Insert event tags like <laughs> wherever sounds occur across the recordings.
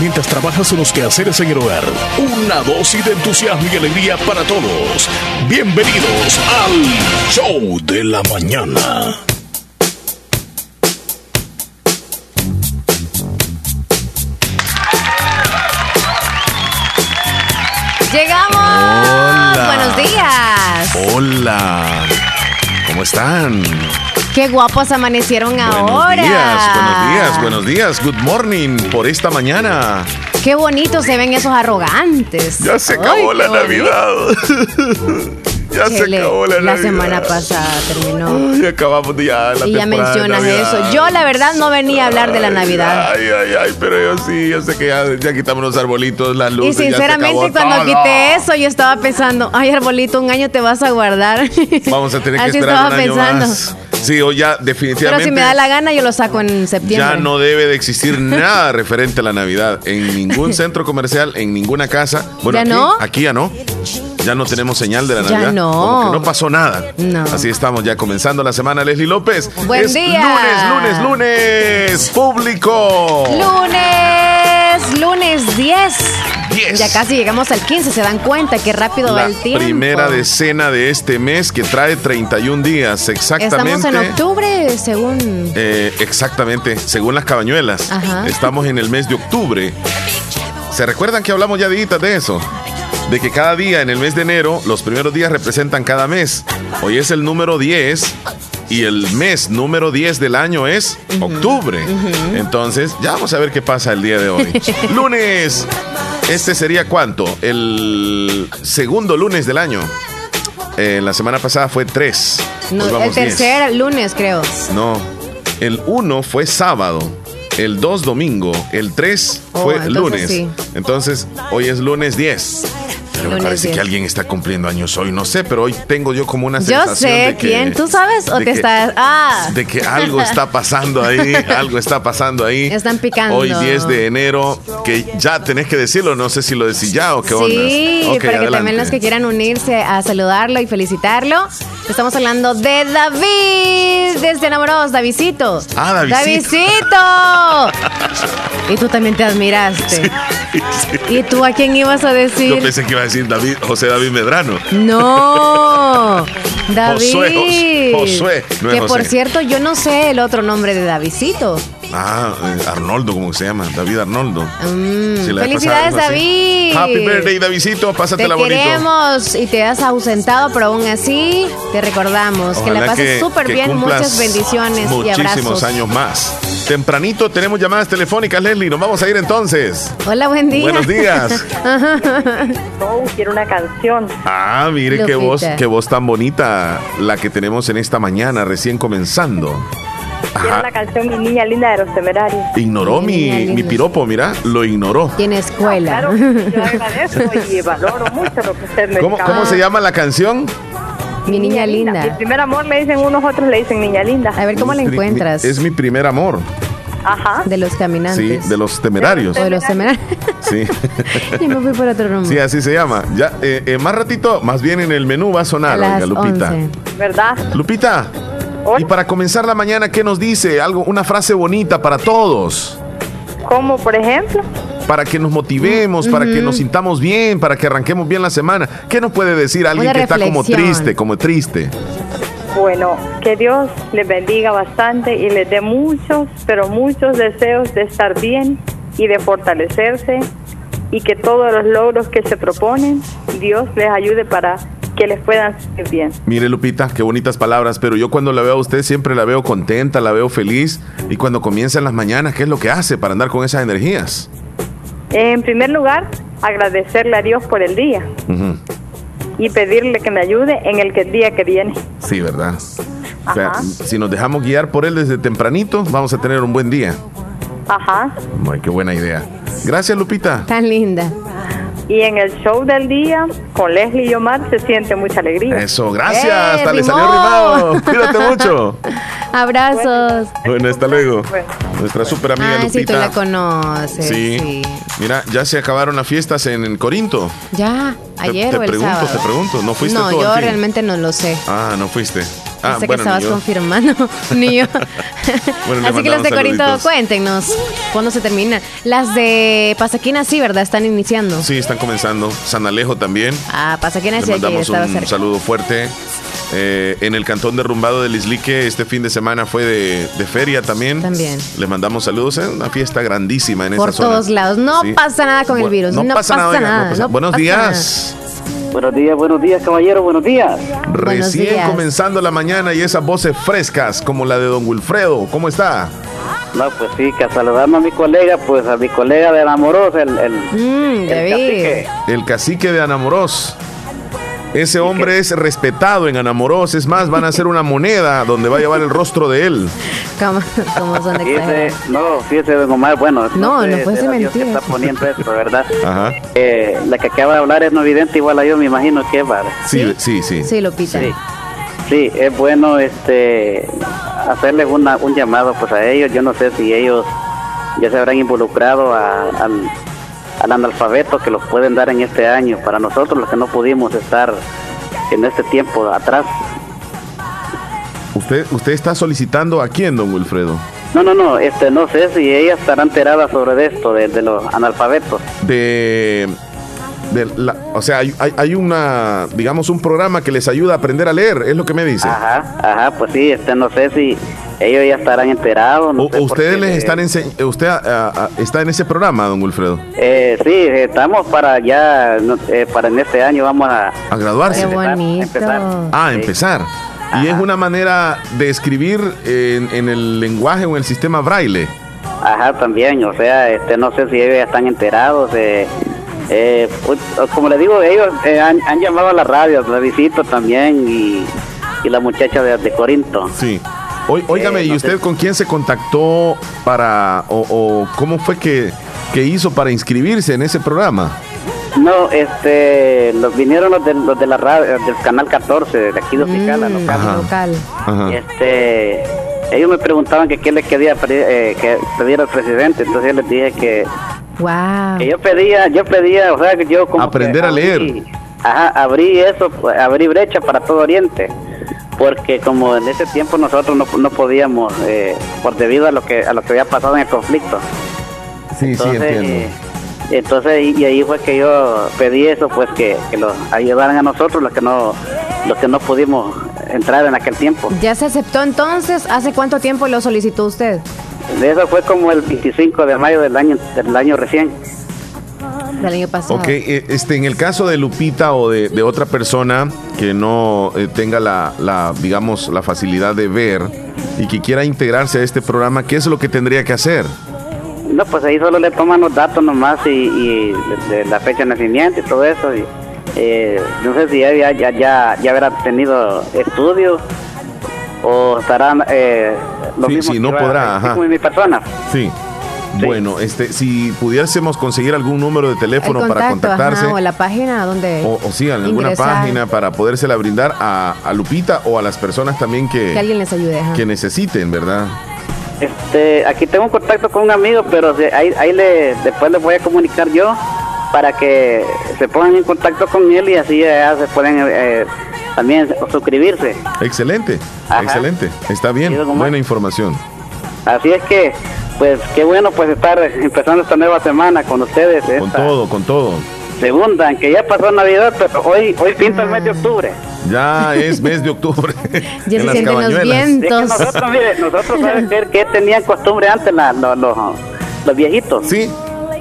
mientras trabajas en los quehaceres en el hogar. Una dosis de entusiasmo y alegría para todos. Bienvenidos al Show de la Mañana. Llegamos. Buenos días. Hola. ¿Cómo están? Qué guapos amanecieron ahora. Buenos días, buenos días, buenos días. Good morning por esta mañana. Qué bonitos se ven esos arrogantes. Ya se acabó la Navidad. <laughs> Ya se acabó la, la semana pasada terminó. Y acabamos ya la Y ya mencionas eso. Yo la verdad no venía a hablar de la Navidad. Ay, ay, ay, pero yo sí, yo sé que ya, ya quitamos los arbolitos, las luces. Y sinceramente cuando quité eso yo estaba pensando, ay arbolito, un año te vas a guardar. Vamos a tener <laughs> que esperar un año pensando. más. Sí, o ya definitivamente. Pero si me da la gana, yo lo saco en septiembre. Ya no debe de existir nada referente a la Navidad en ningún centro comercial, en ninguna casa. Bueno, ¿Ya aquí, no? aquí ya no. Ya no tenemos señal de la Ya Navidad. no. Como que no pasó nada. No. Así estamos ya comenzando la semana, Leslie López. Buen es día. Lunes, lunes, lunes. Público. Lunes, lunes 10. 10. Ya casi llegamos al 15, se dan cuenta qué rápido va el tiempo. primera decena de este mes que trae 31 días exactamente. Estamos en octubre, según. Eh, exactamente, según las cabañuelas. Ajá. Estamos en el mes de octubre. ¿Se recuerdan que hablamos ya de de eso? De que cada día en el mes de enero, los primeros días representan cada mes. Hoy es el número 10 y el mes número 10 del año es octubre. Entonces, ya vamos a ver qué pasa el día de hoy. <laughs> lunes. Este sería cuánto? El segundo lunes del año. Eh, la semana pasada fue 3. No, el tercer lunes, creo. No, el 1 fue sábado, el 2 domingo, el 3 Oh, fue entonces lunes. sí. Entonces, hoy es lunes 10. Pero me parece 10. que alguien está cumpliendo años hoy, no sé, pero hoy tengo yo como una Yo sensación sé de que, quién. ¿Tú sabes o te que- estás.? Ah. De que algo está pasando ahí, <laughs> algo está pasando ahí. Están picando. Hoy 10 de enero, que ya tenés que decirlo, no sé si lo decís ya o qué onda. Sí, Ok, para que también los que quieran unirse a saludarlo y felicitarlo. Estamos hablando de David, desde enamorados, Davidcito. Ah, Davidcito. Davidcito. Y tú también te admiraste. ¿Y tú a quién ibas a decir? Yo pensé que iba a decir David, José David Medrano. No, David. Josué, Jos- Josué, no que por cierto, yo no sé el otro nombre de Davidcito. Ah, eh, Arnoldo, ¿cómo se llama? David Arnoldo. Mm, Sí, felicidades, pasada. David. Happy birthday, Davidcito. Te Pásatela bonito. queremos y te has ausentado, pero aún así te recordamos. que la pases súper bien, muchas bendiciones y Muchísimos abrazos. años más. Tempranito tenemos llamadas telefónicas, Leslie. Nos vamos a ir entonces. Hola, buen día. Buenos días. <laughs> Oh, quiero una canción. Ah, mire qué voz, qué voz tan bonita la que tenemos en esta mañana, recién comenzando. Ajá. la canción Mi Niña Linda de los Temerarios. Ignoró Mi mi, mi piropo, mira, lo ignoró. Tiene escuela. Claro, yo agradezco y <laughs> valoro mucho lo que usted me ¿Cómo, cómo se llama la canción? Mi niña Mi linda. primer amor le dicen unos, otros le dicen Niña Linda. A ver cómo la Mi- mi- encuentras. Es mi primer amor. Ajá. De los Sí, caminantes. de los temerarios. O de los temerarios. Sí. <laughs> Yo me fui por otro rumbo. Sí, así se llama. Ya, eh, eh, más ratito, más bien en el menú va a A sonar, las oiga, Lupita. 11. ¿Verdad? Lupita, Hola. y para comenzar la mañana, ¿qué nos dice? Algo, una frase bonita para todos. Como por ejemplo, Para que nos motivemos, para que nos sintamos bien, para que arranquemos bien la semana. ¿Qué nos puede decir alguien Una que está como reflexión. triste, como triste? bueno, que Dios les bendiga bastante y les dé muchos, pero muchos deseos de estar bien y de fortalecerse y que todos los logros que se proponen, Dios les ayude para que les puedan ser bien. Mire, Lupita, qué bonitas palabras, pero yo cuando la veo a usted siempre la veo contenta, la veo feliz. Y cuando comienzan las mañanas, ¿qué es lo que hace para andar con esas energías? En primer lugar, agradecerle a Dios por el día Ujú. y pedirle que me ayude en el que día que viene. Sí, ¿verdad? O sea, Ajá. si nos dejamos guiar por él desde tempranito, vamos a tener un buen día. Ajá. Ay, qué buena idea. Gracias, Lupita. Tan linda. Y en el show del día, con Leslie y Omar, se siente mucha alegría. Eso, gracias. ¡Eh, hasta le rimó! salió rimado. <laughs> Cuídate mucho. Abrazos. Bueno, hasta luego. Bueno. Nuestra super amiga Ay, si tú Lupita. la conoces. Sí. Sí. Mira, ya se acabaron las fiestas en, Corinto. Ya, Te- ayer te o el pregunto, sábado. te pregunto, ¿no fuiste No, tú yo fin? realmente no lo sé. Ah, no fuiste. Ah, sé bueno, que estabas confirmando, ni yo. <laughs> <laughs> Bueno, Así que los de Corinto, cuéntenos cuándo se termina. Las de Pasaquina sí, ¿verdad? Están iniciando. Sí, están comenzando. San Alejo también. Ah, Pasaquina sí, mandamos un cerca. saludo fuerte. Eh, en el cantón derrumbado del Islique, este fin de semana fue de, de feria también. También. Les mandamos saludos. Es una fiesta grandísima en Por esta zona. todos lados. No Sí. pasa nada con el virus. No, pasa nada. oiga, no nada, pasa- no Buenos pasa días. Buenos días, buenos días, caballero, buenos días. Recién días. comenzando la mañana y esas voces frescas como la de don Wilfredo. ¿Cómo está? No, pues sí, que saludamos a mi colega, pues a mi colega de enamoros, el, el, Mm, el cacique. El cacique de Anamorós. Ese hombre es respetado en Anamorós. Es más, van a hacer una moneda donde va a llevar el rostro de él. ¿Cómo, cómo son de Fíjese, no, fíjese, don Omar, bueno, No, no sé, puede ser mentira. está poniendo esto, ¿verdad? Ajá. Eh, la que acaba de hablar es no evidente, igual a yo me imagino que es. Sí, sí, sí. Sí, Lupita. Sí, sí, es bueno este hacerles una, un llamado pues a ellos. Yo no sé si ellos ya se habrán involucrado a- al, al analfabeto que los pueden dar en este año. Para nosotros los que no pudimos estar en este tiempo atrás. ¿Usted, ¿Usted está solicitando a quién, don Wilfredo? No, no, no, este, no sé si ellas estarán enteradas sobre esto, de, de los analfabetos. De. De la- o sea, hay, una, digamos, un programa que les ayuda a aprender a leer, es lo que me dice. Ajá, ajá, pues sí, este, no sé si ellos ya estarán enterados. No O, ustedes les están enseñando. ¿Usted ah, ah, está en ese programa, don Wilfredo? Eh, sí, estamos para ya, eh, para en este año vamos a... A graduarse. Qué empezar, bonito. empezar. Ah, Sí. empezar. Y es una manera de escribir en, en el lenguaje o en el sistema braille. Ajá, también, o sea, este, no sé si ellos ya están enterados. Eh, eh, pues, como le digo, ellos eh, han, han llamado a la radio, la visito también y, y la muchacha de, de Corinto. Sí. Óigame, Eh, ¿y no usted sé. con quién se contactó para, o, o cómo fue que, que hizo para inscribirse en ese programa? No, este, los vinieron los de, los de la radio, del canal 14, de aquí de Ocicala, Mm, local. Ajá. local. Ajá. Este, ellos me preguntaban que qué les quería pedir, eh, que pedir al presidente, entonces yo les dije que Wow. Que yo pedía, yo pedía, o sea, que yo como Aprender que a leer. abrí- Ajá, abrí eso, abrí brecha para todo Oriente, porque como en ese tiempo nosotros no, no podíamos, eh, por debido a lo que a lo que había pasado en el conflicto. Sí, sí, Entonces, entiendo. eh, entonces y, y ahí fue que yo pedí eso, pues que, que lo ayudaran a nosotros los que no los que no pudimos entrar en aquel tiempo. ¿Ya se aceptó entonces? ¿Hace cuánto tiempo lo solicitó usted? Eso fue como el 25 de mayo del año del año recién. Del año pasado. Ok, eh, este, en el caso de Lupita o de, de otra persona que no eh, tenga la, la, digamos, la facilidad de ver y que quiera integrarse a este programa, ¿qué es lo que tendría que hacer? No, pues ahí solo le toman los datos nomás y, y de, de la fecha de nacimiento y todo eso. Y, eh, no sé si ya, ya, ya, ya, ya habrá tenido estudios o estarán eh, lo Sí, mismo sí, que no yo, podrá, ajá. como mi persona. Sí. Sí. Bueno, este, si pudiésemos conseguir algún número de El teléfono para contactarse. ajá, o la página donde O, o sí, en alguna página para podérsela brindar a, a Lupita o a las personas también que, que alguien les ayude. ajá. que necesiten, ¿verdad? Este, aquí tengo un contacto con un amigo, pero se- ahí, ahí le, después les voy a comunicar yo para que se pongan en contacto con él y así ya se pueden eh, también suscribirse. Excelente, Ajá. excelente. Está bien, buena información. Así es que, pues qué bueno pues estar empezando esta nueva semana con ustedes. Con esta todo, con todo. Segunda, aunque ya pasó Navidad, pero hoy hoy pinta el mes de octubre. Ya es mes de octubre. <laughs> Ya en se las sienten los cabañuelas. Es que vientos. nosotros, mire, nosotros sabemos que, que tenían costumbre antes la- lo- lo- los viejitos. Sí,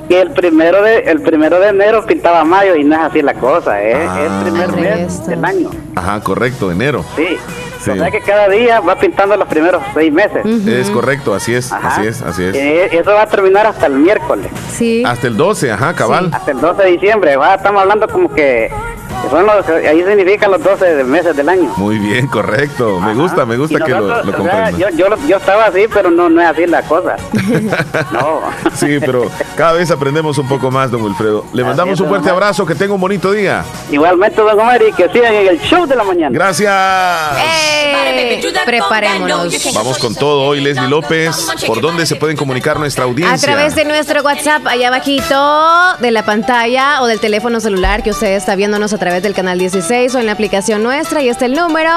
Que el primero de el primero de enero pintaba mayo y no es así la cosa, ¿eh? Ah. es el primer mes del año. ajá, correcto, enero. Sí. Sí. O sea que cada día va pintando los primeros seis meses. Es correcto, así es, Ajá. así es, así es. Eh, eso va a terminar hasta el miércoles. Sí. Hasta el 12, ajá, cabal. Hasta el 12 de diciembre. Va, estamos hablando como que son los, ahí significan los 12 de- meses del año. Muy bien, correcto. Me Ajá. gusta, me gusta que lo, lo o sea, comprendan. yo, yo, yo estaba así, pero no, no es así la cosa. <laughs> no. Sí, pero cada vez aprendemos un poco más, don Wilfredo. Le mandamos es, un fuerte abrazo, que tenga un bonito día. Igualmente, don Omar, y que sigan en el show de la mañana. Gracias. ¡Eh! Preparémonos. Vamos con todo hoy, Leslie López. ¿Por dónde se pueden comunicar nuestra A audiencia? través de nuestro WhatsApp, allá abajito de la pantalla o del teléfono celular que usted está viéndonos a través del canal 16 o en la aplicación nuestra. Y este es el número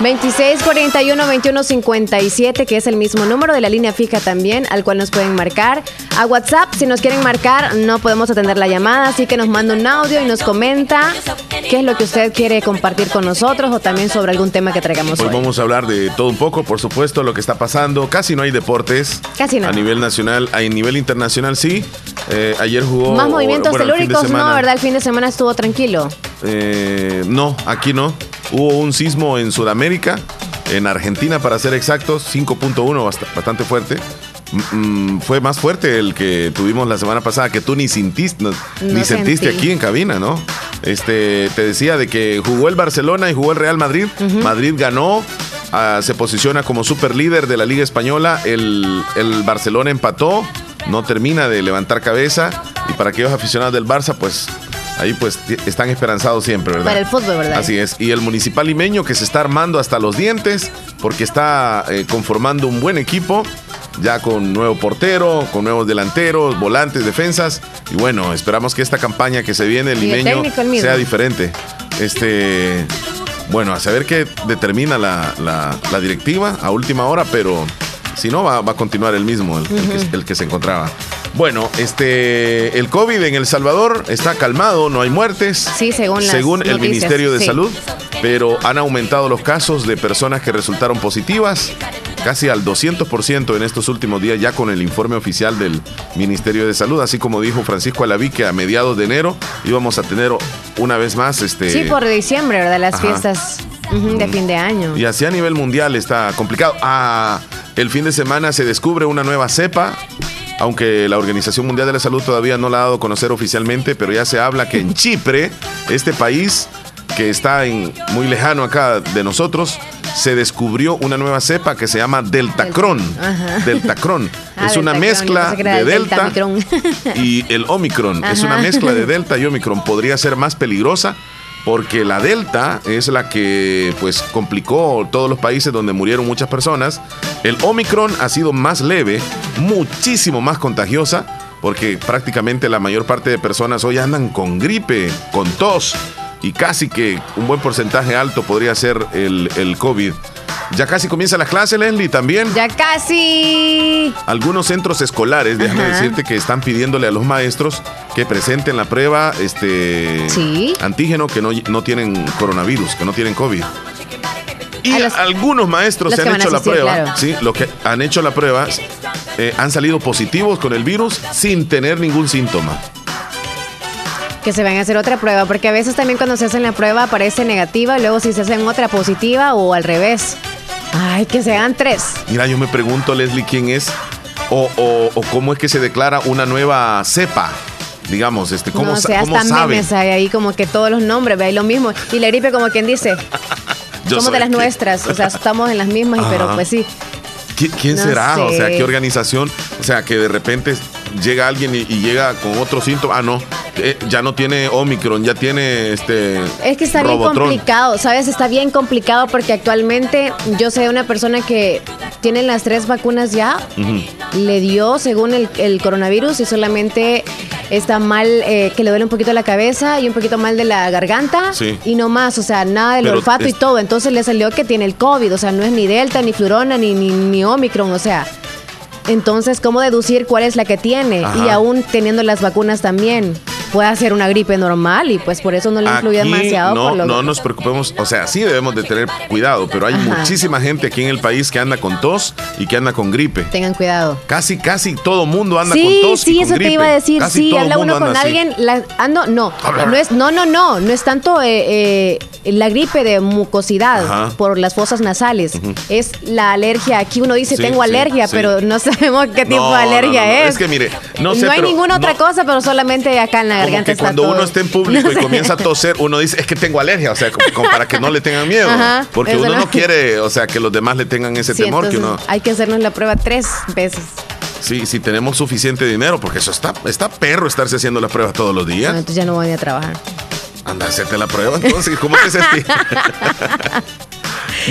2641-2157, que es el mismo número de la línea fija también, al cual nos pueden marcar. A WhatsApp, si nos quieren marcar, no podemos atender la llamada, así que nos manda un audio y nos comenta qué es lo que usted quiere compartir con nosotros o también sobre algún tema que traigamos Hoy hoy. vamos a hablar de todo un poco, por supuesto, lo que está pasando. Casi no hay deportes. Casi no. A nivel nacional, a nivel internacional sí. Eh, ayer jugó. Más movimientos bueno, telúricos, no. ¿verdad? El fin de semana estuvo tranquilo. Eh, no, aquí no. Hubo un sismo en Sudamérica, en Argentina para ser exactos, 5.1, bast- bastante fuerte. Mm, mm, fue más fuerte el que tuvimos la semana pasada, que tú ni sentiste, no- No ni sentiste sentí. aquí en cabina, ¿no? Este, te decía de que jugó el Barcelona y jugó el Real Madrid. Madrid ganó, ah, se posiciona como super líder de la Liga Española. El, el Barcelona empató, no termina de levantar cabeza. Y para aquellos aficionados del Barça, pues ahí pues están esperanzados siempre, ¿verdad? Para el fútbol, ¿verdad? Así es. Y el municipal limeño que se está armando hasta los dientes porque está eh, conformando un buen equipo, ya con nuevo portero, con nuevos delanteros, volantes, defensas. Y bueno, esperamos que esta campaña que se viene, el limeño, el sea diferente. Este. Bueno, a saber qué determina la, la- la directiva a última hora, pero si no, va, va a continuar el mismo, el, el que, el que se encontraba. Bueno, este, el COVID en El Salvador está calmado, no hay muertes. Sí, según las Según el noticias, Ministerio de sí. Salud, pero han aumentado los casos de personas que resultaron positivas casi al 200% en estos últimos días ya con el informe oficial del Ministerio de Salud, así como dijo Francisco Alaví que a mediados de enero íbamos a tener una vez más este Sí, por diciembre, ¿verdad? Las Ajá. fiestas de fin de año. y así a nivel mundial está complicado. Ah, el fin de semana se descubre una nueva cepa, aunque la Organización Mundial de la Salud todavía no la ha dado a conocer oficialmente, pero ya se habla que en Chipre, este país que está en, muy lejano acá de nosotros, se descubrió una nueva cepa que se llama Deltacron. Deltacron. <laughs> Ah, es una mezcla de el Delta <laughs> y el Omicron. Es una mezcla de <laughs> Delta y Omicron. Podría ser más peligrosa porque la Delta es la que pues complicó todos los países donde murieron muchas personas. El Omicron ha sido más leve, muchísimo más contagiosa porque prácticamente la mayor parte de personas hoy andan con gripe, con tos y casi que un buen porcentaje alto podría ser el, el COVID. Ya casi comienza la clase, Leslie, también. Ya casi. Algunos centros escolares, déjame Ajá. decirte que están pidiéndole a los maestros que presenten la prueba este Sí. antígeno que no, no tienen coronavirus, que no tienen COVID. Y los- algunos maestros se han hecho la prueba, claro. sí, los que han hecho la prueba eh, han salido positivos con el virus sin tener ningún síntoma. Que se van a hacer otra prueba, porque a veces también cuando se hacen la prueba aparece negativa, luego si se hacen otra positiva o al revés. Ay, que se hagan tres. Mira, yo me pregunto, Leslie, quién es o, o- o cómo es que se declara una nueva cepa. Digamos, este, ¿cómo, no sa- sé, cómo hasta saben? memes hay ahí como que todos los nombres, ve ahí lo mismo. Y la gripe como quien dice, Yo somos de las nuestras, o sea, estamos en las mismas, y pero Ajá. pues sí. ¿Qui- ¿Quién No será? O sea. ¿qué organización? O sea, que de repente llega alguien y, y llega con otro síntoma. Ah, no, eh, ya no tiene Omicron, ya tiene este. Es que está bien complicado, ¿sabes? Está bien complicado porque actualmente yo sé de una persona que tiene las tres vacunas ya, le dio según el, el coronavirus y solamente está mal, eh, que le duele un poquito la cabeza y un poquito mal de la garganta Sí. y no más, o sea, nada del Pero olfato y todo. Entonces le salió que tiene el COVID, o sea, no es ni Delta, ni Flurona, ni, ni, ni Omicron, o sea. Entonces, ¿cómo deducir cuál es la que tiene? Ajá. Y aún teniendo las vacunas también. Puede ser una gripe normal y pues por eso no le influye Aquí demasiado. no, por lo no nos preocupemos, o sea, sí debemos de tener cuidado, pero hay Ajá. muchísima gente aquí en el país que anda con tos y que anda con gripe. Tengan cuidado. Casi, casi todo mundo anda sí, con tos sí, con eso gripe. te iba a decir. Casi sí, habla uno con alguien. La, ando, no, no es, no, no, no, no es tanto eh, eh, la gripe de mucosidad Ajá. por las fosas nasales. Es la alergia. Aquí uno dice Sí, tengo sí, alergia, sí. pero no <laughs> sabemos qué tipo No, de no, alergia no, no. es. Es que mire, no sé, hay pero ninguna otra no- cosa, pero solamente acá en la Como garganta que cuando todo. uno está en <laughs> público No y sé. comienza a toser, uno dice, es que tengo alergia, o sea, como, como para que no le tengan miedo. Ajá, porque uno no. no quiere, o sea, que los demás le tengan ese Sí, temor que uno... Hay que hacernos la prueba tres veces. Sí, si tenemos suficiente dinero, porque eso está, está perro estarse haciendo las pruebas todos los No, días. entonces ya no voy a trabajar. Anda, hacerte la prueba, entonces, ¿cómo te sentís? <laughs>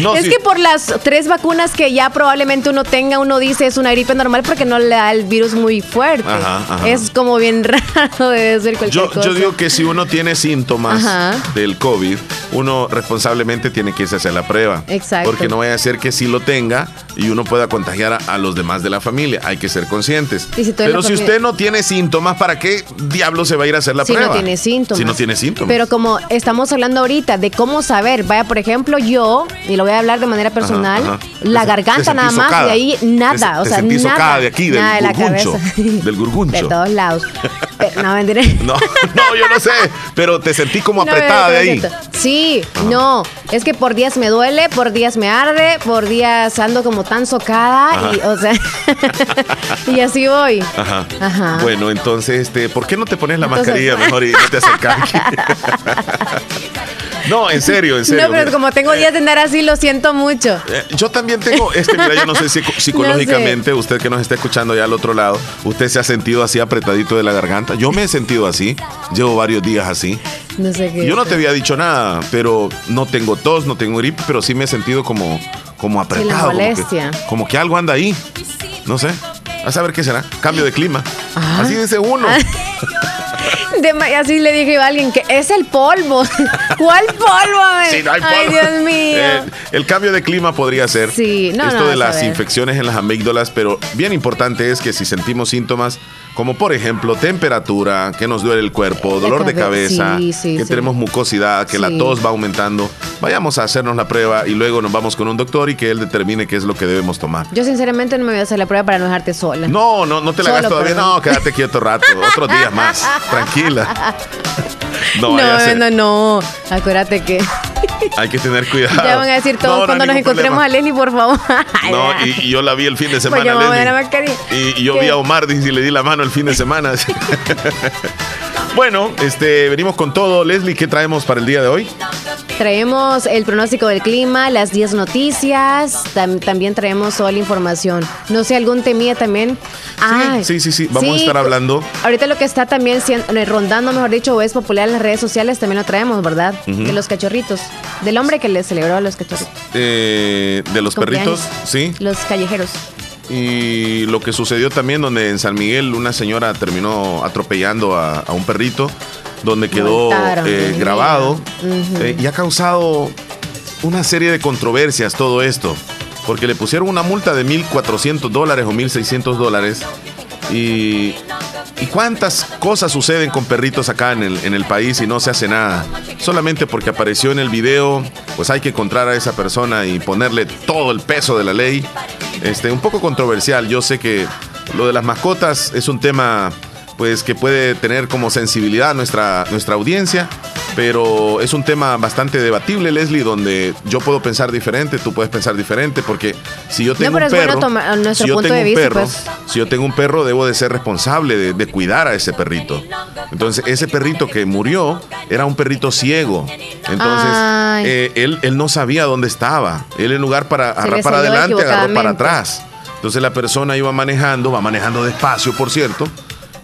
No, es sí. que por las tres vacunas que ya probablemente uno tenga, uno dice es una gripe normal porque no le da el virus muy fuerte. Ajá, ajá. Es como bien <laughs> raro de ser cualquier Yo, cosa. yo digo que si uno tiene síntomas Ajá. del COVID, uno responsablemente tiene que irse a hacer la prueba. Exacto. Porque no vaya a ser que sí lo tenga y uno pueda contagiar a, a los demás de la familia. Hay que ser conscientes. Si Pero si familia- usted no tiene síntomas, ¿para qué diablo se va a ir a hacer la si prueba? no tiene síntomas. Si no tiene síntomas. Pero como estamos hablando ahorita de cómo saber, vaya, por ejemplo, yo, y lo voy a hablar de manera personal, ajá. la Te- garganta nada más, socada. de ahí nada, Te- o sea, nada. de aquí, del nada de la gurguncho, cabeza. <laughs> del gurguncho. De todos lados. <laughs> No, mentira. No, no, yo no sé. Pero te sentí como apretada de no ahí. Sí, no. Es que por días me duele, por días me arde, por días ando como tan socada y, o sea, <laughs> y así voy. Ajá. Ajá. Bueno, entonces, este, ¿por qué no te pones la Entonces- mascarilla mejor y no te acercas no, en serio, en serio. no, pero mira. como tengo días de andar así, lo siento mucho. Eh, yo también tengo, es que mira, yo no sé si <laughs> psicológicamente, usted que nos está escuchando allá al otro lado, usted se ha sentido así apretadito de la garganta. Yo me he sentido así, llevo varios días así. No sé qué. Yo no te había dicho nada, pero no tengo tos, no tengo gripe, pero sí me he sentido como, como apretado. como que- molestia. Como que, algo anda ahí. No sé. A saber qué será. Cambio de clima. Ah. Así dice uno. <laughs> Ma- así le dije a alguien que es el polvo. <laughs> ¿Cuál polvo? Sí, no hay Ay, polvo. Dios mío. Eh, el cambio de clima podría ser Sí, no, esto no, de las infecciones en las amígdalas, pero bien importante es que si sentimos síntomas como por ejemplo temperatura, que nos duele el cuerpo, dolor de cabe- cabeza, sí, sí, que sí. tenemos mucosidad, que la tos va aumentando, vayamos a hacernos la prueba y luego nos vamos con un doctor y que él determine qué es lo que debemos tomar. Yo sinceramente no me voy a hacer la prueba para no dejarte sola. No, no, no te la hagas todavía. No, quédate quieto rato. Otros días más. <laughs> Tranquila. <laughs> No, no, no, no. Acuérdate que <laughs> hay que tener <laughs> cuidado. ya van a decir todos No, no hay cuando nos encontremos problema. a Leslie, por favor. No, y, y yo la vi el fin de semana. Pues yo a. Y, y yo ¿Qué? vi a Omar y le di la mano el fin de semana. bueno, este, venimos con todo. Leslie, ¿qué traemos para el día de hoy? Traemos el pronóstico del clima, las 10 noticias, tam- también traemos toda la información. No sé, algún temía también. Ah, sí, sí, sí. Vamos a estar hablando. Ahorita lo que está también eh, rondando, mejor dicho, o es popular en las redes sociales, también lo traemos, ¿verdad? De los cachorritos. Del hombre que le celebró a los cachorritos. eh, de los Cumpleaños. perritos, sí. Los callejeros. Y lo que sucedió también, donde en San Miguel una señora terminó atropellando a, a un perrito, donde quedó eh, grabado. eh, y ha causado una serie de controversias todo esto. Porque le pusieron una multa de 1.400 dólares o 1.600 dólares. Y, y cuántas cosas suceden con perritos acá en el, en el país y no se hace nada. Solamente porque apareció en el video, pues hay que encontrar a esa persona y ponerle todo el peso de la ley. Este, un poco controversial. Yo sé que lo de las mascotas es un tema pues que puede tener como sensibilidad nuestra, nuestra audiencia, pero es un tema bastante debatible, Leslie, donde yo puedo pensar diferente, tú puedes pensar diferente, porque si yo tengo un bueno perro, si yo tengo un vista, perro, pues. si yo tengo un perro, debo de ser responsable de, de cuidar a ese perrito. Entonces, ese perrito que murió era un perrito ciego. Entonces, eh, él, él no sabía dónde estaba. Él en lugar para agarrar para adelante, agarró para atrás. Entonces la persona iba manejando, va manejando despacio, por cierto.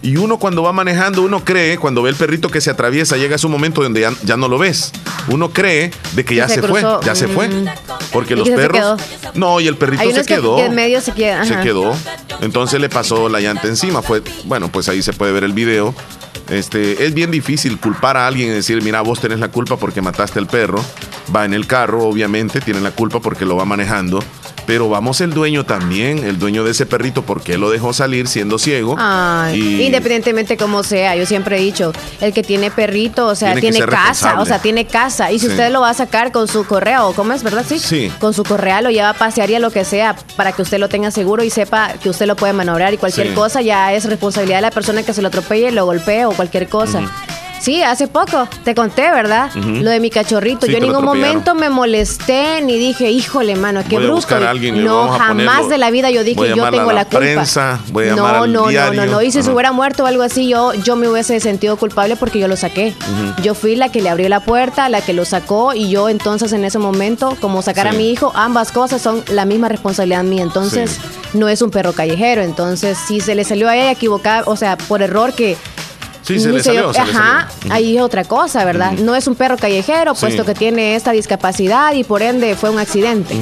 Y uno cuando va manejando, uno cree, cuando ve el perrito que se atraviesa, llega a su momento donde ya, ya no lo ves. Uno cree de que ya se se, fue, cruzó. ya se fue. Mm. Porque ¿Y los perros... No, y el perrito Hay se quedó. que en medio se queda, Se quedó. Entonces le pasó la llanta encima. Fue, bueno, pues ahí se puede ver el video. Este, es bien difícil culpar a alguien y decir, mira, vos tenés la culpa porque mataste al perro. Va en el carro, obviamente, tiene la culpa porque lo va manejando. Pero vamos el dueño también, el dueño de ese perrito, porque lo dejó salir siendo ciego. Ay, Y- independientemente como sea, yo siempre he dicho, el que tiene perrito, o sea, Tiene casa, o sea, tiene casa. Y si Sí. usted lo va a sacar con su correa, o cómo es, ¿verdad? Sí. Sí. Con su correa lo lleva a pasear y a lo que sea, para que usted lo tenga seguro y sepa que usted lo puede maniobrar y cualquier Sí. cosa ya es responsabilidad de la persona que se lo atropelle, lo golpee o cualquier cosa. Sí, hace poco te conté, ¿verdad? Lo de mi cachorrito. Sí, yo en ningún momento me molesté ni dije, híjole, mano, qué Voy a brusco. buscar a alguien no, vamos a jamás ponerlo. de la vida yo dije, a yo a tengo la culpa. voy a no, al no, no, diario. no, no. Y si se hubiera muerto o algo así, yo, yo me hubiese sentido culpable porque yo lo saqué. Yo fui la que le abrió la puerta, la que lo sacó y yo entonces en ese momento, como sacar a mi hijo, ambas cosas son la misma responsabilidad mía. Entonces, no es un perro callejero. Entonces, si se le salió a ella equivocada, o sea, por error que Sí, se le le Ajá, salió. ahí es otra cosa, ¿verdad? No es un perro callejero, Sí. puesto que tiene esta discapacidad y por ende fue un accidente.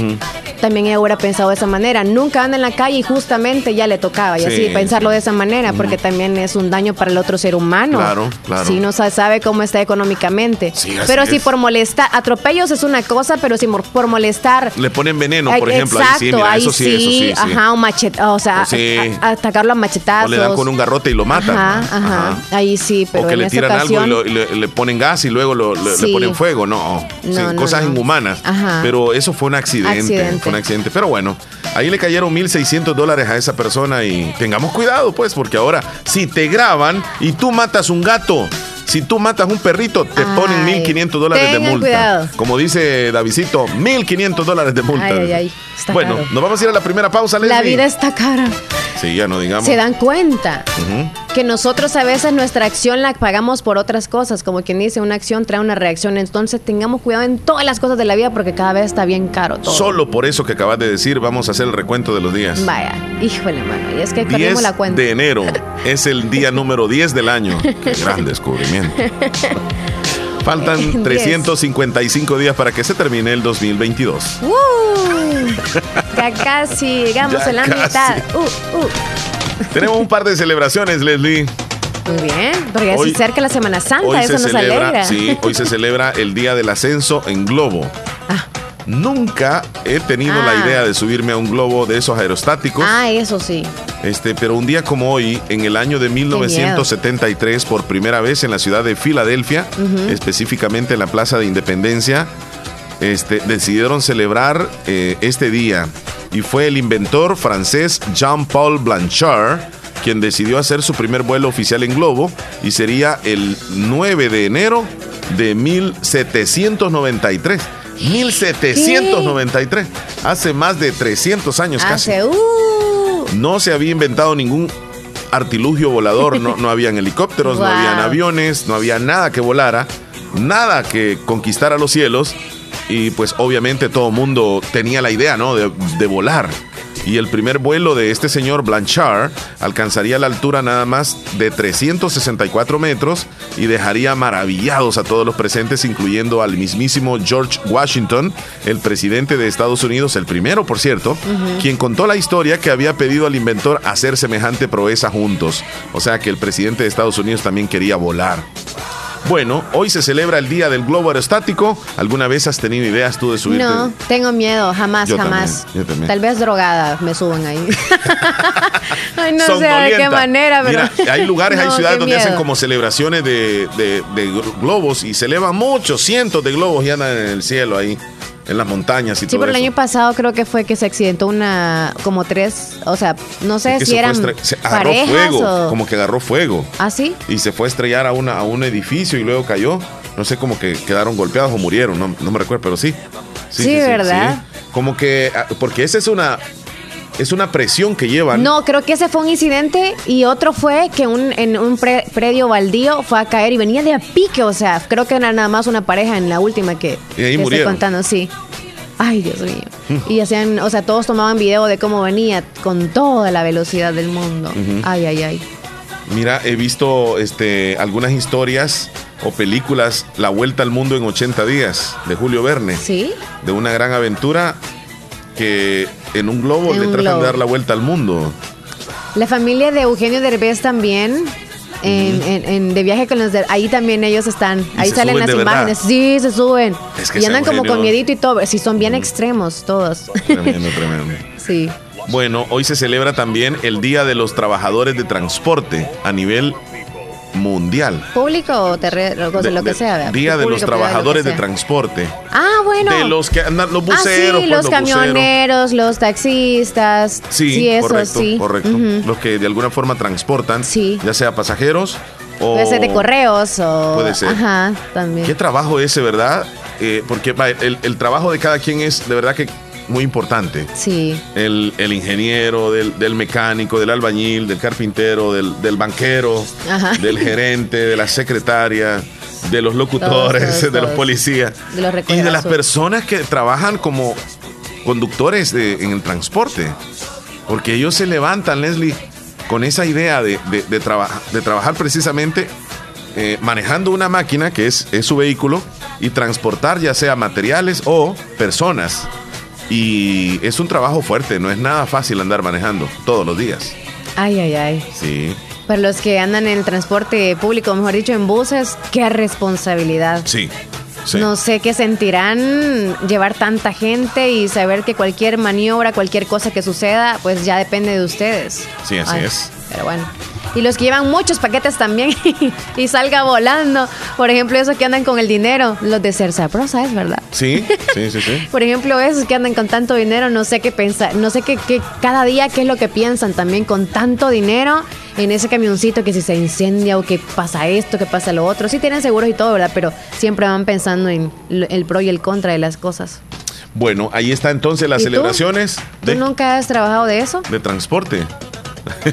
También ella hubiera pensado de esa manera. Nunca anda en la calle y justamente ya le tocaba. Y Sí. así pensarlo de esa manera, porque también es un daño para el otro ser humano. Claro, claro. Si no sa- sabe cómo está económicamente. Sí, pero si es. por molestar, atropellos es una cosa, pero si por molestar. Le ponen veneno, por ejemplo. Exacto, ahí sí, mira, ahí eso sí, eso sí. Ajá, un machete, o sea, a- a- atacarlo a machetazos. O le dan con un garrote y lo matan. Ajá, ajá, Ahí sí, pero o que en le tiran ocasión, algo y, lo- y le, le ponen gas y luego lo- le- ponen fuego. No, Sí, No, no, cosas no. inhumanas. Ajá. Pero eso fue un accidente, Accidente. Fue un accidente. Pero bueno, ahí le cayeron 1.600 dólares a esa persona y tengamos cuidado, pues, porque ahora si te graban y tú matas un gato. Si tú matas un perrito, te Ay, ponen 1.500 dólares de multa. cuidado. Como dice Davidito, 1.500 dólares de multa. Ay, ay, bueno, caro. nos vamos a ir a la primera pausa, la Leslie. vida está cara. Sí, ya no digamos. Se dan cuenta que nosotros a veces nuestra acción la pagamos por otras cosas, como quien dice, una acción trae una reacción. Entonces tengamos cuidado en todas las cosas de la vida porque cada vez está bien caro todo. Solo por eso que acabas de decir, vamos a hacer el recuento de los días. Vaya, híjole, mano. Y es que 10 perdimos la cuenta. de enero <laughs> es el día número 10 del año. Qué <laughs> gran descubrimiento. <laughs> Faltan 10. 355 días para que se termine el 2022. ¡Uh! Ya casi llegamos Ya a la casi. mitad. Uh, uh. Tenemos un par de celebraciones, Leslie. Muy bien, porque Hoy- se acerca la Semana Santa, Hoy eso se nos celebra, alegra. sí, hoy se celebra el Día del Ascenso en globo. Nunca he tenido la Ah. idea de subirme a un globo de esos aerostáticos. Ah, eso sí. Este, pero un día como hoy, en el año de 1973, por primera vez en la ciudad de Filadelfia, específicamente en la Plaza de Independencia, este, decidieron celebrar eh, este día. Y fue el inventor francés Jean-Paul Blanchard quien decidió hacer su primer vuelo oficial en globo y sería el 9 de enero de 1793. 1793. Hace más de 300 años casi. Uh, No se había inventado ningún artilugio volador, no, no habían helicópteros, no habían aviones, no había nada que volara, nada que conquistara los cielos y pues obviamente todo el mundo tenía la idea, ¿no? De, de volar. Y el primer vuelo de este señor Blanchard alcanzaría la altura nada más de 364 metros y dejaría maravillados a todos los presentes, incluyendo al mismísimo George Washington, el presidente de Estados Unidos, el primero, por cierto, quien contó la historia que había pedido al inventor hacer semejante proeza juntos. O sea que el presidente de Estados Unidos también quería volar. Bueno, hoy se celebra el Día del Globo Aerostático. ¿Alguna vez has tenido ideas tú de subirte? no, tengo miedo, jamás, Yo jamás. también, yo también. Tal vez drogada me suban ahí. <laughs> Ay, no sé de qué manera, pero. Mira, hay lugares, hay <laughs> ciudades donde hacen como celebraciones de, de- de globos y se elevan muchos, cientos de globos y andan en el cielo ahí, en las montañas y Sí, todo pero el eso. año pasado creo que fue que se accidentó una, como tres, o sea, no sé Es que si eran se agarró parejas fuego, o... como que agarró fuego. ¿Ah, sí? y se fue a estrellar a, una, a un edificio y luego cayó. No sé, como que quedaron golpeados o murieron, no, no me recuerdo, pero sí. Sí, ¿verdad? Como que, ah, porque esa es una, es una presión que llevan. No, creo que ese fue un incidente y otro fue que un, en un pre- predio baldío fue a caer y venía de a pique, o sea, creo que era nada más una pareja en la última que, Y ahí que estoy contando, sí. Ay, Dios mío. Y hacían, o sea, todos tomaban video de cómo venía con toda la velocidad del mundo. Ay, ay, ay. Mira, he visto este, algunas historias o películas, La Vuelta al Mundo en 80 días, de Julio Verne. ¿Sí? De una gran aventura que en un globo En le un tratan globo. de dar la vuelta al mundo. La familia de Eugenio Derbez también. En, en- en de viaje con los de, ahí también ellos están ahí salen las verdad? imágenes sí se suben Es que y andan como con miedito y todo sí son bien extremos todos <laughs> Tremendo, tremendo. sí Bueno, hoy se celebra también el Día de los Trabajadores de Transporte a nivel mundial. público o terreno o De- lo que sea. Día de los lo Trabajadores de. Transporte. ah bueno De los que andan, los ah buceros. sí pues, los buceros. camioneros los taxistas Sí, eso correcto, sí correcto. Los que de alguna forma transportan, Sí. ya sea pasajeros o... puede ser de correos o Puede ser. ajá también ¿Qué trabajo ese, verdad? Eh, porque el trabajo de cada quien es de verdad que muy importante. sí El, el ingeniero, del, del mecánico, del albañil, del carpintero, del, del banquero, Ajá. del gerente, de la secretaria, de los locutores, Todos, todos, <laughs> de los policías De los y de las personas que trabajan como conductores de- en el transporte. Porque ellos se levantan, Leslie, con esa idea de, de- de traba- de trabajar precisamente eh, manejando una máquina que es, es su vehículo y transportar ya sea materiales o personas. Y es un trabajo fuerte, no es nada fácil andar manejando todos los días. Ay, ay, ay. Sí. Para los que andan en el transporte público, mejor dicho, en buses, qué responsabilidad. Sí. sí. No sé qué sentirán llevar tanta gente y saber que cualquier maniobra, cualquier cosa que suceda, pues ya depende de ustedes. Sí, así Ay, es. Pero bueno. Y los que llevan muchos paquetes también <laughs> y salga volando. Por ejemplo, esos que andan con el dinero, los de ser sabrosa, es verdad. Sí, <laughs> sí, sí, sí. Por ejemplo, esos que andan con tanto dinero, no sé qué pensar, no sé qué, qué- cada día qué es lo que piensan también con tanto dinero en ese camioncito que si se incendia o que pasa esto, que pasa lo otro. Sí tienen seguros y todo, ¿verdad? Pero siempre van pensando en el pro y el contra de las cosas. Bueno, ahí está entonces las ¿Y tú? celebraciones ¿Tú de, nunca has trabajado de eso? de transporte.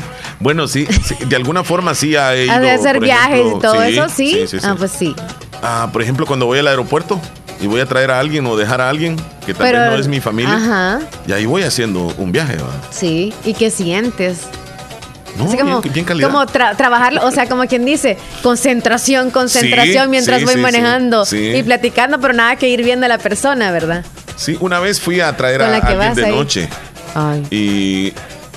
<laughs> bueno, sí, sí, de alguna forma sí ha <laughs> ido. Has de hacer viajes ejemplo, y todo eso, ¿sí? Sí, sí, sí. Ah, pues sí. Ah, por ejemplo, cuando voy al aeropuerto y voy a traer a alguien o dejar a alguien que tal Pero, vez no es mi familia, Ajá, y ahí voy haciendo un viaje. ¿va? sí. ¿Y qué sientes? No, Así como, bien, bien calidad. como tra- trabajar, o sea, como quien dice, concentración, concentración Sí, mientras sí, voy sí, manejando y platicando, pero nada que ir viendo a la persona, ¿verdad? Sí, una vez fui a traer Con a alguien de noche Ay. y,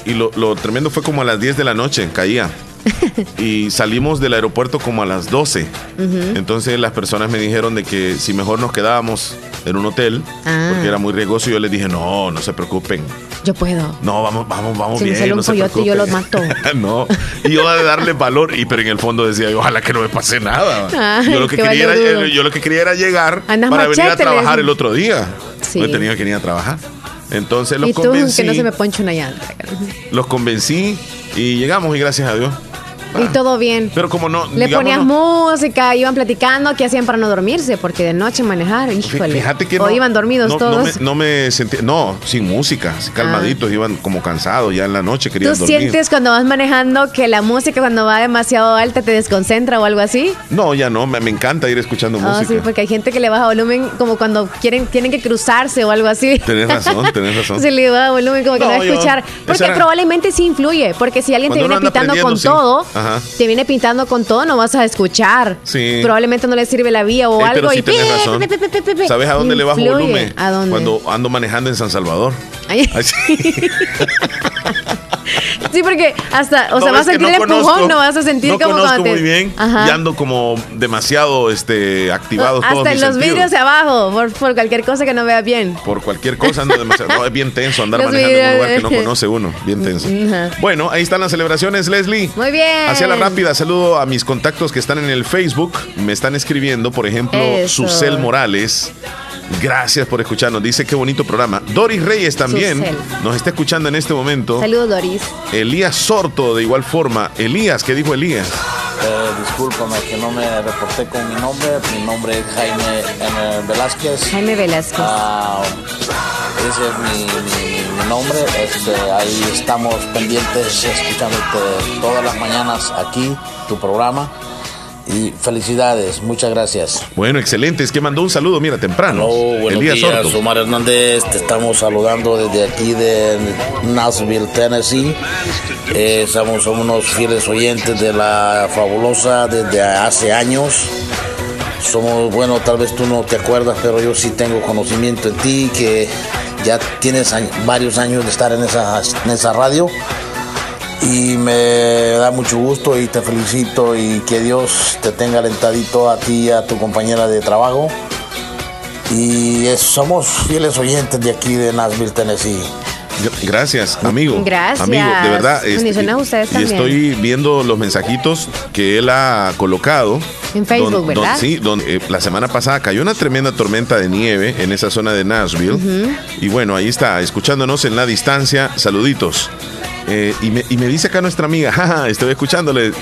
y lo, lo tremendo fue como a las 10 de la noche, caía. <laughs> y salimos del aeropuerto como a las 12. Entonces las personas me dijeron de que si mejor nos quedábamos en un hotel, Ah. porque era muy riesgoso, y yo les dije, no, no se preocupen. Yo puedo. No, vamos, vamos, vamos Si me bien. sale un no coyote, yo lo preocupen". mato. <laughs> no. Y yo de darle valor, y pero en el fondo decía, ojalá que no me pase nada. Yo, lo que quería era, valerudo. yo lo que quería era llegar Andas para venir a trabajar el otro día. Sí. No tenía que venir a trabajar. Entonces los y tú, convencí. que no se me ponche una llanta. Los convencí y llegamos y gracias a Dios. Y todo bien. Pero como no. Le digamos, ponías no- música, iban platicando, ¿qué hacían para no dormirse? Porque de noche manejar, híjole. Fíjate que o no. iban dormidos no, todos. No me, no me sentí. No, sin música, calmaditos, iban como cansados ya en la noche, querían ¿Tú dormir. sientes cuando vas manejando que la música cuando va demasiado alta te desconcentra o algo así? No, ya no, me, me encanta ir escuchando Ah, música. sí, porque hay gente que le baja volumen como cuando quieren tienen que cruzarse o algo así. Tenés razón, tenés <laughs> razón. Se le baja volumen como que no, va a escuchar. Porque era- probablemente sí influye. Porque si alguien te viene pintando con todo, Ajá. te viene pintando con todo, no vas a escuchar. Sí. Probablemente no le sirve la vía o Ey, algo. pero sí y tenés razón. ¿Sabes a dónde le bajo volumen? ¿A dónde? Cuando ando manejando en San Salvador. Ay. Ay, sí. <laughs> Sí, porque hasta, o sea, No, vas es a sentir el empujón, conozco, no vas a sentir no como conozco cuando te. muy bien Ajá. y ando como demasiado este, activados todos Hasta mis en los sentidos. vidrios de abajo, por, por cualquier cosa que no vea bien. Por cualquier cosa ando demasiado. No, es bien tenso andar <laughs> Los manejando en un lugar que videos. no conoce uno. Bien tenso. <laughs> Ajá. Bueno, ahí están las celebraciones, Leslie. Muy bien. Hacia la rápida, saludo a mis contactos que están en el Facebook. Me están escribiendo, por ejemplo, Eso. Susel Morales. Gracias por escucharnos. Dice qué bonito programa. Doris Reyes también Susel. nos está escuchando en este momento. Saludos, Doris. Elías Sorto, de igual forma. Elías, ¿qué dijo Elías? Eh, discúlpame que no me reporté con mi nombre. Mi nombre es Jaime M. Velázquez. Jaime Velasquez. Ah, ese es mi, mi- mi nombre. Este, ahí estamos pendientes escuchándote todas las mañanas aquí, tu programa. Y felicidades, muchas gracias. Bueno, excelente. Es que mandó un saludo, mira, temprano. Hola, buenos Elías días, Sorto. Omar Hernández. Te estamos saludando desde aquí de Nashville, Tennessee. Eh, somos, somos unos fieles oyentes de la fabulosa desde hace años. Somos, bueno, tal vez tú no te acuerdas, pero yo sí tengo conocimiento de ti, que ya tienes varios años de estar en esa, en esa radio. Y me da mucho gusto y te felicito y que Dios te tenga alentadito a ti y a tu compañera de trabajo. Y es- somos fieles oyentes de aquí de Nashville, Tennessee. Gracias, amigo. Gracias. Amigo, de verdad. este, a ustedes y estoy viendo los mensajitos que él ha colocado. En Facebook, Don- don- ¿verdad? sí, donde eh, la semana pasada cayó una tremenda tormenta de nieve en esa zona de Nashville. Y bueno, ahí está, escuchándonos en la distancia. Saluditos. Eh, y, me, y me dice acá nuestra amiga, <laughs> jaja, estoy escuchándole.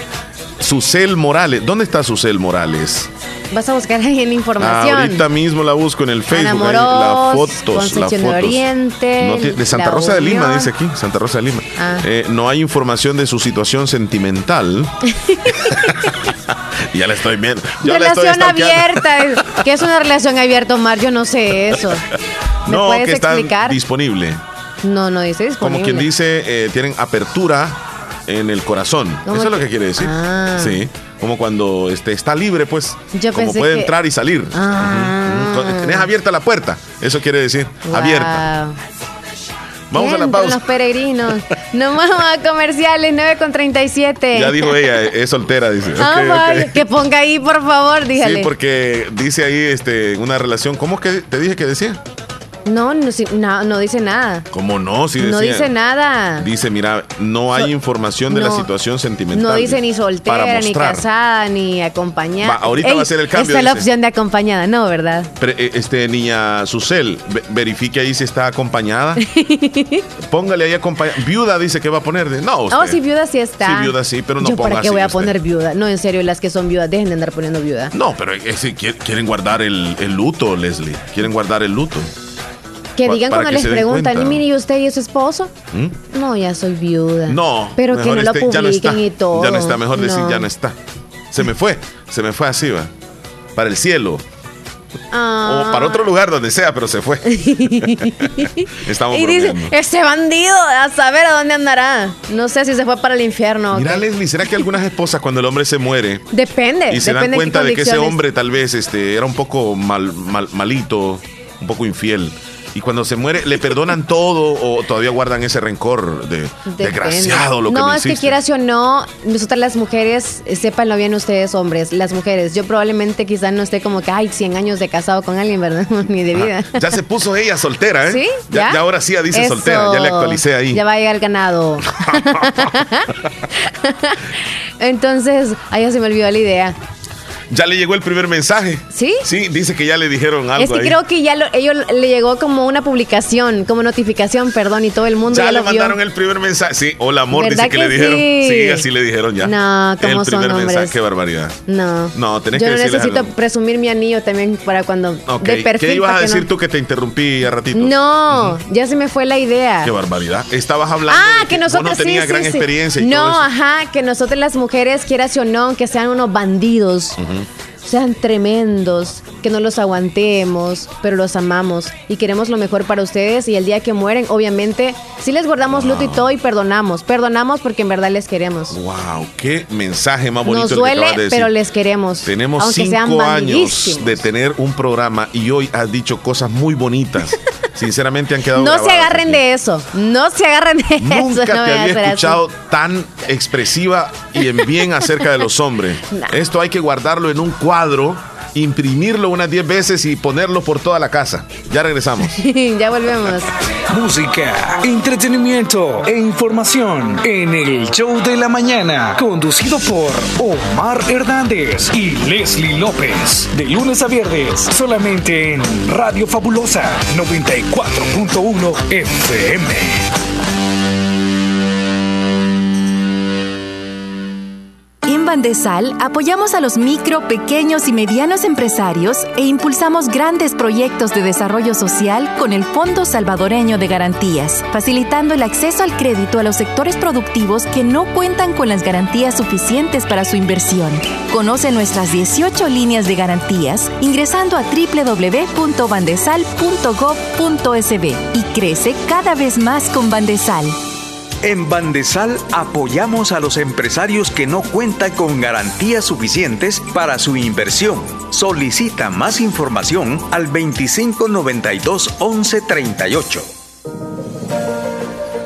Susel Morales. ¿Dónde está Susel Morales? Vas a buscar ahí en información. Ahorita mismo la busco en el Facebook. Moros, la fotos, la Concepción de fotos. Oriente, No de Santa Rosa de Lima, dice aquí. Santa Rosa de Lima. Ah. Eh, no hay información de su situación sentimental. <laughs> ya la estoy viendo. La estoy relación stalkeando. abierta. <laughs> ¿Qué es una relación abierta, Omar? Yo no sé eso. ¿Me No, puedes que está explicar? disponible. No, no dice disponible. Como quien dice, eh, tienen apertura en el corazón. ¿Cómo Eso es lo que- quiere decir. Ah. Sí. como cuando este, está libre, pues. Yo como puede que- entrar y salir. Ah. Tenés abierta la puerta. Eso quiere decir Wow. abierta. Vamos a la pausa. los peregrinos. No vamos a comerciales, 9 con 37. Ya dijo ella, es soltera, dice. Ah, que ponga ahí, por favor, dígale. Sí, porque dice ahí este, una relación. ¿Cómo que te dije que decía? No, no, no, no dice nada. ¿Cómo no? Sí no dice nada. Dice, mira, no hay So- información de la situación sentimental. No dice ni soltera, ni casada, ni acompañada. Va, ahorita va a ser el cambio, Esta es la opción de acompañada, no, ¿verdad? Eh, este, niña Susel, ve- verifique ahí si está acompañada. <laughs> Póngale ahí acompañada. Viuda dice que va a poner. de- No, usted. Oh, sí, viuda sí está. Sí, viuda sí, pero no Yo, ponga ¿para qué así voy a usted. poner viuda? No, en serio, las que son viudas, dejen de andar poniendo viuda. No, pero es quieren quieren guardar el, el luto, Leslie. Quieren guardar el luto. Que digan cuando les preguntan. ¿y mire, ¿y usted y su esposo? ¿Mm? No, ya soy viuda. No. Pero que no lo este, no publiquen está. y todo. Ya no está, mejor decir ya no está. Se me fue, se me fue así, va. Para el cielo. Ah. O para otro lugar donde sea, pero se fue. <laughs> Estamos Y dice, ese bandido, a saber a dónde andará. No sé si se fue para el infierno. Mira, qué. Leslie, ¿será que algunas esposas cuando el hombre se muere Depende. y se dan cuenta qué de que ese hombre tal vez este, era un poco mal, mal- malito, un poco infiel? Y cuando se muere, ¿le perdonan todo o todavía guardan ese rencor de Depende. desgraciado lo que No, me es que hiciste? quieras o no, nosotras las mujeres, eh, sépanlo bien ustedes hombres, las mujeres, yo probablemente quizás no esté como que, ay, 100 años de casado con alguien, ¿verdad? <laughs> Ni de vida. Ajá. Ya se puso ella soltera, ¿eh? ¿Sí? Ya, ya ahora sí ya dice Eso. soltera, ya le actualicé ahí. Ya va a llegar ganado. <laughs> <laughs> Entonces, ahí ya se me olvidó la idea. Ya le llegó el primer mensaje. ¿Sí? Sí, dice que ya le dijeron algo Es que ahí. creo que ya lo, ellos le llegó como una publicación, como notificación, perdón, y todo el mundo ya, Ya le lo vio. mandaron el primer mensaje. Sí, hola amor, ¿Verdad dice que, le que dijeron. sí? Sí, así le dijeron ya. No, ¿cómo El son primer mensaje, hombres? qué barbaridad. No. No, tenés Yo que no necesito algo. presumir mi anillo también para cuando de perfil. ¿Qué ibas a que decir no- tú que te interrumpí a ratito? No, ya se me fue la idea. Qué barbaridad. Estabas hablando Ah, de que vos nosotros no tenías sí, gran experiencia y No, todo eso. ajá, que nosotros las mujeres, quieras o no, que sean unos bandidos. Mm-hmm. Sean tremendos, que no los aguantemos, pero los amamos y queremos lo mejor para ustedes. Y el día que mueren, obviamente, sí les guardamos luto y todo y perdonamos. Perdonamos porque en verdad les queremos. Wow, qué mensaje más bonito Nos el que duele, acabas de decir. pero les queremos. Tenemos aunque sean cinco años de tener un programa y hoy has dicho cosas muy bonitas. <laughs> Sinceramente han quedado No se agarren aquí. de eso. No se agarren de Nunca eso. te no había hacer así. escuchado tan expresiva y en bien acerca de los hombres. <laughs> Nah. Esto hay que guardarlo en un cuadro, imprimirlo unas 10 veces y ponerlo por toda la casa. Ya regresamos. <laughs> ya volvemos. Música, entretenimiento e información en el show de la mañana, conducido por Omar Hernández y Leslie López. De lunes a viernes, solamente en Radio Fabulosa 94.1 FM. Bandesal apoyamos a los micro, pequeños y medianos empresarios e impulsamos grandes proyectos de desarrollo social con el Fondo Salvadoreño de Garantías, facilitando el acceso al crédito a los sectores productivos que no cuentan con las garantías suficientes para su inversión. Conoce nuestras 18 líneas de garantías ingresando a www.bandesal.gov.sb y crece cada vez más con Bandesal. En Bandesal apoyamos a los empresarios que no cuentan con garantías suficientes para su inversión. Solicita más información al 2592 1138.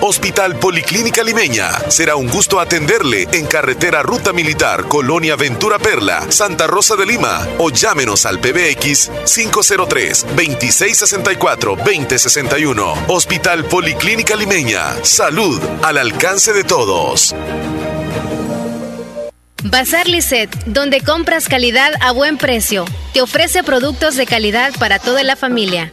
Hospital Policlínica Limeña. Será un gusto atenderle en carretera Ruta Militar, Colonia Ventura Perla, Santa Rosa de Lima o llámenos al PBX 503-2664-2061. Hospital Policlínica Limeña. Salud al alcance de todos. Bazar Lisset, donde compras calidad a buen precio. Te ofrece productos de calidad para toda la familia.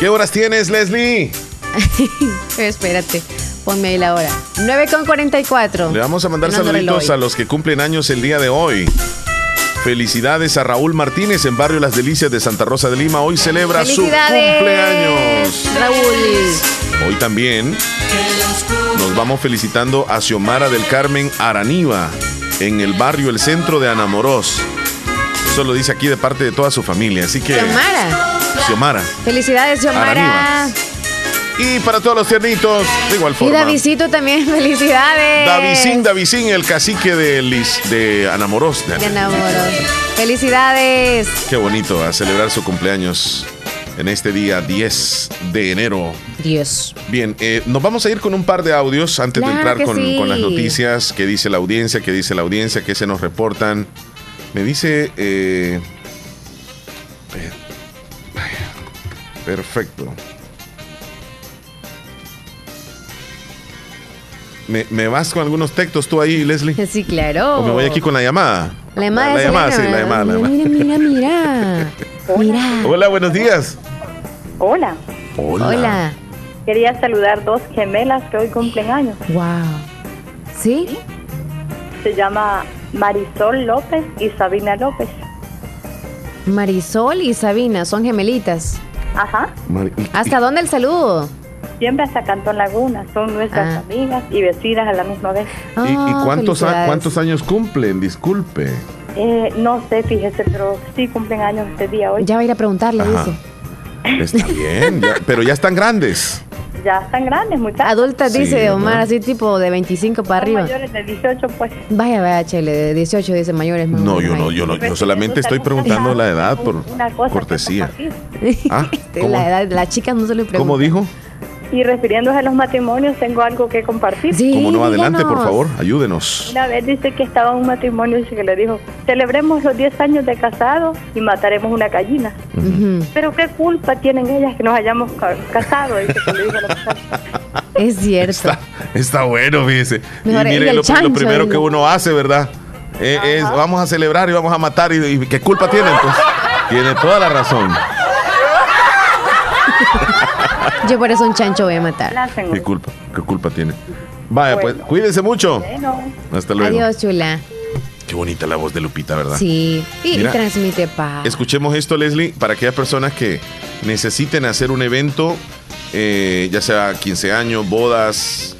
¿Qué horas tienes, Leslie? <laughs> Espérate, ponme ahí la hora. 9 con 44. Le vamos a mandar saluditos a los que cumplen años el día de hoy. Felicidades a Raúl Martínez en Barrio Las Delicias de Santa Rosa de Lima. Hoy celebra su cumpleaños. Raúl. Hoy también nos vamos felicitando a Xiomara del Carmen Araniva en el barrio El Centro de Anamorós. Eso lo dice aquí de parte de toda su familia. Así que. Xiomara. Xiomara. Felicidades, Xiomara. Y para todos los tiernitos, de igual forma. Y Davidito también, <laughs> felicidades. Davidín, Davidín, el cacique de, Lis, de Anamorós. De Anamorós. Felicidades. Qué bonito a celebrar su cumpleaños en este día 10 de enero. 10. Bien, eh, nos vamos a ir con un par de audios antes de entrar con, con, las noticias. ¿Qué dice la audiencia? ¿Qué dice la audiencia? ¿Qué se nos reportan? Me dice... Eh, perfecto. ¿Me, ¿Me, vas con algunos textos tú ahí, Leslie? Sí, claro. ¿O me voy aquí con la llamada? La llamada, la, llamada, sí, la llamada. Mira, mira, <laughs> mira. mira. Hola, buenos días. Hola. Hola. Hola. Quería saludar dos gemelas que hoy cumplen años. Wow. ¿Sí? Se llama Marisol López y Sabina López. Marisol y Sabina son gemelitas. Ajá. ¿Hasta dónde el saludo? Siempre hasta Cantón Laguna. Son nuestras Ah. amigas y vecinas a la misma vez. ¿Y, y Ah, cuántos, a- felicidades. cuántos años cumplen? Disculpe. Eh, no sé, fíjese, pero sí cumplen años este día hoy. Ya va a ir a preguntarle, Ajá. dice. Está bien, ya- pero ya están grandes. Ya están grandes, muchachos. Adultas, Sí, dice Omar, ¿no? así tipo de 25 para arriba. mayores de 18, pues. Vaya, vaya, chele, de 18 dice mayores. más No, yo no, yo no, yo solamente estoy preguntando la edad por Una cosa que cortesía. <laughs> Ah, ¿cómo, la edad las chicas no se le pregunta. cómo dijo? Y refiriéndose a los matrimonios, tengo algo que compartir. Sí, ¿Cómo no? Adelante, por díganos. favor, ayúdenos. Una vez dice que estaba en un matrimonio y que le dijo, celebremos los 10 años de casado y mataremos una gallina. Ujú. Pero qué culpa tienen ellas que nos hayamos ca- casado, dice que le dijo la muchacha. <laughs> Es cierto. Está, está bueno, fíjese. Y Mejor, y mire, el lo, lo chancho, primero dile. que uno hace, ¿verdad? Eh, es, vamos a celebrar y vamos a matar. ¿Y, y qué culpa tienen? Pues tiene toda la razón. <laughs> Yo por eso un chancho voy a matar. ¿Qué culpa? ¿Qué culpa tiene? Vaya, pues, cuídense mucho. Bueno, Hasta luego. Adiós, chula. Qué bonita la voz de Lupita, ¿verdad? Sí. Y, transmite paz. Escuchemos esto, Leslie, para aquellas personas que necesiten hacer un evento, eh, ya sea 15 años, bodas,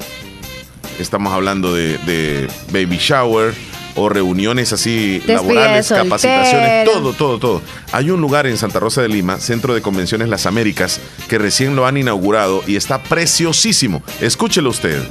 estamos hablando de, de baby shower, o reuniones así laborales, capacitaciones, todo, todo, todo. Hay un lugar en Santa Rosa de Lima, Centro de Convenciones Las Américas, que recién lo han inaugurado y está preciosísimo. Escúchelo usted.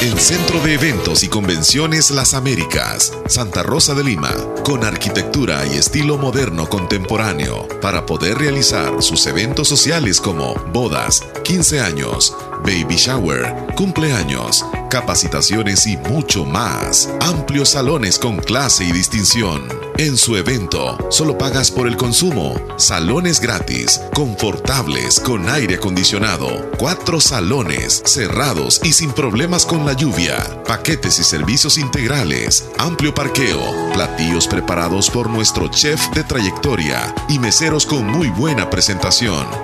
En Centro de Eventos y Convenciones Las Américas, Santa Rosa de Lima, con arquitectura y estilo moderno contemporáneo, para poder realizar sus eventos sociales como bodas, 15 años, baby shower, cumpleaños, capacitaciones y mucho más. Amplios salones con clase y distinción. En su evento, solo pagas por el consumo. Salones gratis, confortables, con aire acondicionado. Cuatro salones, cerrados y sin problemas con la lluvia. Paquetes y servicios integrales. Amplio parqueo. Platillos preparados por nuestro chef de trayectoria. Y meseros con muy buena presentación.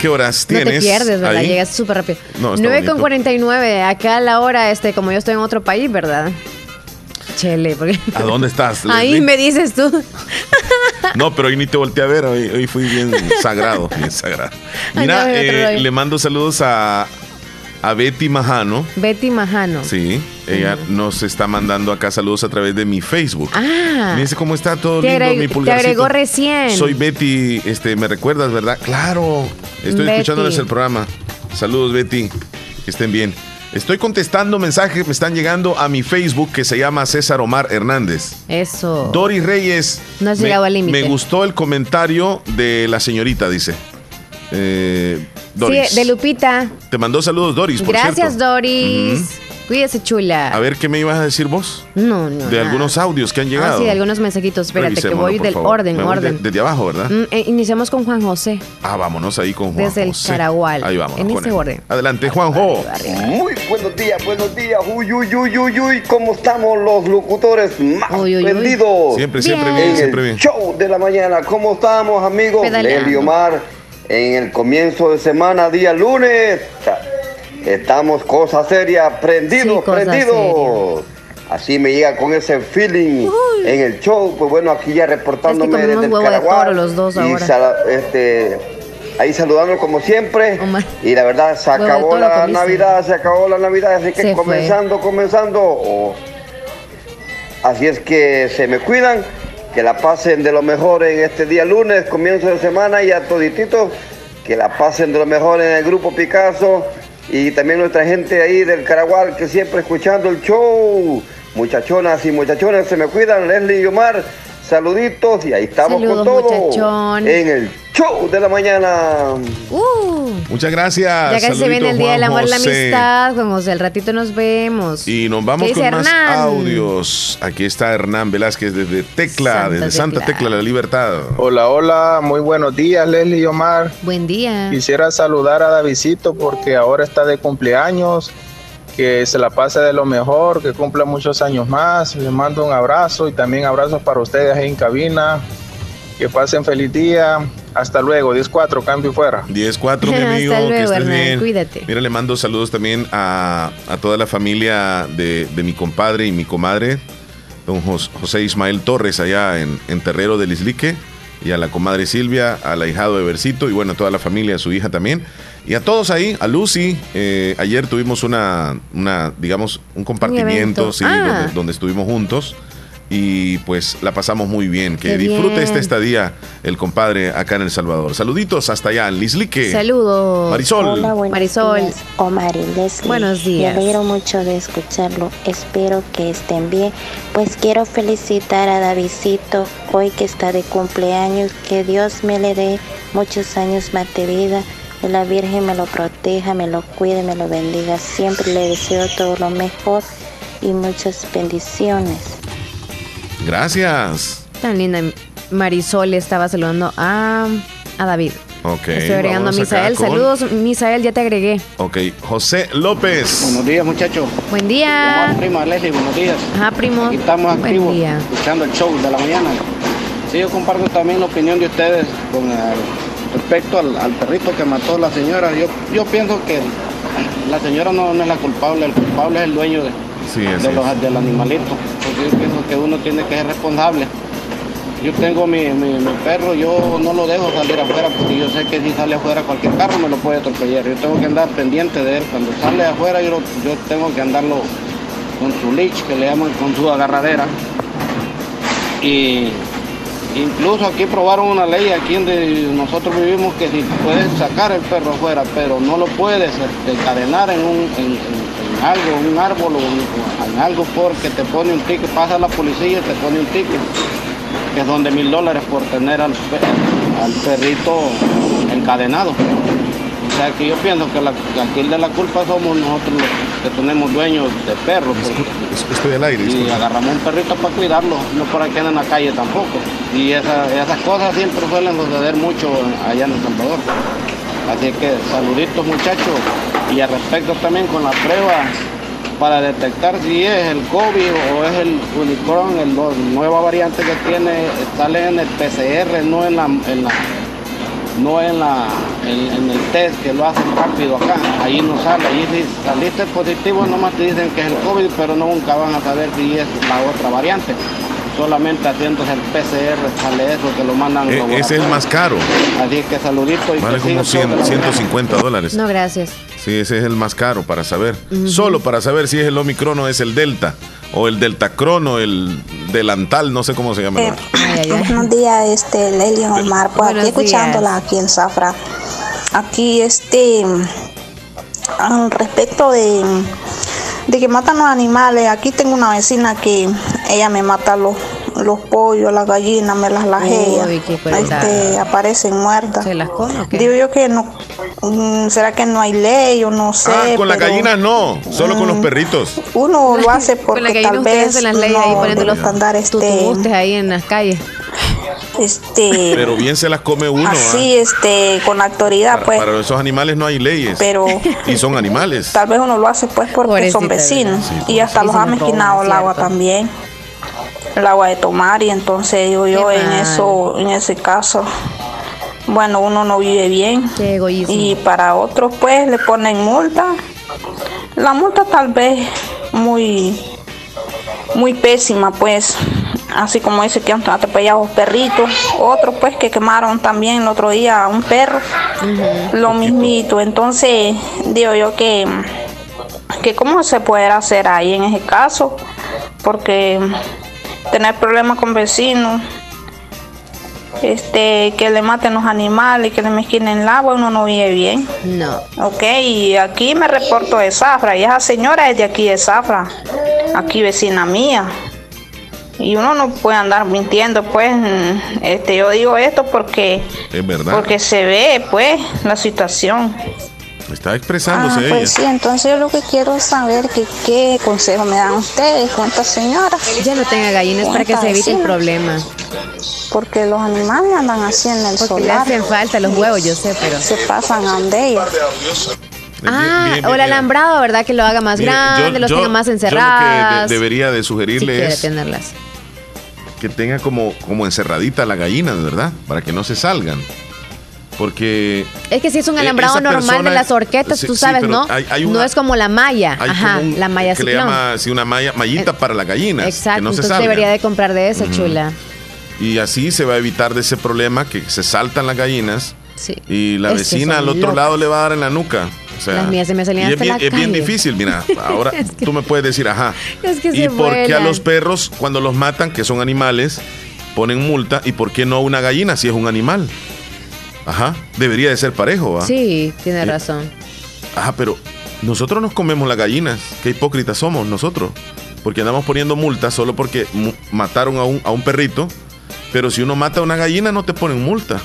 ¿qué horas No tienes? te pierdes, ¿verdad? ahí? Llegas súper rápido. No, está 9 bonito. con 49. Acá a la hora, este, como yo estoy en otro país, ¿verdad? Chele, porque. ¿A dónde estás? <laughs> Ahí me dices tú. <laughs> No, pero hoy ni te volteé a ver, hoy, hoy fui bien sagrado, bien sagrado. <laughs> Mira, Ay, no, eh, le mando saludos a, a Betty Majano. Betty Majano. Sí, ella nos está mandando acá saludos a través de mi Facebook. Ah. Me dice cómo está todo Te, lindo mi te pulgarcito. agregó recién. Soy Betty, este, me recuerdas, ¿verdad? Claro. Estoy Betty. escuchándoles el programa. Saludos, Betty. Que estén bien. Estoy contestando mensajes que me están llegando a mi Facebook que se llama César Omar Hernández. Eso. Doris Reyes. No has me- llegado al límite. Me gustó el comentario de la señorita, dice. Eh, Doris. Sí, de Lupita. Te mandó saludos, Doris. Por Gracias, cierto. Doris. Cuídese, chula. A ver, ¿qué me ibas a decir vos? No, no. De nada. algunos audios que han Ah, llegado. sí, de algunos mensajitos. Espérate, que voy del favor. orden, orden. de- desde abajo, ¿verdad? Mm, eh, iniciamos con Juan José. Ah, vámonos ahí con Juan Desde el José. Caragual. Ahí vamos. En ese él. orden. Adelante, Juanjo. Muy buenos días, buenos días. Uy, uy, uy, uy, uy. ¿Cómo estamos los locutores más prendidos? Siempre, siempre bien, En siempre el bien. Show de la mañana. ¿Cómo estamos, amigos? Pedaleando. Leli Omar. En el comienzo de semana, día lunes. Estamos cosa seria, prendidos, Sí, cosa prendidos. Así me llega con ese feeling en el show. Pues bueno, aquí ya reportándome desde el de los dos y este, ahí saludando como siempre. Y la verdad, se acabó la. Navidad, se acabó la Navidad, así que Se fue. comenzando, comenzando. oh. Así es que se me cuidan, que la pasen de lo mejor en este día lunes, comienzo de semana y a todititos, que la pasen de lo mejor en el grupo Picasso y también nuestra gente ahí del Caragual que siempre escuchando el show. Muchachonas y muchachones, se me cuidan, Leslie y Omar. Saluditos y ahí estamos Saludos, con todo muchachón. en el show de la mañana. Uh, Muchas gracias. ya casi se viene el Día del Amor y la. Amistad. Juan José, al ratito nos vemos. Y nos vamos ¿Qué con dice más Hernán? audios. Aquí está Hernán Velázquez desde Tecla, Santa desde Santa Tecla. La Libertad. Hola, hola, muy buenos días, Leslie y Omar. Buen día. Quisiera saludar a Davidito porque ahora está de cumpleaños, que se la pase de lo mejor, que cumpla muchos años más. Le mando un abrazo y también abrazos para ustedes ahí en cabina. Que pasen feliz día. Hasta luego, 10-4, cambio y fuera. 10-4, mi <laughs> Hasta amigo. luego, que estés Hernán, bien. cuídate. Mira, le mando saludos también a, a toda la familia de, de mi compadre y mi comadre, don Jos- José Ismael Torres, allá en, en Terrero del Islique, y a la comadre Silvia, al ahijado de Versito, y bueno, a toda la familia, a su hija también. Y a todos ahí, a Lucy, eh, ayer tuvimos una, una, digamos, un compartimiento, sí, Ah. donde, donde estuvimos juntos. Y pues la pasamos muy bien. Que Qué disfrute bien. este estadía el compadre acá en El Salvador. Saluditos hasta allá en Lislique. Saludos. Marisol. Hola, buenos Marisol. días, Omar y Leslie. Buenos días. Me alegro mucho de escucharlo. Espero que estén bien. Pues quiero felicitar a Davidito hoy que está de cumpleaños. Que Dios me le dé muchos años más de vida. Que la Virgen me lo proteja, me lo cuide, me lo bendiga. Siempre le deseo todo lo mejor y muchas bendiciones. Gracias. Tan linda. Marisol estaba saludando a, a David. Ok. Estoy agregando a Misael. con- Saludos, Misael, ya te agregué. Ok, José López. Buenos días, muchachos. Buen día. Prima Leslie, buenos días. Ajá, primo. Aquí estamos Buen activos, día. escuchando el show de la mañana. Sí, yo comparto también la opinión de ustedes con el- respecto al, al perrito que mató la señora. Yo, yo pienso que la señora no, no es la culpable, el culpable es el dueño de, Sí, de los, del animalito. Yo pienso que uno tiene que ser responsable. Yo tengo mi, mi- perro, yo no lo dejo salir afuera porque yo sé que si sale afuera cualquier carro me lo puede atropellar. Yo tengo que andar pendiente de él. Cuando sale afuera yo, yo tengo que andarlo con su leash, que le llaman con su agarradera. Y incluso aquí probaron una ley aquí donde nosotros vivimos que si puedes sacar el perro afuera, pero no lo puedes encadenar en, un, en, algo, un árbol o en, algo porque te pone un ticket, pasa la policía y te pone un ticket, que es donde mil dólares por tener al, al perrito encadenado. O sea que yo pienso que, la, que aquí el de la culpa somos nosotros los que tenemos dueños de perros. porque- Estoy al aire. y disculpe. agarramos un perrito para cuidarlo, no por aquí en la calle tampoco. Y esa- esas cosas siempre suelen suceder mucho allá en El Salvador. Así que saluditos muchachos. Y al respecto también con la prueba para detectar si es el COVID o es el Unicron, el, la nueva variante que tiene, sale en el PCR, no en la, en la no en la en, el test que lo hacen rápido acá, ahí no sale, ahí si saliste positivo nomás te dicen que es el COVID, pero nunca van a saber si es la otra variante. Solamente haciéndose el PCR sale eso, que lo mandan E- al ese es el más caro. Así que saludito y Vale que como el show de 100, la mañana. 150 dólares. No, gracias. Sí, ese es el más caro para saber. Solo para saber si es el Omicron o es el Delta. O el Deltacron o el Delantal, no sé cómo se llama. el otro. Buenos días, este, Lelian Omar, pues Buenos aquí escuchándola aquí en Zafra. Aquí, este, al respecto de, de que matan los animales, aquí tengo una vecina que ella me mata los, los pollos, las gallinas, me las lajea, este, aparecen muertas. ¿Se las come o qué? Digo yo que no, mm, será que no hay ley o no sé. Ah, con las gallinas no, solo con los Mm. perritos. Uno lo <laughs> hace porque tal vez las leyes ahí no poniendo debe los andar este, ahí en las calles. este, Pero bien se las come uno. así, este, con autoridad, ah. Para, pues. para esos animales no hay leyes. Pero- Y son animales. Tal vez uno lo hace pues porque son vecinos y hasta Sí, los ha mezquinado el agua también, el agua de tomar y entonces digo yo en eso, en ese caso, bueno uno no vive bien. Qué egoísmo. y para otros pues le ponen multa, la multa tal vez muy muy pésima pues. Así como dice que han atropellado perritos otros pues que quemaron también el otro día a un perro. Lo mismito. Entonces digo yo que que cómo se puede hacer ahí en ese caso porque tener problemas con vecinos este que le maten los animales que le mezquinen el agua uno no vive bien No. Ok, y aquí me reporto de Zafra, y esa señora es de aquí de Zafra, aquí vecina mía. Y uno no puede andar mintiendo, pues, mm, este, yo digo esto porque, Es verdad. porque se ve, pues, la situación. Está Ah, expresándose ella. pues sí, entonces yo lo que quiero es saber que qué consejo me dan ustedes con esta señora. Ya no tenga gallinas para que se evite el problema. Porque los animales andan así en el Porque le solar. hacen falta los huevos, yo sé, pero. Se pasan a donde ellas. Ah, bien, o el bien. alambrado, ¿verdad? Que lo haga más Mire, grande, yo- los yo- tenga más yo lo que encerradas. de- debería de si sugerirle quiere es tenerlas. que tenga como, como encerradita la gallina, ¿verdad? Para que no se salgan. Porque Es que si es un Eh, alambrado normal persona- de las horquetas, sí, tú sí, sabes, ¿no? hay- hay no es como la malla. hay Ajá, como un- la malla que le llama así una malla, mallita para las gallinas. Exacto, que no se entonces debería de comprar de esa, chula. Y así se va a evitar de ese problema que se saltan las gallinas Sí. y la Es vecina al otro locas. lado le va a dar en la nuca. O sea, Las mías se me salían y es bien, la es bien calle. difícil, mira. <laughs> Ahora Es que- tú me puedes decir, ajá. Es que ¿Y por qué a los perros, cuando los matan, que son animales, ponen multa? ¿Y por qué no a una gallina si es un animal? Ajá, debería de ser parejo, ¿va? Sí, tiene Eh, razón. Ajá, pero nosotros nos comemos las gallinas. Qué hipócritas somos nosotros. Porque andamos poniendo multas solo porque mu- mataron a un, a un perrito. Pero si uno mata a una gallina, no te ponen multa.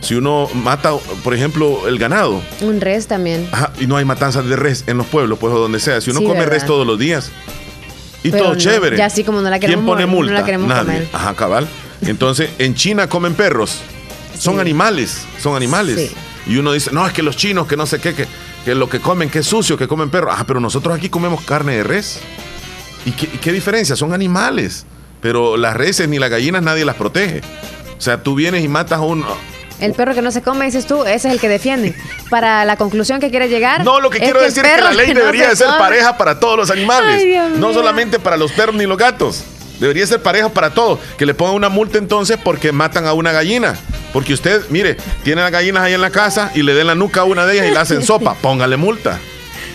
Si uno mata, por ejemplo, el ganado, Un res también. ajá, y no hay matanzas de res en los pueblos, pues o donde sea. Si uno Sí, come ¿verdad? res todos los días, y Pero todo no, chévere. ya así como no la ¿Quién queremos pone mo- no multa? la queremos Nadie. comer. Ajá, cabal. Entonces, en China comen perros. Son animales, son animales. Y uno dice, no, es que los chinos, que no sé qué, que, que lo que comen, que es sucio, que comen perro. Ah, pero nosotros aquí comemos carne de res. ¿Y qué, diferencia? Son animales. Pero las reses ni las gallinas nadie las protege. O sea, tú vienes y matas a un... El perro que no se come, dices tú, ese es el que defiende. Para la conclusión que quiere llegar. No, lo que quiero decir es que la ley que no debería se de ser come- pareja para todos los animales. Ay, no solamente para los perros ni los gatos. Debería ser pareja para todos. Que le pongan una multa entonces porque matan a una gallina. Porque usted, mire, tiene las gallinas ahí en la casa y le den la nuca a una de ellas y la hacen <laughs> sopa. Póngale multa.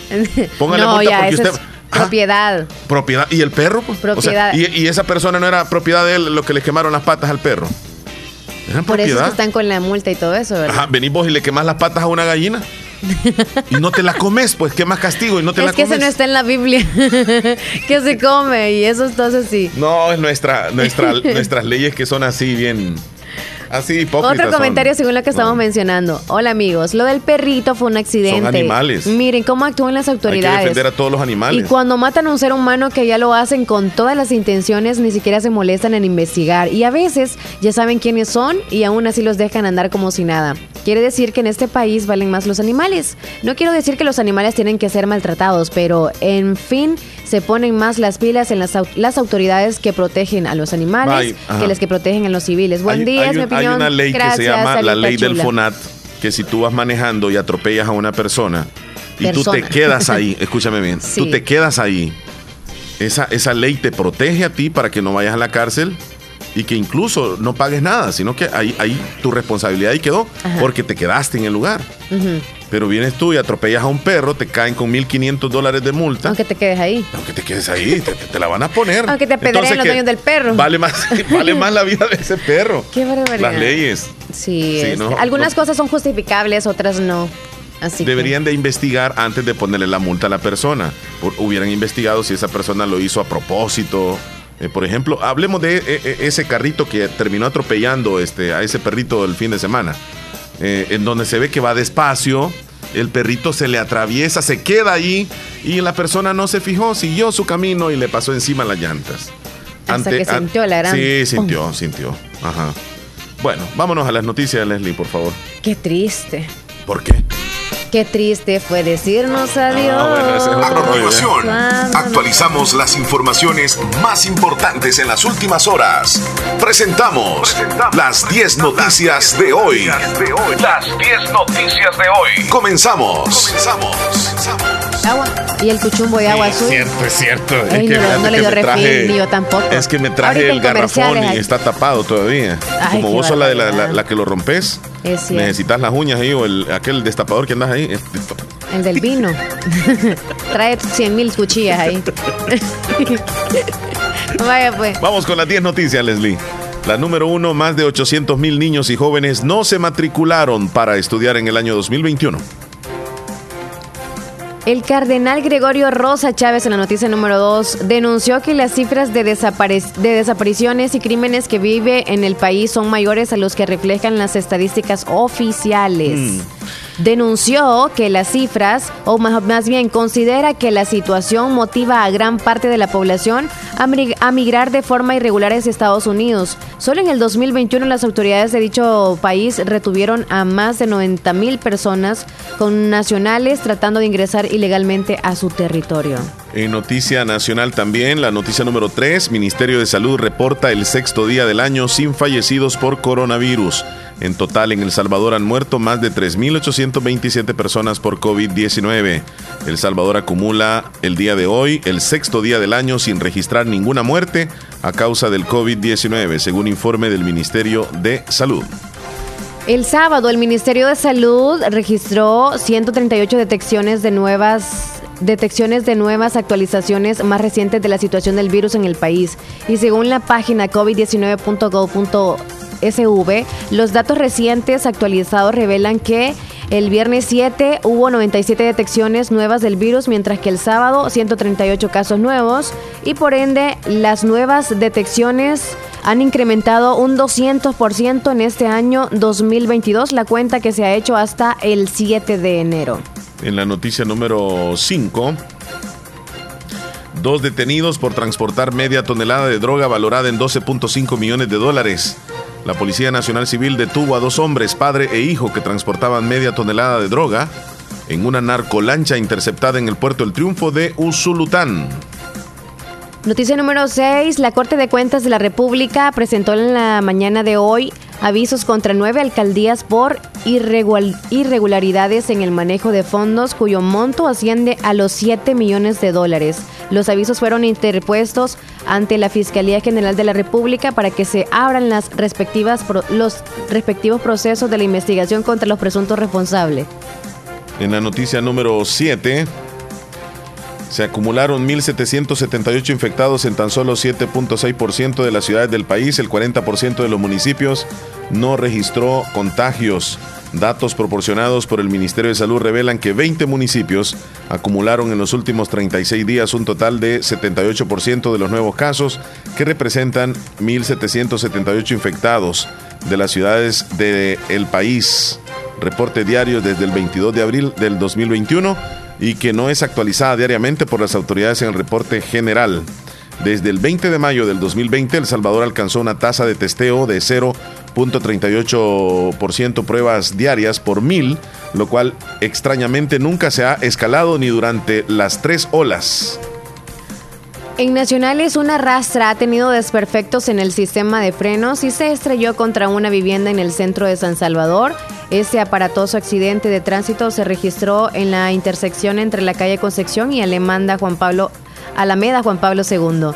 <laughs> Póngale no, multa ya, porque usted. es propiedad. Propiedad. ¿Y el perro? pues? O sea, Propiedad. y, y esa persona no era propiedad de él lo que le quemaron las patas al perro. Era Por eso es que están con la multa y todo eso, ¿verdad? Ajá, venís vos y le quemas las patas a una gallina. Y no te la comes, pues qué más castigo y no te es la que comes. ese no está en la Biblia. <laughs> que se come y eso entonces sí. No, es nuestra, nuestra, nuestras leyes que son así bien. Así hipócritas. Otro son. comentario según lo que estamos mencionando. Hola amigos, lo del perrito fue un accidente. Son animales. Miren cómo actúan las Hay que autoridades. defender a todos los animales. Y cuando matan a un ser humano que ya lo hacen con todas las intenciones, ni siquiera se molestan en investigar. Y a veces ya saben quiénes son y aún así los dejan andar como si nada. Quiere decir que en este país valen más los animales. No quiero decir que los animales tienen que ser maltratados, pero en fin, se ponen más las pilas en las, las autoridades que protegen a los animales que las que protegen a los civiles. Buen hay, día, hay es mi un- hay opinión. una ley que se llama la ley del. FONAT, que si tú vas manejando y atropellas a una persona y tú te quedas ahí, <laughs> escúchame bien, Sí. tú te quedas ahí, esa, esa ley te protege a ti para que no vayas a la cárcel y que incluso no pagues nada, sino que ahí, ahí tu responsabilidad ahí quedó Ajá. porque te quedaste en el lugar. Ujú. Pero vienes tú y atropellas a un perro, te caen con 1.500 dólares de multa. Aunque te quedes ahí. Aunque te quedes ahí, te, la van a poner. Aunque te apedreen los dueños del perro. Vale más, <laughs> vale más la vida de ese perro. Qué barbaridad. Las leyes. Sí, Sí, este, no, algunas no. cosas son justificables, otras no. Así que- Deberían de investigar antes de ponerle la multa a la persona. Hubieran investigado si esa persona lo hizo a propósito. Eh, por ejemplo, hablemos de eh, eh, ese carrito que terminó atropellando este, a ese perrito el fin de semana. Eh, en donde se ve que va despacio, el perrito se le atraviesa, se queda ahí y la persona no se fijó, siguió su camino y le pasó encima las llantas. Hasta que sintió la gran- Sí, sintió, sintió. Ajá. Bueno, vámonos a las noticias, Leslie, por favor. Qué triste. ¿Por qué? Qué triste fue decirnos adiós. Ah, bueno, es A continuación, Cuando- actualizamos las informaciones más importantes en las últimas horas. Presentamos las 10 noticias de hoy. Las 10 noticias de hoy. Comenzamos. Agua. Y el cuchumbo de agua azul. cierto, es cierto. Es que no, le dio refil, traje- ni yo tampoco. Es que me traje Ahorita el garrafón y está tapado todavía. Ay, Como vos sos la, de la, la- que lo rompes, Es necesitas las uñas ahí o el, aquel destapador que andas ahí. El del vino. <laughs> Trae 100 mil cuchillas ahí. <laughs> Vaya pues. Vamos con las 10 noticias, Leslie. La número uno, más de 800 mil niños y jóvenes no se matricularon para estudiar en el año 2021. El cardenal Gregorio Rosa Chávez en la noticia número 2 denunció que las cifras de, desapariciones y crímenes que vive en el país son mayores a los que reflejan las estadísticas oficiales. Denunció que las cifras, o más, más bien considera que la situación motiva a gran parte de la población a, mig- a migrar de forma irregular hacia Estados Unidos. Solo en el 2021 las autoridades de dicho país retuvieron a más de 90 mil personas con nacionales tratando de ingresar ilegalmente a su territorio. En noticia nacional también, la noticia número 3, Ministerio de Salud reporta el sexto día del año sin fallecidos por coronavirus. En total, en El Salvador han muerto más de 3.827 personas por COVID-19. El Salvador acumula el día de hoy el sexto día del año sin registrar ninguna muerte a causa del COVID-19, según informe del Ministerio de Salud. El sábado, el Ministerio de Salud registró 138 detecciones de nuevas detecciones de nuevas actualizaciones más recientes de la situación del virus en el país. Y según la página covid19.gov.sv, los datos recientes actualizados revelan que el viernes 7 hubo 97 detecciones nuevas del virus, mientras que el sábado 138 casos nuevos y por ende las nuevas detecciones han incrementado un 200% en este año 2022, la cuenta que se ha hecho hasta el 7 de enero. En la noticia número 5, dos detenidos por transportar media tonelada de droga valorada en 12.5 millones de dólares. La Policía Nacional Civil detuvo a dos hombres, padre e hijo, que transportaban media tonelada de droga en una narcolancha interceptada en el puerto El Triunfo de Usulután. Noticia número 6. La Corte de Cuentas de la República presentó en la mañana de hoy avisos contra nueve alcaldías por irregularidades en el manejo de fondos cuyo monto asciende a los 7 millones de dólares. Los avisos fueron interpuestos ante la Fiscalía General de la República para que se abran las respectivas, los respectivos procesos de la investigación contra los presuntos responsables. En la noticia número 7, se acumularon 1.778 infectados en tan solo 7.6% de las ciudades del país. El 40% de los municipios no registró contagios. Datos proporcionados por el Ministerio de Salud revelan que 20 municipios acumularon en los últimos 36 días un total de 78% de los nuevos casos, que representan 1.778 infectados de las ciudades del país. Reporte diario desde el 22 de abril del 2021 y que no es actualizada diariamente por las autoridades en el reporte general. Desde el 20 de mayo del 2020, El Salvador alcanzó una tasa de testeo de 0.38% pruebas diarias por mil, lo cual extrañamente nunca se ha escalado ni durante las tres olas. En Nacionales, una rastra ha tenido desperfectos en el sistema de frenos y se estrelló contra una vivienda en el centro de San Salvador. Este aparatoso accidente de tránsito se registró en la intersección entre la calle Concepción y Alemanda Juan Pablo Alameda Juan Pablo II.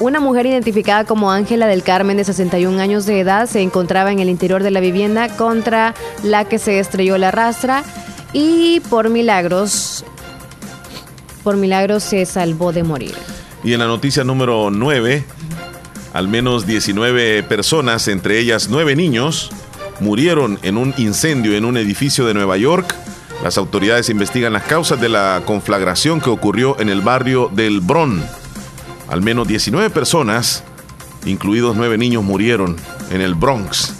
una mujer identificada como Ángela del Carmen de 61 años de edad se encontraba en el interior de la vivienda contra la que se estrelló la rastra y por milagros, por milagros se salvó de morir. Y en la noticia número 9, al menos 19 personas, entre ellas 9 niños, murieron en un incendio en un edificio de Nueva York. Las autoridades investigan las causas de la conflagración que ocurrió en el barrio del Bron. Al menos 19 personas, incluidos 9 niños, murieron en el Bronx,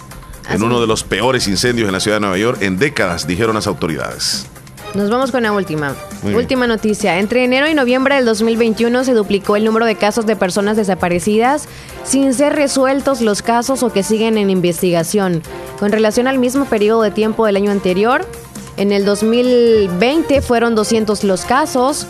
en uno de los peores incendios en la ciudad de Nueva York en décadas, dijeron las autoridades. Nos vamos con la última. última noticia. Entre enero y noviembre del 2021 se duplicó el número de casos de personas desaparecidas sin ser resueltos los casos o que siguen en investigación. Con relación al mismo periodo de tiempo del año anterior, en el 2020 fueron 200 los casos.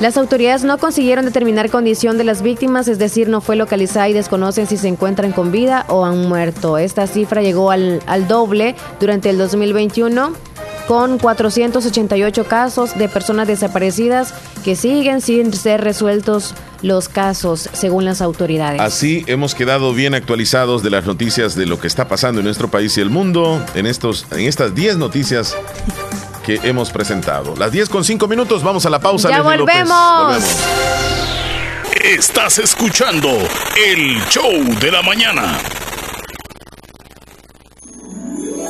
Las autoridades no consiguieron determinar condición de las víctimas, es decir, no fue localizada y desconocen si se encuentran con vida o han muerto. Esta cifra llegó al, al doble durante el 2021 con 488 casos de personas desaparecidas que siguen sin ser resueltos los casos según las autoridades. Así hemos quedado bien actualizados de las noticias de lo que está pasando en nuestro país y el mundo en, estos, en estas 10 noticias que hemos presentado. Las 10 con 5 minutos, vamos a la pausa. Ya volvemos. Estás escuchando el show de la mañana.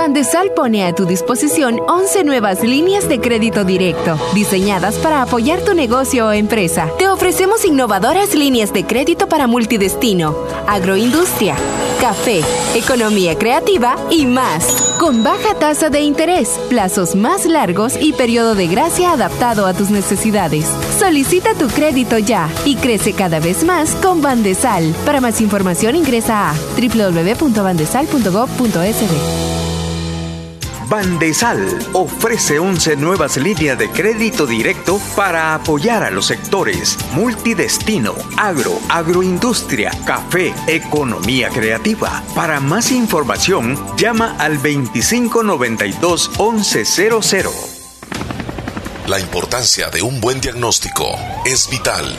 Bandesal pone a tu disposición 11 nuevas líneas de crédito directo, diseñadas para apoyar tu negocio o empresa. Te ofrecemos innovadoras líneas de crédito para multidestino, agroindustria, café, economía creativa y más. Con baja tasa de interés, plazos más largos y periodo de gracia adaptado a tus necesidades. Solicita tu crédito ya y crece cada vez más con Bandesal. Para más información ingresa a www.bandesal.gov.sb. Bandesal ofrece 11 nuevas líneas de crédito directo para apoyar a los sectores multidestino, agro, agroindustria, café, economía creativa. Para más información, llama al 2592 1100. La importancia de un buen diagnóstico es vital.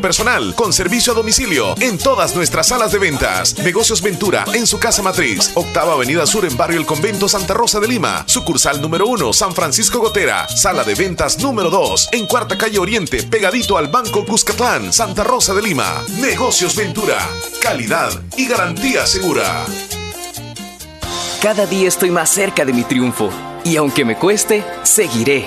personal con servicio a domicilio en todas nuestras salas de ventas. Negocios Ventura en su casa matriz, octava avenida sur en barrio El Convento Santa Rosa de Lima, sucursal número 1 San Francisco Gotera, sala de ventas número 2 en cuarta calle Oriente, pegadito al Banco Cuscatlán, Santa Rosa de Lima. Negocios Ventura, calidad y garantía segura. Cada día estoy más cerca de mi triunfo y aunque me cueste, seguiré,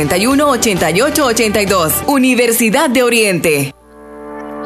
8882 Universidad de Oriente.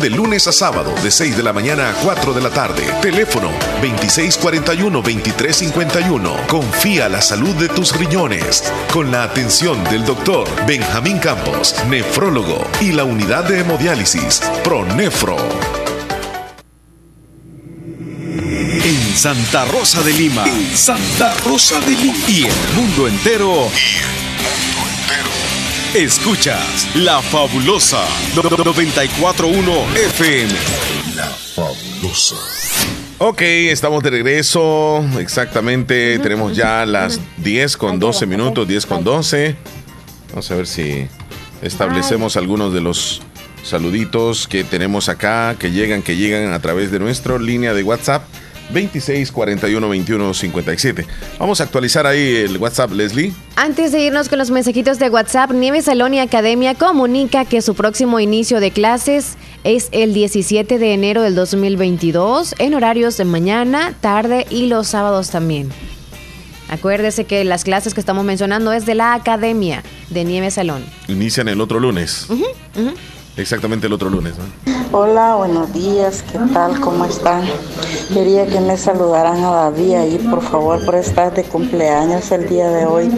de lunes a sábado de 6 de la mañana a 4 de la tarde. Teléfono 2641-2351. Confía la salud de tus riñones con la atención del doctor Benjamín Campos, nefrólogo y la unidad de hemodiálisis Pronefro. En Santa Rosa de Lima. En Santa Rosa de Lima. Y el mundo entero. Escuchas La Fabulosa 941 FM. La Fabulosa. Ok, estamos de regreso. Exactamente, tenemos ya las 10 con 12 minutos, 10 con 12. Vamos a ver si establecemos algunos de los saluditos que tenemos acá, que llegan, que llegan a través de nuestra línea de WhatsApp 26 41 21 57. Vamos a actualizar ahí el WhatsApp, Leslie. Antes de irnos con los mensajitos de WhatsApp, Nieves Salón y Academia comunica que su próximo inicio de clases es el 17 de enero del 2022 en horarios de mañana, tarde y los sábados también. Acuérdese que las clases que estamos mencionando es de la Academia de Nieves Salón. Inician el otro lunes. Exactamente el otro lunes. Hola, buenos días, ¿qué tal? ¿Cómo están? Quería que me saludaran a David ahí, por favor, por estar de cumpleaños el día de hoy.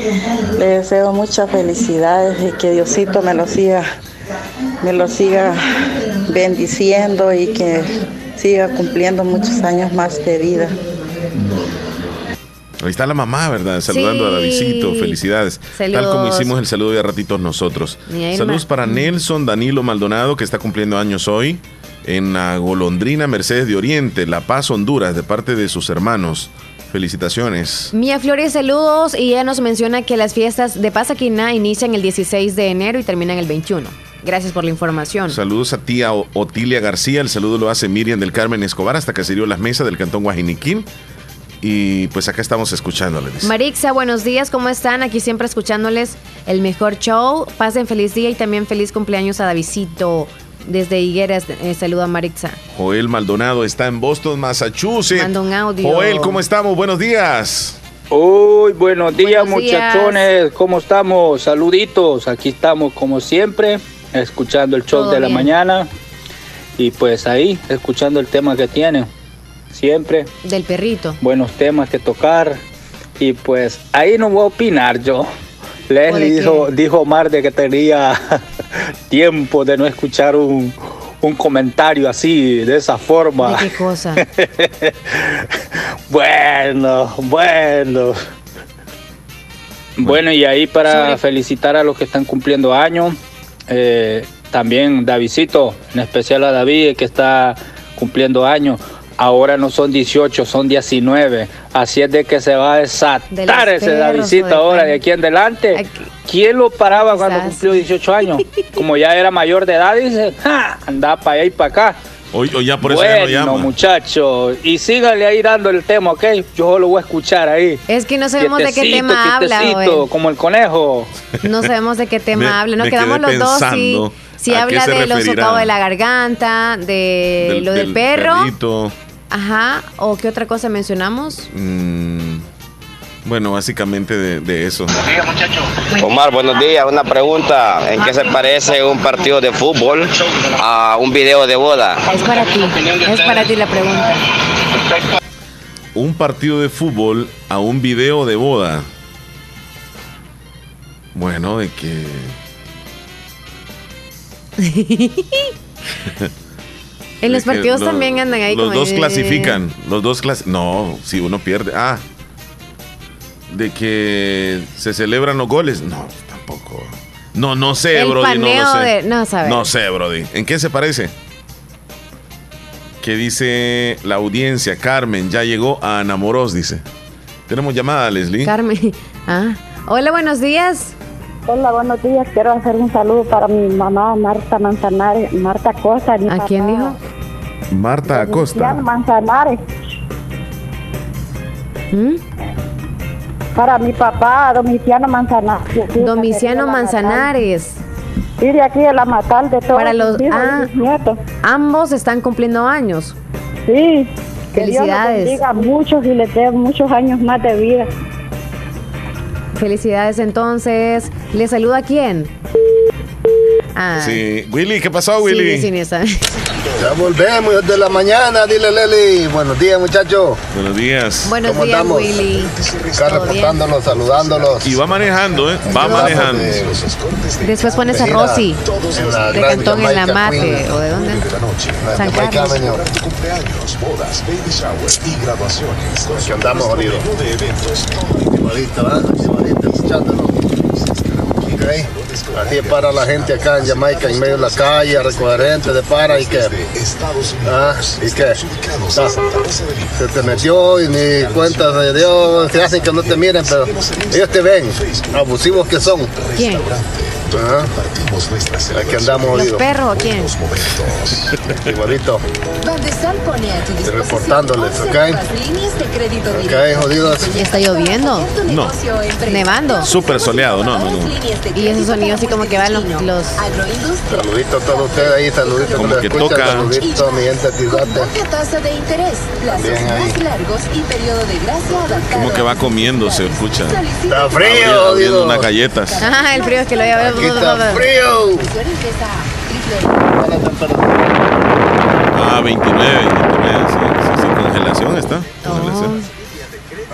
Le deseo muchas felicidades y que Diosito me lo siga, me lo siga bendiciendo y que siga cumpliendo muchos años más de vida. Ahí está la mamá, ¿verdad? Saludando a Davidito, felicidades. Tal como hicimos el saludo de a ratitos nosotros. Saludos para Nelson Danilo Maldonado, que está cumpliendo años hoy, en la Golondrina Mercedes de Oriente, La Paz, Honduras, de parte de sus hermanos. Felicitaciones. Mía Flores, saludos. Y ella nos menciona que las fiestas de Pasaquina inician el 16 de enero y terminan el 21. Gracias por la información. Saludos a tía Otilia García. El saludo lo hace Miriam del Carmen Escobar hasta que se dio las mesas del Cantón Guajiniquín. Y pues acá estamos escuchándoles. Marixa, buenos días, ¿cómo están? Aquí siempre escuchándoles el mejor show. Pasen feliz día y también feliz cumpleaños a Davidito. Desde Higueras, eh, saludo a Marixa. Joel Maldonado está en Boston, Massachusetts. Manda un audio. Joel, ¿cómo estamos? Buenos días. Uy, buenos días muchachones, ¿cómo estamos? Saluditos, aquí estamos como siempre, escuchando el show de la mañana y pues ahí, escuchando el tema que tienen siempre. Del perrito. Buenos temas que tocar. Y pues ahí no voy a opinar yo. Leslie dijo, dijo Omar de que tenía <laughs> tiempo de no escuchar un, comentario así, de esa forma. qué cosa? <laughs> bueno, bueno. Bueno, y ahí para felicitar a los que están cumpliendo años. Eh, también Davidito, en especial a David que está cumpliendo años ahora no son 18, son 19. Así es de que se va a desatar ese Davidito ahora de aquí en adelante. ¿Quién lo paraba cuando cumplió 18 años? Como ya era mayor de edad, dice, anda para allá y para acá. Hoy, ya por eso ya no llama. muchachos. Y síganle ahí dando el tema, ¿ok? Yo lo voy a escuchar ahí. Es que no sabemos de qué tema habla. Como el conejo. No sabemos de qué tema habla. Nos quedamos los dos y... Si habla de los socados de la garganta, de lo del, perro. Ajá, ¿o qué otra cosa mencionamos? Mm, bueno, básicamente de, eso. Omar, buenos días. Una pregunta. ¿En qué se parece un partido de fútbol a un video de boda? Es para ti. Es para ti la pregunta. Un partido de fútbol a un video de boda. Bueno, de que... <laughs> En los partidos también andan ahí. Los dos clasifican. Los dos clasifican. No, si uno pierde. Ah. De que se celebran los goles. No, tampoco. No, no sé, Brody. No, sé. no, no sé, Brody. ¿En qué se parece? ¿Qué dice la audiencia? Carmen ya llegó a Enamoros, dice. Tenemos llamada, Leslie. Carmen. <laughs> Ah. Hola, buenos días. Hola, buenos días. Quiero hacer un saludo para mi mamá Marta Manzanares, Marta Acosta. ¿A quién dijo? Marta Acosta. Manzanares. ¿Mm? Para mi papá, Domiciano Manzanares. Domiciano Manzanares. Y de aquí de la Matal de todos Para los ah, nietos. Ambos están cumpliendo años. Sí. Felicidades. Que Dios muchos y les dé muchos años más de vida. Felicidades entonces. ¿Le saluda a quién? Ah. Sí, Willy, ¿qué pasó, Willy? Sí, sí, <laughs> ya volvemos desde la mañana, dile Leli. Buenos días, muchachos. Buenos días. Buenos ¿Cómo días, estamos? Willy. Acá reportándonos, saludándolos. Y va manejando, ¿eh? Va manejando. Después pones a Rosy, de Cantón en la Mate. ¿O de dónde? San Carlos. Aquí andamos, unidos. Aquí para la gente acá en Jamaica, en medio de la calle, a recoger gente de para y que. Ah, y que. Ah, se te metió y ni cuenta de Dios, que hacen que no te miren, pero ellos te ven, abusivos que son. Ah, Aquí andamos ¿Los perros o quién? <laughs> Igualito. Bandesal pone a tu disposición Reportándoles, 11 ¿ok? nuevas líneas de crédito Ok, directo. jodidos. ¿Ya está lloviendo? No. Nevando. Súper soleado, no, no, no. Y esos sonidos así como que van los... los... Saludito a todos ustedes ahí, saludito Como que escuchan, toca. saludito a mi gente tasa de interés, plazos También ahí. más largos y periodo de gracia adaptado. Como que va comiendo, se escucha. Está frío, jodido. unas galletas. Ah, el frío es que lo había Aquí está frío. Ah, 29, 29, sí, sí, sí, congelación está. Congelación.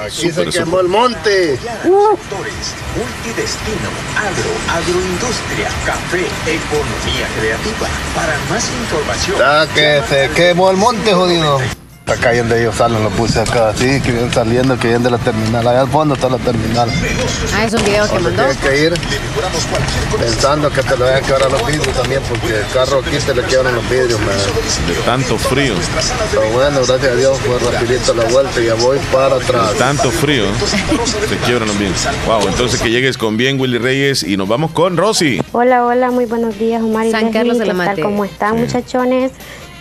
Aquí se quemó el monte. Tractores, multidestino, agro, agroindustria, café, economía creativa. Para más información. Ya que se quemó el monte, jodido. Está cayendo ellos salen, lo puse acá, así, que vienen saliendo, que vienen de la terminal. Allá al fondo está la terminal. Ah, es un video que Donde mandó. tienes que ir pensando que te le vayan a quebrar los vidrios también, porque el carro aquí te le quebran los vidrios, man. De tanto frío. Pero bueno, gracias a Dios fue rapidito la vuelta y ya voy para atrás. De tanto frío. Se quiebran los bienes. Wow, entonces que llegues con bien, Willy Reyes, y nos vamos con Rosy. Hola, hola, muy buenos días, Omar y San Leslie, Carlos de ¿qué la tal? ¿Cómo están, muchachones?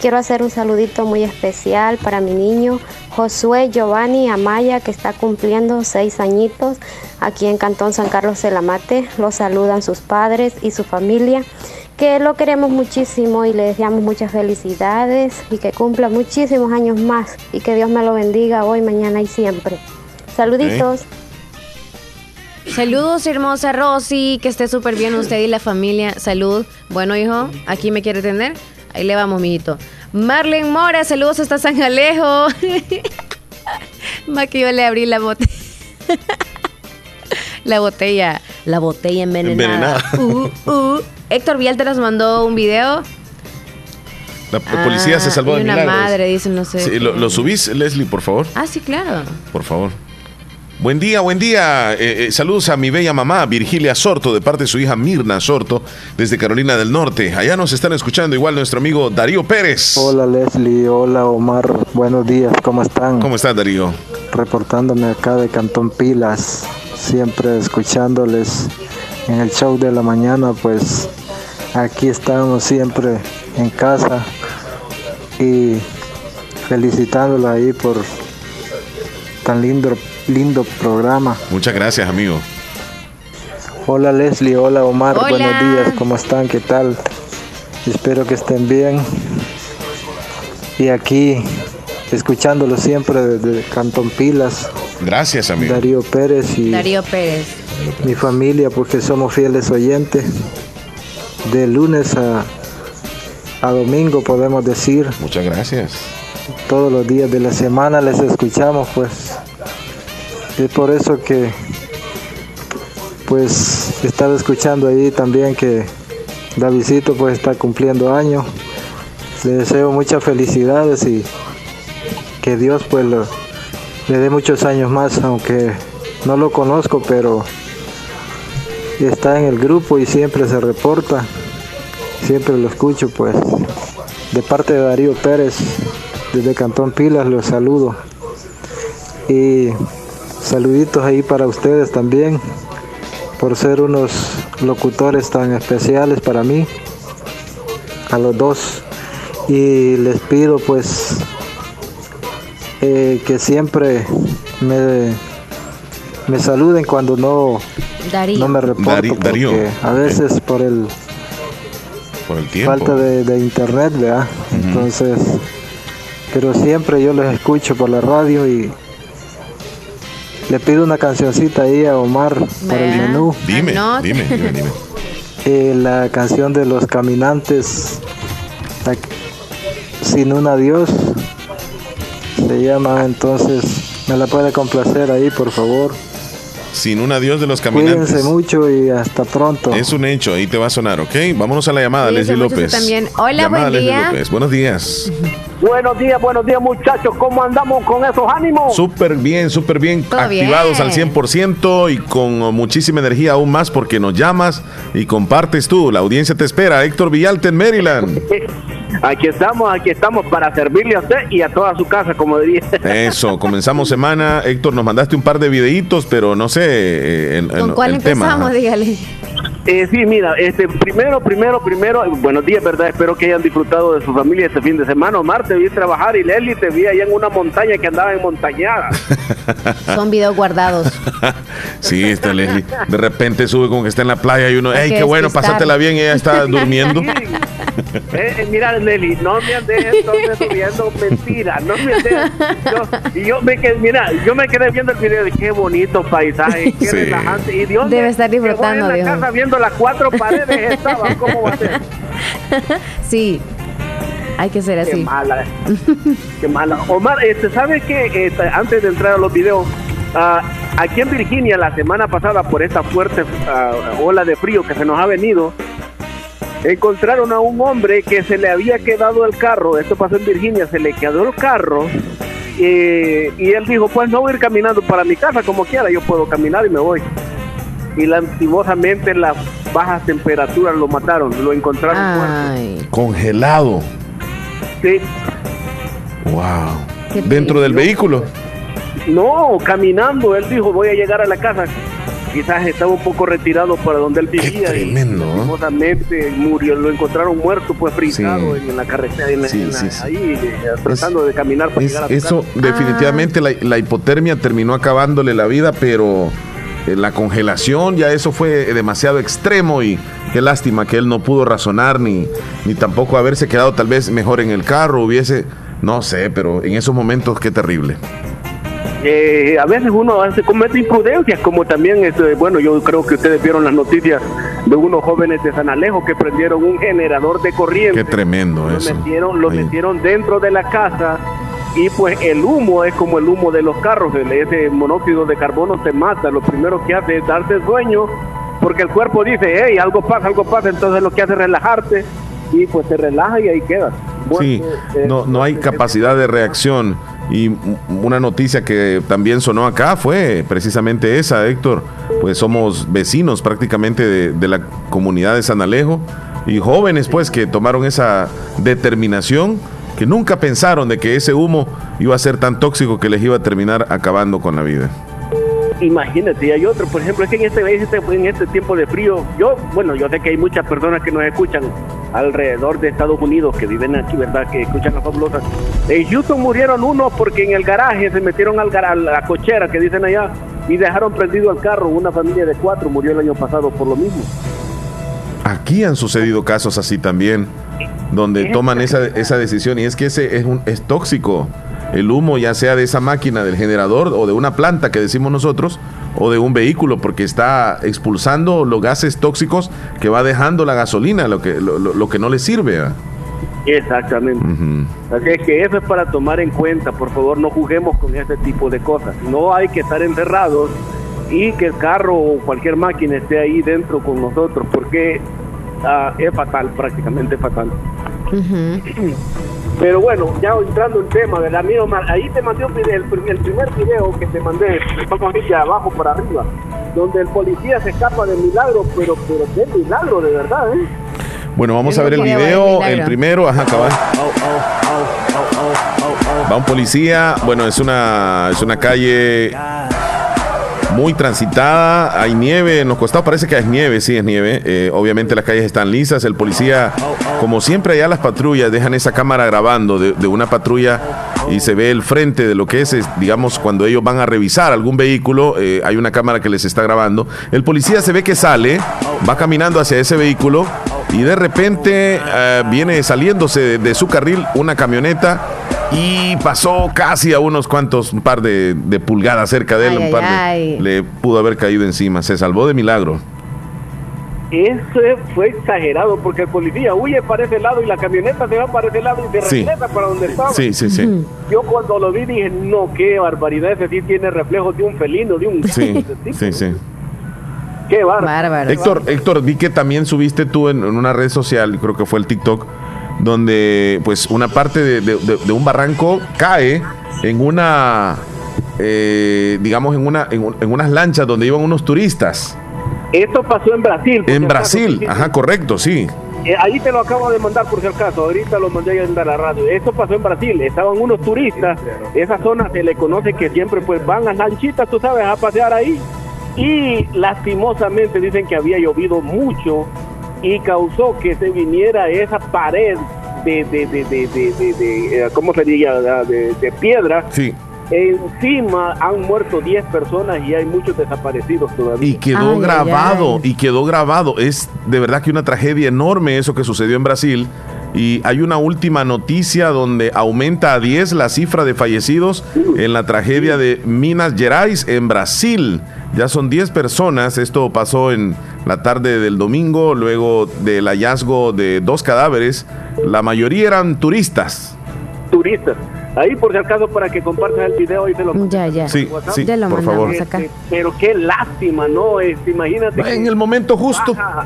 Quiero hacer un saludito muy especial para mi niño Josué Giovanni Amaya, que está cumpliendo seis añitos aquí en Cantón San Carlos de la Mate. Lo saludan sus padres y su familia, que lo queremos muchísimo y le deseamos muchas felicidades y que cumpla muchísimos años más y que Dios me lo bendiga hoy, mañana y siempre. Saluditos. Saludos, hermosa Rosy, que esté súper bien usted y la familia. Salud. Bueno, hijo, aquí me quiere tener. Ahí le vamos, mijito. Marlene Mora, saludos hasta San Alejo. <laughs> Más que yo le abrí la botella. <laughs> la botella. La botella envenenada. Envenenada. Uh, uh. Héctor Vialta nos mandó un video. La policía se Ah, salvó de una milagros. madre, dice, no sé. Sí, lo, lo subís, Leslie, por favor. Ah, sí, claro. Por favor. Buen día, buen día. Eh, eh, saludos a mi bella mamá, Virgilia Sorto, de parte de su hija Mirna Sorto, desde Carolina del Norte. Allá nos están escuchando igual nuestro amigo Darío Pérez. Hola Leslie, hola Omar, buenos días, ¿cómo están? ¿Cómo estás, Darío? Reportándome acá de Cantón Pilas, siempre escuchándoles en el show de la mañana, pues aquí estamos siempre en casa y felicitándola ahí por tan lindo, lindo programa. Muchas gracias, amigo. Hola Leslie, hola Omar, Hola. buenos días, ¿cómo están? ¿Qué tal? Espero que estén bien. Y aquí, escuchándolo siempre desde Cantón Pilas, Gracias, amigo. Darío Pérez y Darío Pérez. mi familia, porque somos fieles oyentes. De lunes a, a domingo podemos decir. Muchas gracias. Todos los días de la semana les escuchamos, pues. Es por eso que, pues, estaba escuchando ahí también que Davidito pues está cumpliendo años. Le deseo muchas felicidades y que Dios pues le dé muchos años más, aunque no lo conozco, pero está en el grupo y siempre se reporta, siempre lo escucho pues. De parte de Darío Pérez, desde Cantón Pilas, los saludo. Y saluditos ahí para ustedes también, por ser unos locutores tan especiales para mí, a los dos. Y les pido pues eh, que siempre me, me saluden cuando no, Darío. no me reporto, Darío. porque a veces por el Por el tiempo. falta de, de internet, ¿verdad? Entonces, pero siempre yo los escucho por la radio y le pido una cancioncita ahí a Omar para el Vea. menú. Dime, dime, dime, dime. <laughs> Eh, la canción de los caminantes, la- sin un adiós, se llama, entonces me la puede complacer ahí, por favor. Sin un adiós de los caminantes. Cuídense mucho y hasta pronto. Es un hecho, ahí te va a sonar, ¿ok? Vámonos a la llamada, Cuídense Leslie López. también. Hola, Llamada, buen Leslie día. López. Buenos días. Buenos días, buenos días muchachos, ¿cómo andamos con esos ánimos? Súper bien, súper bien. Todo Activados bien. al 100% y con muchísima energía aún más porque nos llamas y compartes tú. La audiencia te espera. Héctor Villalta en Maryland. <laughs> Aquí estamos, aquí estamos para servirle a usted y a toda su casa, como diría. Eso, comenzamos semana. Héctor, nos mandaste un par de videitos, pero no sé eh, en- ¿Con en- cuál el tema. empezamos? ajá. Dígale. Eh, sí, mira, este, primero, primero, primero, buenos días, ¿verdad? Espero que hayan disfrutado de su familia este fin de semana. Omar, te vi trabajar y Leslie te vi allá en una montaña que andaba en montañada. <laughs> Son videos guardados. <laughs> sí, está Leslie. De repente sube como que está en la playa y uno, ¡ey, qué bueno! Pásatela bien, ella está durmiendo. <laughs> Eh, eh, mira, Leslie, no me andes entonces subiendo mentiras, no me andes. Yo, y yo me quedé, mira, yo me quedé viendo el video de qué bonito paisaje, qué Sí. relajante. Y Dios Debe estar disfrutando, en la Dios. casa viendo las cuatro paredes <laughs> estaban, ¿cómo va a ser? <laughs> Sí, hay que ser Qué así. mala, qué mala. Omar, este, ¿sabes qué? Este, antes de entrar a los videos, ah, aquí en Virginia la semana pasada por esta fuerte ah, ola de frío que se nos ha venido, encontraron a un hombre que se le había quedado el carro, esto pasó en Virginia, se le quedó el carro eh, y él dijo, pues no voy a ir caminando para mi casa como quiera, yo puedo caminar y me voy. Y lastimosamente las bajas temperaturas lo mataron, lo encontraron muerto. Congelado. Sí. Wow. Dentro del vehículo. No, caminando, él dijo, voy a llegar a la casa. Quizás estaba un poco retirado para donde él vivía. tremendo, y ¿no? lastimosamente murió, lo encontraron muerto, pues frisado Sí. en la carretera, en Sí, en sí, ahí, eh, tratando de caminar para Es- llegar a su eso casa. definitivamente la, la hipotermia terminó acabándole la vida, pero eh, la congelación ya eso fue demasiado extremo y qué lástima que él no pudo razonar ni, ni tampoco haberse quedado tal vez mejor en el carro, hubiese, no sé, pero en esos momentos qué terrible. Eh, a veces uno hace, comete imprudencias, como también, este, bueno, yo creo que ustedes vieron las noticias de unos jóvenes de San Alejo que prendieron un generador de corriente. Qué tremendo lo eso. metieron, lo Ahí. metieron dentro de la casa y pues el humo es como el humo de los carros, ese monóxido de carbono te mata, lo primero que hace es darte sueño porque el cuerpo dice, hey, algo pasa, algo pasa, entonces lo que hace es relajarte y pues te relaja y ahí quedas. Sí, eh, no, no hay capacidad de reacción. Y una noticia que también sonó acá fue precisamente esa, Héctor. Pues somos vecinos prácticamente de, la comunidad de San Alejo y jóvenes pues que tomaron esa determinación que nunca pensaron de que ese humo iba a ser tan tóxico que les iba a terminar acabando con la vida. Imagínate, hay otro, por ejemplo, es que en este, este- en este tiempo de frío, yo, bueno, yo sé que hay muchas personas que nos escuchan alrededor de Estados Unidos, que viven aquí, ¿verdad? Que escuchan las fabulosas. En Houston murieron unos porque en el garaje se metieron al gara- a la cochera, que dicen allá, y dejaron prendido el carro. Una familia de cuatro murió el año pasado por lo mismo. Aquí han sucedido casos así también, donde toman esa, esa decisión y es que ese es, un, es tóxico. El humo, ya sea de esa máquina, del generador o de una planta que decimos nosotros, o de un vehículo, porque está expulsando los gases tóxicos que va dejando la gasolina, lo que, lo, que no le sirve. ¿ah? Exactamente. Así es que eso es para tomar en cuenta, por favor, no juguemos con ese tipo de cosas. No hay que estar encerrados y que el carro o cualquier máquina esté ahí dentro con nosotros, porque ah, es fatal, prácticamente fatal. Pero bueno, ya entrando en tema, ¿verdad? Omar, ahí te mandé un video, el, prim- el primer video que te mandé, vamos a ir de abajo para arriba, donde el policía se escapa de milagro, pero, pero qué milagro, de verdad, ¿eh? Bueno, vamos a ver el video el primero, ajá, cabal. Va un policía, bueno, es una, es una calle muy transitada, hay nieve, en los parece que es nieve, sí es nieve, eh, obviamente las calles están lisas, el policía, como siempre allá las patrullas dejan esa cámara grabando de, una patrulla y se ve el frente de lo que es, digamos, cuando ellos van a revisar algún vehículo, eh, hay una cámara que les está grabando, el policía se ve que sale, va caminando hacia ese vehículo y de repente eh, viene saliéndose de su carril una camioneta y pasó casi a unos cuantos, un par de, de pulgadas cerca de él, Ay, un par de- ay, le pudo haber caído encima, se salvó de milagro. Eso fue exagerado porque el policía huye para ese lado y la camioneta se va para ese lado y se Sí. regresa para donde estaba. Sí, sí, sí. Yo cuando lo vi dije, no, qué barbaridad, ese sí tiene reflejos de un felino, de un... Sí, <laughs> sí, sí. Qué bárbaro. Héctor, Héctor, vi que también subiste tú en, en una red social, creo que fue el TikTok, donde pues una parte de, de- de- de un barranco cae en una, eh, digamos, en, una, en, un- en unas lanchas donde iban unos turistas. Esto pasó en Brasil. En Brasil, ajá, correcto, sí. Eh, ahí te lo acabo de mandar por si acaso, ahorita lo mandé a a la radio. Esto pasó en Brasil, estaban unos turistas, esa zona se le conoce que siempre pues van a lanchitas, tú sabes, a pasear ahí. y lastimosamente dicen que había llovido mucho y causó que se viniera esa pared de, de, de, de, de, de- de, eh, ¿cómo se diría? De, de piedra. Sí. Encima han muerto 10 personas y hay muchos desaparecidos todavía. Y quedó grabado, y quedó grabado. Es de verdad que una tragedia enorme eso que sucedió en Brasil. Y hay una última noticia donde aumenta a 10 la cifra de fallecidos en la tragedia de Minas Gerais en Brasil. Ya son 10 personas. Esto pasó en la tarde del domingo, luego del hallazgo de dos cadáveres. La mayoría eran turistas. turistas. Ahí por si acaso para que compartas el video y te lo Ya, ya. Sí, sí, Ya lo por favor. acá. Este, pero qué lástima, ¿no? Este, imagínate. En el momento justo. Baja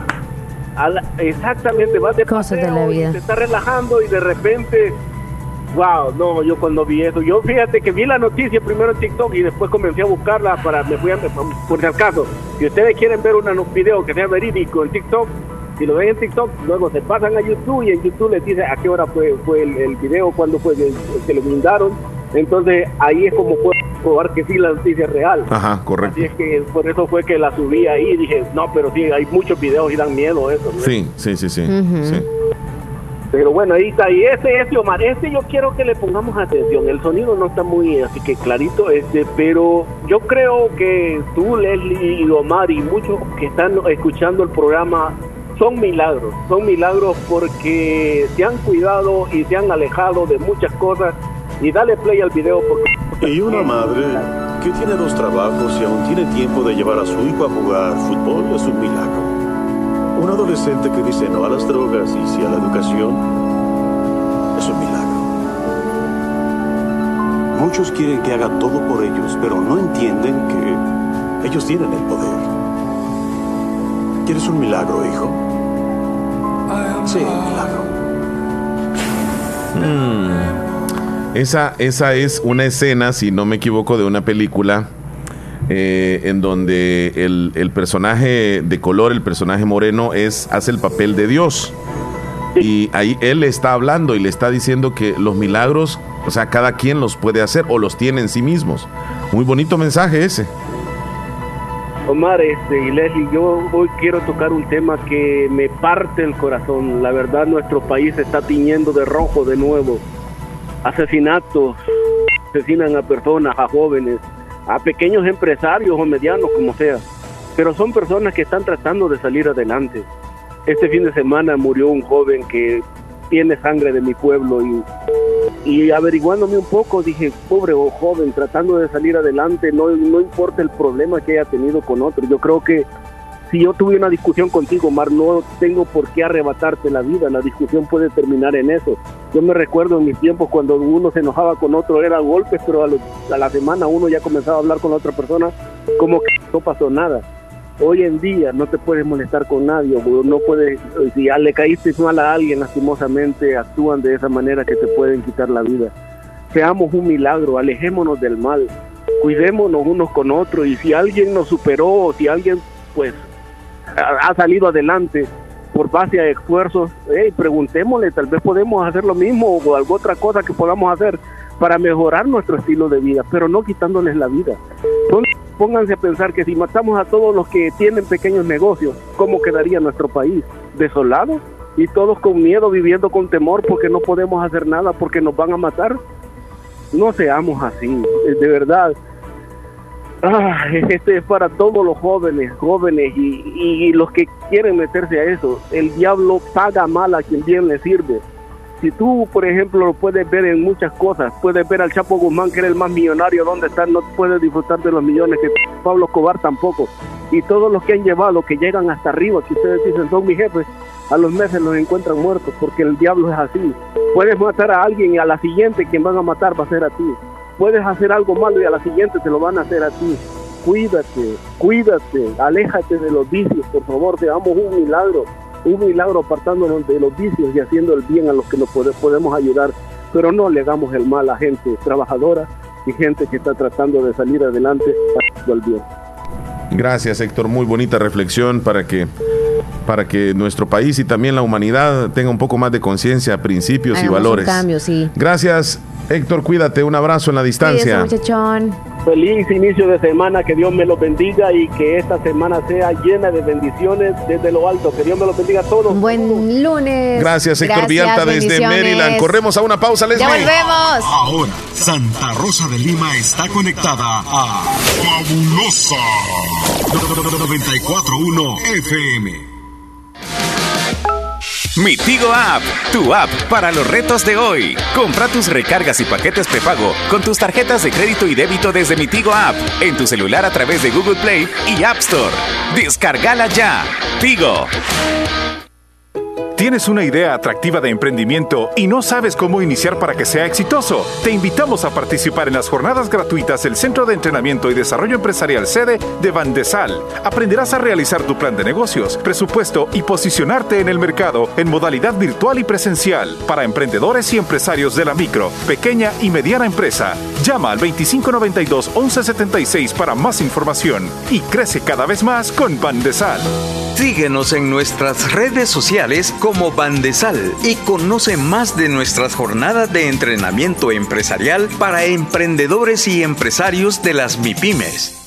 la- exactamente, vas de Cosas de la paseo y vida. te está relajando y de repente, wow, no, yo cuando vi eso, yo fíjate que vi la noticia primero en TikTok y después comencé a buscarla para, me fui a, por si acaso, si ustedes quieren ver un video que sea verídico en TikTok, si lo ven en TikTok, luego se pasan a YouTube y en YouTube les dice a qué hora fue, fue el, el video, cuándo fue que, que lo brindaron. Entonces ahí es como puedo probar que sí la noticia es real. Ajá, correcto. Así es que por eso fue que la subí ahí y dije, no, pero sí, hay muchos videos y dan miedo eso. ¿no? Sí, sí, sí, sí. Pero bueno, ahí está. Y ese, ese Omar, este yo quiero que le pongamos atención. El sonido no está muy así que clarito, este, pero yo creo que tú, Leslie y Omar y muchos que están escuchando el programa son milagros. Son milagros porque se han cuidado y se han alejado de muchas cosas. Y dale play al video porque... Y una madre que tiene dos trabajos y aún tiene tiempo de llevar a su hijo a jugar fútbol es un milagro. Un adolescente que dice no a las drogas y sí a la educación es un milagro. Muchos quieren que haga todo por ellos, pero no entienden que ellos tienen el poder. ¿Quieres un milagro, hijo? Sí, un milagro. Mm. Esa, esa es una escena, si no me equivoco, de una película eh, en donde el, el personaje de color, el personaje moreno, es, hace el papel de Dios. Y ahí él le está hablando y le está diciendo que los milagros, o sea, cada quien los puede hacer o los tiene en sí mismos. Muy bonito mensaje ese. Omar este, y Leslie, yo hoy quiero tocar un tema que me parte el corazón. La verdad, nuestro país se está tiñendo de rojo de nuevo. Asesinatos, asesinan a personas, a jóvenes, a pequeños empresarios o medianos, como sea. Pero son personas que están tratando de salir adelante. Este fin de semana murió un joven que tiene sangre de mi pueblo y y averiguándome un poco dije, pobre o joven, tratando de salir adelante, no, no importa el problema que haya tenido con otro. Yo creo que si yo tuve una discusión contigo, Mar, no tengo por qué arrebatarte la vida, la discusión puede terminar en eso. Yo me recuerdo en mis tiempos cuando uno se enojaba con otro, era golpes, pero a, los- a la semana uno ya comenzaba a hablar con la otra persona como que no pasó nada. Hoy en día no te puedes molestar con nadie, no puedes, si ya le caíste mal a alguien, lastimosamente actúan de esa manera que te pueden quitar la vida. Seamos un milagro, alejémonos del mal, cuidémonos unos con otros y si alguien nos superó o si alguien pues ha, salido adelante por base a esfuerzos, hey, preguntémosle, tal vez podemos hacer lo mismo o alguna otra cosa que podamos hacer para mejorar nuestro estilo de vida, pero no quitándoles la vida. Entonces, pónganse a pensar que si matamos a todos los que tienen pequeños negocios, ¿cómo quedaría nuestro país? ¿Desolado? Y todos con miedo, viviendo con temor porque no podemos hacer nada, porque nos van a matar. No seamos así, eh, de verdad. Ah, este es para todos los jóvenes, jóvenes y, los que quieren meterse a eso. El diablo paga mal a quien bien le sirve. Si tú, por ejemplo, lo puedes ver en muchas cosas, puedes ver al Chapo Guzmán, que era el más millonario, donde está, no puedes disfrutar de los millones, que Pablo Escobar tampoco. Y todos los que han llevado, que llegan hasta arriba, que ustedes dicen son mis jefes, a los meses los encuentran muertos, porque el diablo es así. Puedes matar a alguien y a la siguiente quien van a matar va a ser a ti. Puedes hacer algo malo y a la siguiente te lo van a hacer a ti. Cuídate, cuídate, aléjate de los vicios, por favor, seamos un milagro, un milagro apartándonos de los vicios y haciendo el bien a los que nos pode- podemos ayudar, pero no le hagamos el mal a gente trabajadora y gente que está tratando de salir adelante haciendo el bien. Gracias, Héctor. Muy bonita reflexión para que para que nuestro país y también la humanidad tenga un poco más de conciencia, principios y un valores. cambio, sí. Gracias, Héctor. Cuídate. Un abrazo en la distancia. Cuídese, muchachón. Feliz inicio de semana, que Dios me los bendiga y que esta semana sea llena de bendiciones desde lo alto. Que Dios me los bendiga a todos. Buen lunes. Gracias, Héctor Villalta desde. Maryland. Corremos a una pausa, Leslie. Ya volvemos. Ahora, Santa Rosa de Lima está conectada a Fabulosa 941 FM. Mi Tigo App, tu app para los retos de hoy. Compra tus recargas y paquetes prepago con tus tarjetas de crédito y débito desde Mi Tigo App en tu celular a través de Google Play y App Store. Descargala ya. Tigo. ¿Tienes una idea atractiva de emprendimiento y no sabes cómo iniciar para que sea exitoso? Te invitamos a participar en las jornadas gratuitas del Centro de Entrenamiento y Desarrollo Empresarial sede de Bandesal. Aprenderás a realizar tu plan de negocios, presupuesto y posicionarte en el mercado en modalidad virtual y presencial para emprendedores y empresarios de la micro, pequeña y mediana empresa. Llama al 2592-1176 para más información y crece cada vez más con Bandesal. Síguenos en nuestras redes sociales como Bandesal y conoce más de nuestras jornadas de entrenamiento empresarial para emprendedores y empresarios de las MIPIMES.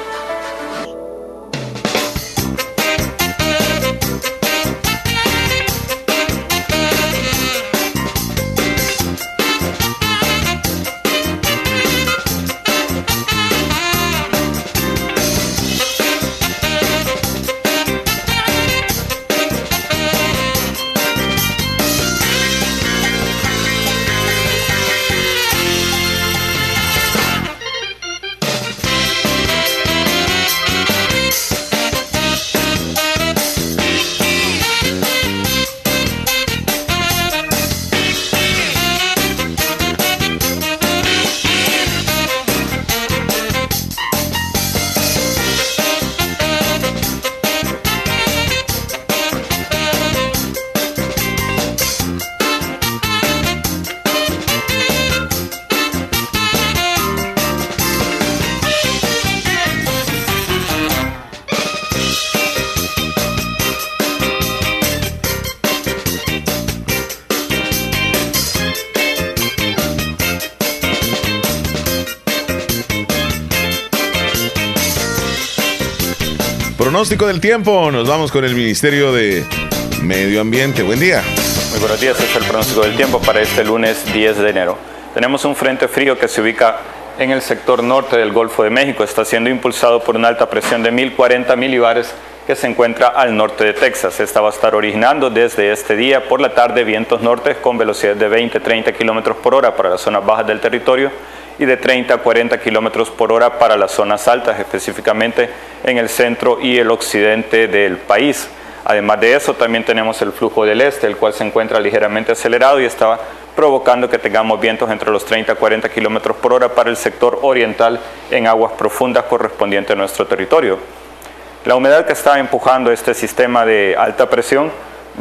Pronóstico del tiempo. Nos vamos con el Ministerio de Medio Ambiente. Buen día. Muy buenos días, este es el pronóstico del tiempo para este lunes 10 de enero. Tenemos un frente frío que se ubica en el sector norte del Golfo de México. Está siendo impulsado por una alta presión de 1040 milibares que se encuentra al norte de Texas. Esta va a estar originando desde este día por la tarde vientos norte con velocidad de 20-30 kilómetros por hora para las zonas bajas del territorio y de 30 a 40 kilómetros por hora para las zonas altas, específicamente en el centro y el occidente del país. Además de eso, también tenemos el flujo del este, el cual se encuentra ligeramente acelerado y está provocando que tengamos vientos entre los 30 a 40 kilómetros por hora para el sector oriental en aguas profundas correspondiente a nuestro territorio. La humedad que está empujando este sistema de alta presión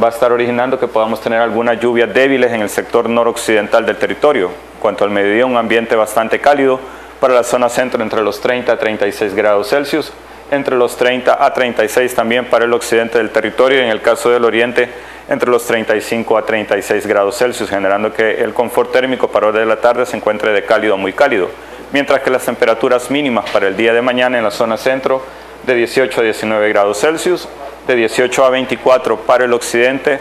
va a estar originando que podamos tener algunas lluvias débiles en el sector noroccidental del territorio. Cuanto al mediodía, un ambiente bastante cálido para la zona centro entre los 30 a 36 grados Celsius, entre los 30 a 36 también para el occidente del territorio y en el caso del oriente entre los 35 a 36 grados Celsius, generando que el confort térmico para hora de la tarde se encuentre de cálido a muy cálido. mientras que las temperaturas mínimas para el día de mañana en la zona centro de 18 a 19 grados Celsius, de 18 a 24 para el occidente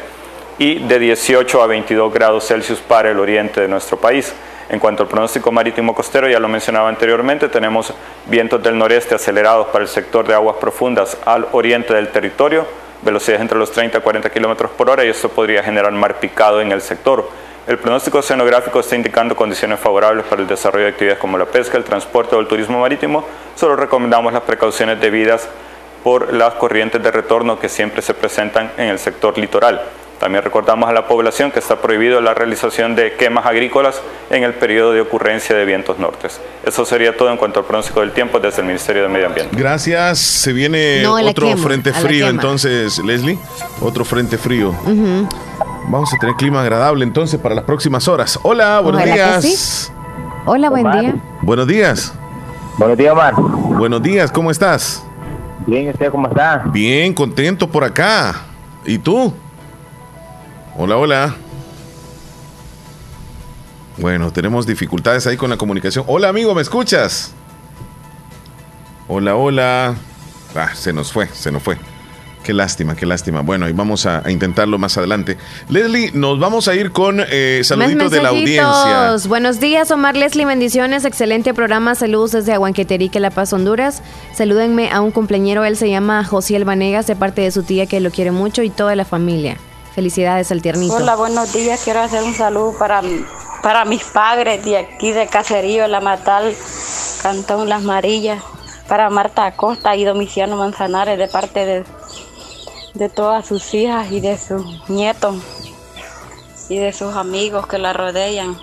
y de 18 a 22 grados Celsius para el oriente de nuestro país. En cuanto al pronóstico marítimo costero, ya lo mencionaba anteriormente, tenemos vientos del noreste acelerados para el sector de aguas profundas al oriente del territorio, velocidades entre los 30 a 40 kilómetros por hora y esto podría generar mar picado en el sector. El pronóstico oceanográfico está indicando condiciones favorables para el desarrollo de actividades como la pesca, el transporte o el turismo marítimo. Solo recomendamos las precauciones debidas por las corrientes de retorno que siempre se presentan en el sector litoral. También recordamos a la población que está prohibido la realización de quemas agrícolas en el periodo de ocurrencia de vientos nortes. Eso sería todo en cuanto al pronóstico del tiempo desde el Ministerio de Medio Ambiente. Gracias. Se viene No, otro quema, frente frío entonces, Leslie. Otro frente frío. Vamos a tener clima agradable entonces para las próximas horas. Hola, buenos Ojalá días. sí. Hola, buen día. Buenos días. Buenos días, Omar. Buenos días, ¿cómo estás? Bien, ¿usted cómo está? Bien, contento por acá. ¿Y tú? Hola, hola. Bueno, tenemos dificultades ahí con la comunicación. Hola, amigo, ¿me escuchas? Hola, hola. Ah, se nos fue, se nos fue. Qué lástima, qué lástima. Bueno, y vamos a, a intentarlo más adelante. Leslie, nos vamos a ir con eh, saluditos de la audiencia. Buenos días, Omar Leslie, bendiciones, excelente programa, saludos desde Aguanqueterique, La Paz, Honduras. Salúdenme a un cumpleañero, él se llama Josiel Vanegas, de parte de su tía que lo quiere mucho y toda la familia. Felicidades al tiernito. Hola, buenos días. Quiero hacer un saludo para, para mis padres de aquí de Caserío, La Matal, Cantón Las Marillas, para Marta Acosta y Domiciano Manzanares de parte de, de todas sus hijas y de sus nietos y de sus amigos que la rodean.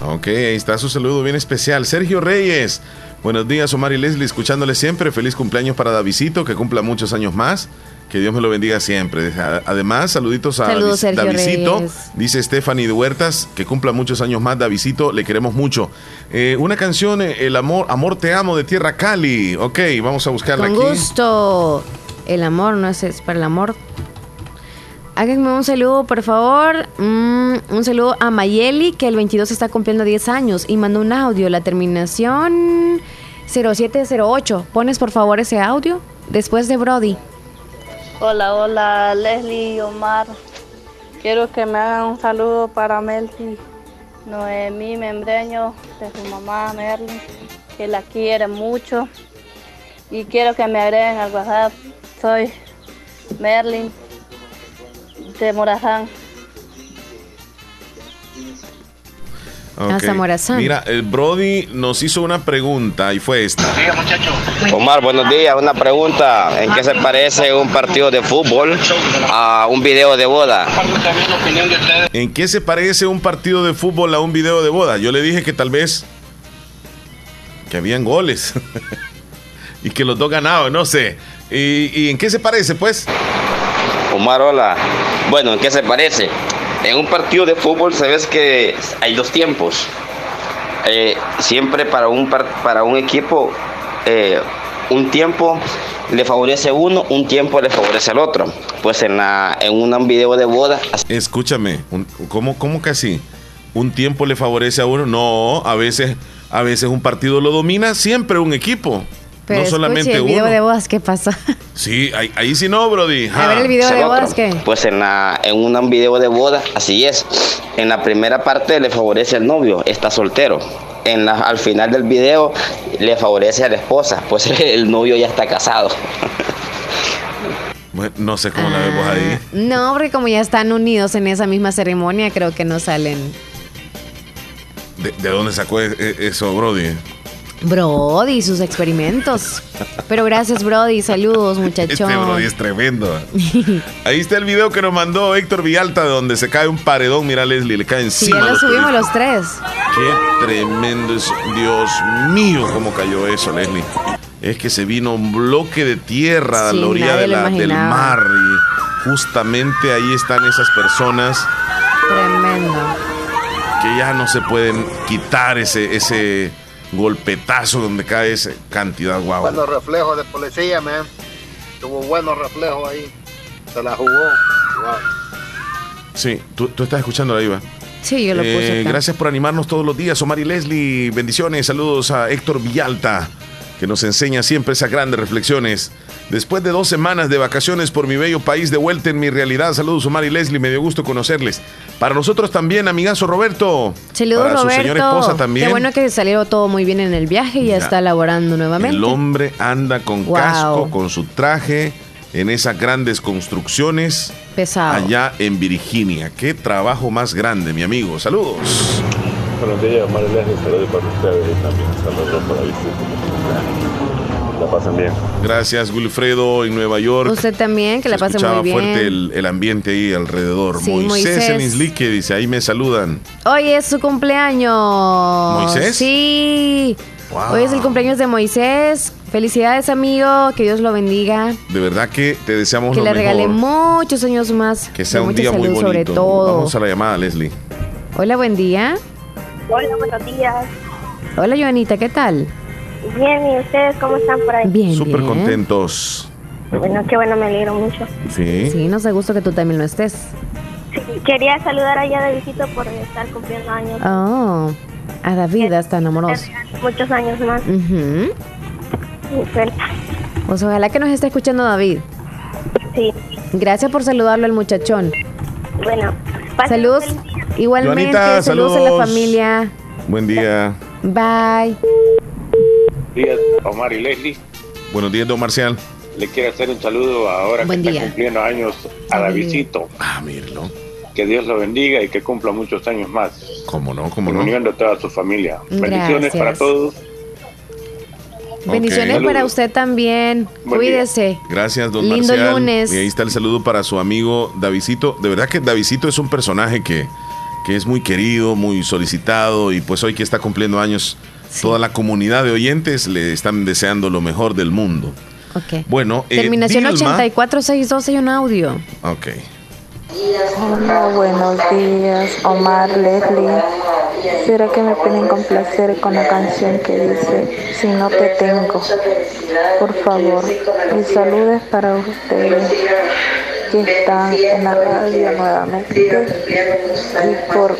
Ok, ahí está su saludo bien especial. Sergio Reyes. Buenos días, Omar y Leslie, escuchándole siempre. Feliz cumpleaños para Davidito, que cumpla muchos años más. Que Dios me lo bendiga siempre. Además, saluditos a Saludos, Davis- Sergio Davidito. Reyes. Dice Stephanie Huertas, que cumpla muchos años más. Davidito, le queremos mucho. Eh, una canción, eh, El amor, Amor te amo, de Tierra Cali. Ok, vamos a buscarla Con aquí. gusto. El amor no es, es para el amor. Háganme un saludo, por favor. Mm, un saludo a Mayeli, que el 22 está cumpliendo 10 años y mandó un audio. La terminación 0708. ¿Pones por favor ese audio? Después de Brody. Hola, hola, Leslie y Omar. Quiero que me hagan un saludo para Melcy Noemí Membreño, de su mamá Merlin, que la quiere mucho. Y quiero que me agreguen al WhatsApp. Soy Merlin de Morazán. Morazán. Mira, el Brody nos hizo una pregunta y fue esta. Omar, buenos días. Una pregunta. ¿En qué se parece un partido de fútbol a un video de boda? ¿En qué se parece un partido de fútbol a un video de boda? Yo le dije que tal vez que habían goles <laughs> y que los dos ganaban, no sé. ¿Y, y en qué se parece, pues? Omar, hola. Bueno, ¿en qué se parece? En un partido de fútbol ve que hay dos tiempos. Eh, siempre para un, par- para un equipo, eh, un tiempo le favorece a uno, un tiempo le favorece al otro. Pues en, la, en un video de boda, Escúchame, ¿cómo, cómo que así? ¿Un tiempo le favorece a uno? No, a veces, a veces un partido lo domina siempre un equipo. Pero no solamente el video uno. de bodas, ¿qué pasó? Sí, ahí, ahí sí no, Brody. A ver el video de bodas, otro. ¿qué? Pues en, la, en un video de boda, así es. En la primera parte le favorece al novio, está soltero. En la, al final del video le favorece a la esposa, pues <laughs> el novio ya está casado. Bueno, no sé cómo la vemos ahí. No, porque como ya están unidos en esa misma ceremonia, creo que no salen. ¿De, de dónde sacó e- e- eso, Brody? Brody, sus experimentos. Pero gracias, Brody. Saludos, muchachón. Este Brody es tremendo. <laughs> Ahí está el video que nos mandó Héctor Villalta, donde se cae un paredón. Mira, Leslie, le cae Sí, encima. ya lo subimos los tres. Qué tremendo es. Dios mío, cómo cayó eso, Leslie. Es que se vino un bloque de tierra a Sí, la orilla de la- del mar. Y justamente ahí están esas personas Tremendo. que ya no se pueden quitar ese, ese golpetazo donde cae esa cantidad, guau. Buenos reflejos de policía, man. Tuvo buenos reflejos ahí. Se la jugó. Wow. Sí, tú, tú estás escuchando ahí, va. Sí, yo lo puse. Eh, acá. gracias por animarnos todos los días, Omar y Leslie. Bendiciones, saludos a Héctor Villalta, que nos enseña siempre esas grandes reflexiones. Después de dos semanas de vacaciones por mi bello país, de vuelta en mi realidad. Saludos, Omar y Leslie, me dio gusto conocerles. Para nosotros también, amigazo Roberto. Saludos, Para Roberto. su señora esposa también. Qué bueno que salió todo muy bien en el viaje y ya, Ya. está laborando nuevamente. El hombre anda con Wow. casco, con su traje, en esas grandes construcciones Pesado. allá en Virginia. Qué trabajo más grande, mi amigo. Saludos. Buenos días, María Leslie, saludos para ustedes y también saludos para Vicente. La pasen bien. Gracias, Wilfredo, en Nueva York. Usted también, que la pase Escuchaba muy bien. fuerte el, el ambiente ahí alrededor. Sí, Moisés, Moisés. en Islique dice, ahí me saludan. Hoy es su cumpleaños. ¿Moisés? Sí. Wow. Hoy es el cumpleaños de Moisés. Felicidades, amigo. Que Dios lo bendiga. De verdad que te deseamos que lo le regale mejor. muchos años más. Que sea un día muy bonito. sobre todo. Vamos a la llamada, Leslie. Hola, buen día. Hola, buenos días. Hola, Joanita, ¿qué tal? Bien, ¿y ustedes cómo están por ahí? Bien, Súper contentos. Bueno, qué bueno, me alegro mucho. Sí. Sí, nos da gusto que tú también lo estés. Sí, quería saludar allá a Davidito por estar cumpliendo años. Oh, a David hasta enamoroso. Muchos años más. Y suelta. Pues ojalá que nos esté escuchando David. Sí. Gracias por saludarlo al muchachón. Bueno, pasen Saludos. Igualmente, Joanita, saludos. a la saludos. familia. Buen día. Bye. Días, Omar y Leslie. Buenos días, don Marcial. Le quiero hacer un saludo ahora Buen que día. está cumpliendo años a Davidito. Ah, míralo. Que Dios lo bendiga y que cumpla muchos años más. ¿Cómo no? ¿Cómo no? Uniendo a toda su familia. Bendiciones para todos. Bendiciones para usted también. Buen día. Cuídese. Gracias, don Lindo Marcial. lunes. Y ahí está el saludo para su amigo Davidito. De verdad que Davidito es un personaje que, que es muy querido, muy solicitado y pues hoy que está cumpliendo años, toda la comunidad de oyentes le están deseando lo mejor del mundo. Ok. Bueno, eh, Terminación Dilma- 8462 hay un audio. Ok. Hola, buenos días, Omar, Leslie. Quisiera que me pueden complacer con la canción que dice Si no te tengo. Por favor, mis saludos para ustedes que están en la radio nuevamente. Y por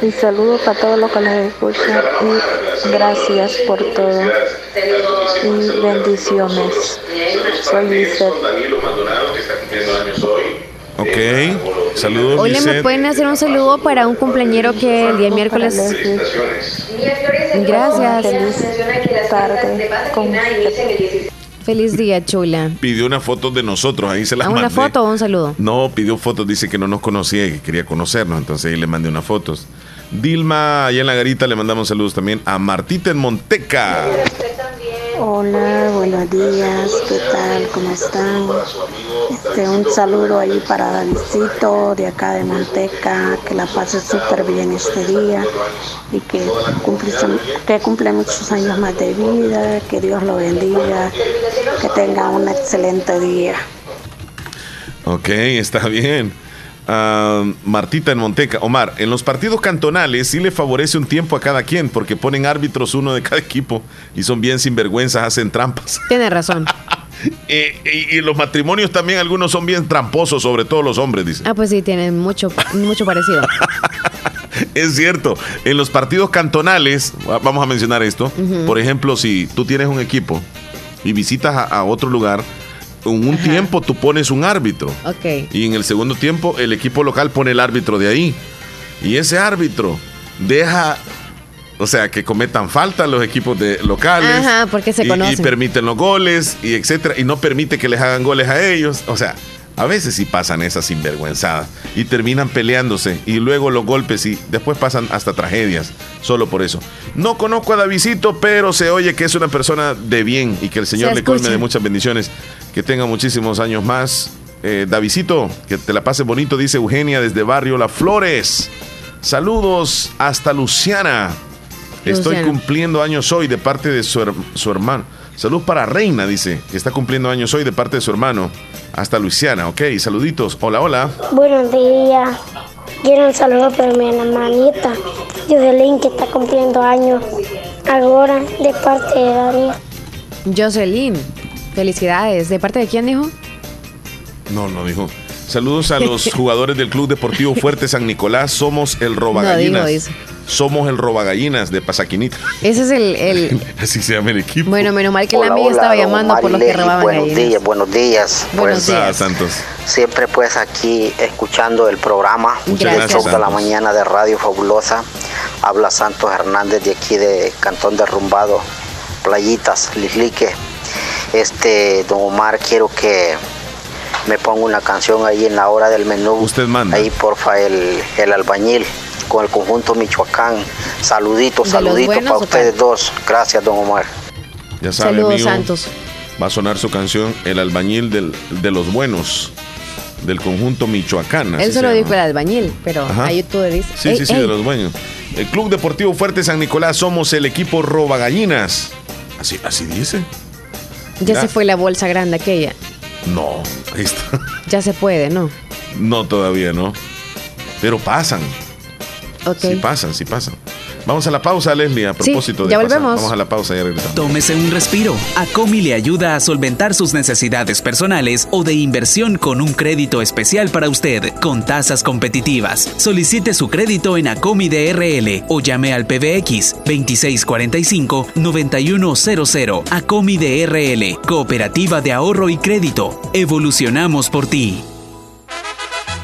mis saludos para todos los que les escuchan y gracias por todo. Y bendiciones. Soy. Ok. Saludos, Hoy le me pueden hacer un saludo para un cumpleañero que el día miércoles. Gracias. Feliz tarde con Feliz día, chula. Pidió una foto de nosotros, ahí se las ¿A una mandé. foto o un saludo? No, pidió fotos, dice que no nos conocía y que quería conocernos, entonces ahí le mandé unas fotos. Dilma, allá en la garita le mandamos saludos también a Martita en Monteca. Hola, buenos días, ¿qué tal? ¿Cómo están? Este, un saludo ahí para Davidcito de acá de Monteca, que la pase súper bien este día y que cumple, que cumple muchos años más de vida, que Dios lo bendiga, que tenga un excelente día. Ok, está bien. Ah, Martita en Monteca. Omar, en los partidos cantonales sí le favorece un tiempo a cada quien porque ponen árbitros uno de cada equipo y son bien sinvergüenzas, hacen trampas. <laughs> Tiene razón. Eh, y, y los matrimonios también algunos son bien tramposos, sobre todo los hombres, dice. Ah, pues sí, tienen mucho, mucho parecido. <laughs> Es cierto, en los partidos cantonales, va- vamos a mencionar esto, por ejemplo, si tú tienes un equipo y visitas a, a otro lugar, en un tiempo tú pones un árbitro Ok. y en el segundo tiempo el equipo local pone el árbitro de ahí. Y ese árbitro deja, o sea, que cometan falta los equipos de locales. Ajá, porque se y- y, conocen. permiten los goles y etcétera y no permite que les hagan goles a ellos. O sea, a veces sí pasan esas sinvergüenzadas y terminan peleándose y luego los golpes y después pasan hasta tragedias solo por eso. No conozco a Davidito, pero se oye que es una persona de bien y que el Señor Se le colme de muchas bendiciones, que tenga muchísimos años más. Eh, Davidito, que te la pase bonito, dice Eugenia desde Barrio Las Flores. Saludos hasta Luciana. Estoy cumpliendo años hoy de parte de su, her- su hermano. Salud para Reina, dice, que está cumpliendo años hoy de parte de su hermano. Hasta Luciana, ok, saluditos. Hola, hola. Buenos días. Quiero un saludo para mi hermanita Jocelyn que está cumpliendo años ahora de parte de Daniel. Jocelyn, felicidades. ¿De parte de quién dijo? No, no dijo. Saludos a los <laughs> jugadores del Club Deportivo Fuerte San Nicolás. Somos el Robagallinas. No digo eso. Somos el Robagallinas de Pasaquinita. Ese es el, el- <laughs> Así se llama el equipo. Bueno, menos mal que Hola, la amiga hola, estaba llamando por los que robaban Buenos gallinas. días, buenos días. Buenos Pues, días. Ah, Santos. Siempre pues aquí escuchando el programa Muchas de gracias, toda la mañana de Radio Fabulosa. Habla Santos Hernández de aquí de Cantón Derrumbado, Playitas, Lislique. Este, don Omar, quiero que me ponga una canción ahí en la hora del menú. Usted manda. Ahí porfa el, el albañil con el conjunto Michoacán. Saluditos, ¿De los saluditos buenos para ustedes dos. Gracias, don Omar. Ya sabe, Saludos, amigo, Santos. Va a sonar su canción El albañil del- de los buenos del conjunto Michoacán. Él se solo dijo el albañil, pero Ajá. ahí tú dices. Sí, Ey, sí, sí, ey, de los buenos. El Club Deportivo Fuerte San Nicolás somos el equipo Robagallinas. Así, así dice. Ya Ya. se fue la bolsa grande aquella. No, ahí está. <laughs> Ya se puede, ¿no? No, todavía no. Pero pasan. Ok. Sí pasan, sí pasan. Vamos a la pausa, Leslie, a Sí, propósito de ya pasar. volvemos. Vamos a la pausa y regresamos. Tómese un respiro. Acomi le ayuda a solventar sus necesidades personales o de inversión con un crédito especial para usted, con tasas competitivas. Solicite su crédito en Acomi DRL o llame al PBX 2645-9100. Acomi DRL, Cooperativa de Ahorro y Crédito. Evolucionamos por ti.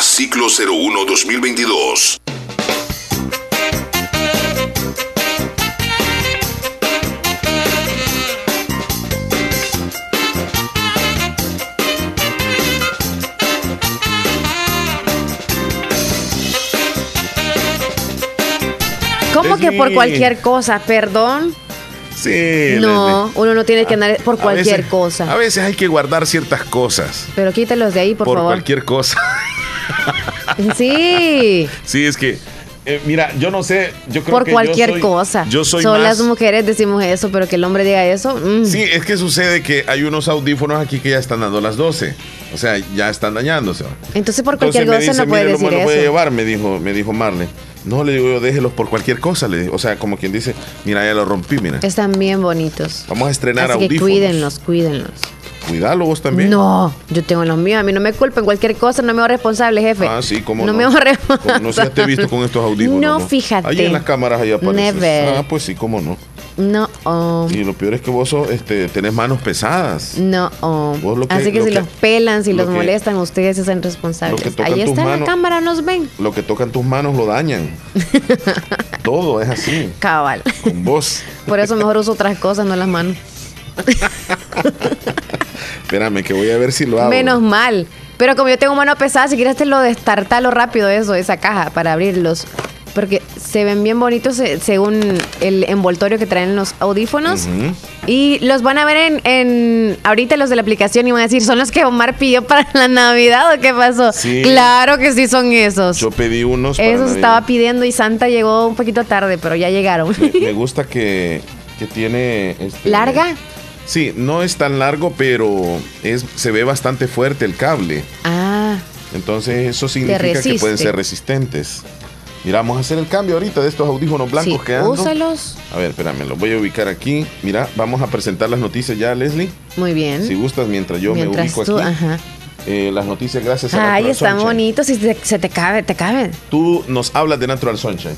ciclo 01-2022. ¿Cómo que por cualquier cosa? Perdón. Sí, No, uno no tiene que andar por A cualquier veces- cosa. A veces hay que guardar ciertas cosas. Pero quítalos de ahí, por, Por, favor. cualquier cosa. Sí, Sí, es que, eh, mira, yo no sé, yo creo por que yo cualquier soy- cosa. Yo soy más- las mujeres decimos eso, pero que el hombre diga eso. mm. Sí, es que sucede que hay unos audífonos aquí que ya están dando las 12. O sea, ya están dañándose. Entonces por cualquier cosa dice, no puede "Mire, decir lo, lo puede eso. llevar, me dijo, me dijo Marley. No, le digo yo, déjelos por cualquier cosa. Le digo. O sea, como quien dice, mira, ya lo rompí, mira. Están bien bonitos. Vamos a estrenar Así que audífonos. cuídenlos, cuídenlos. Cuidalo vos también. No, yo tengo los míos. A mí no me culpen cualquier cosa, no me hago responsable, jefe. Ah, sí, cómo no. no. me hago responsable. Como no sé, ya te he visto con estos audífonos. No, fíjate. Ahí en las cámaras ahí apareces. Never. Ah, pues sí, cómo no. No, oh, Y lo peor es que vos sos, este, tenés manos pesadas. no. oh. Vos lo que- Así que si que- los pelan, si lo los que- molestan, ustedes se hacen responsables. Ahí está la cámara, nos ven. Lo que tocan tus manos lo dañan. <laughs> Todo es así. Cabal. Con vos. Por eso mejor uso otras cosas, no las manos. <laughs> <laughs> Espérame, que voy a ver si lo hago. Menos mal. Pero como yo tengo mano pesada, si quieres te lo destartalo rápido eso, esa caja, para abrirlos. Porque se ven bien bonitos según el envoltorio que traen los audífonos. Ujú. Y los van a ver en, en- ahorita los de la aplicación y van a decir, ¿son los que Omar pidió para la Navidad o qué pasó? Sí. Claro que sí son esos. Yo pedí unos. para Esos Navidad. estaba pidiendo y Santa llegó un poquito tarde, pero ya llegaron. Me, me <laughs> gusta que, que tiene. este, ¿Larga? Sí, no es tan largo, pero es, se ve bastante fuerte el cable. Ah. Entonces eso significa que pueden ser resistentes. Mira, vamos a hacer el cambio ahorita de estos audífonos blancos que ando. Úsalos. A ver, espérame, los voy a ubicar aquí. Mira, vamos a presentar las noticias ya, Leslie. Muy bien. Si gustas, mientras yo me ubico aquí. Ajá. Eh, las noticias gracias a Ay, están bonitos y se te cabe, te caben. Tú nos hablas de Natural Sunshine.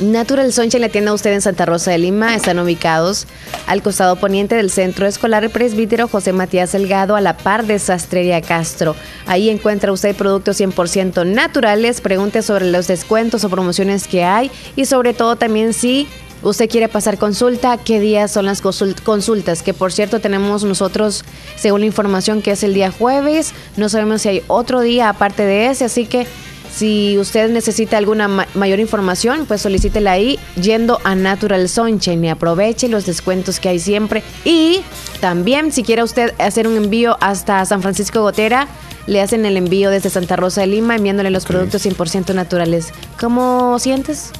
Natural Sunshine la tienda usted en Santa Rosa de Lima. Están ubicados al costado poniente del Centro Escolar Presbítero José Matías Delgado, a la par de Sastrería Castro. Ahí encuentra usted productos 100% naturales. Pregunte sobre los descuentos o promociones que hay y sobre todo también si usted quiere pasar consulta, qué días son las consultas, que por cierto tenemos nosotros, según la información, que es el día jueves, no sabemos si hay otro día aparte de ese, así que si usted necesita alguna mayor información, pues solicítela ahí yendo a Natural Sunshine y aproveche los descuentos que hay siempre. Y también si quiere usted hacer un envío hasta San Francisco Gotera, le hacen el envío desde Santa Rosa de Lima enviándole los productos 100% naturales. ¿Cómo sientes?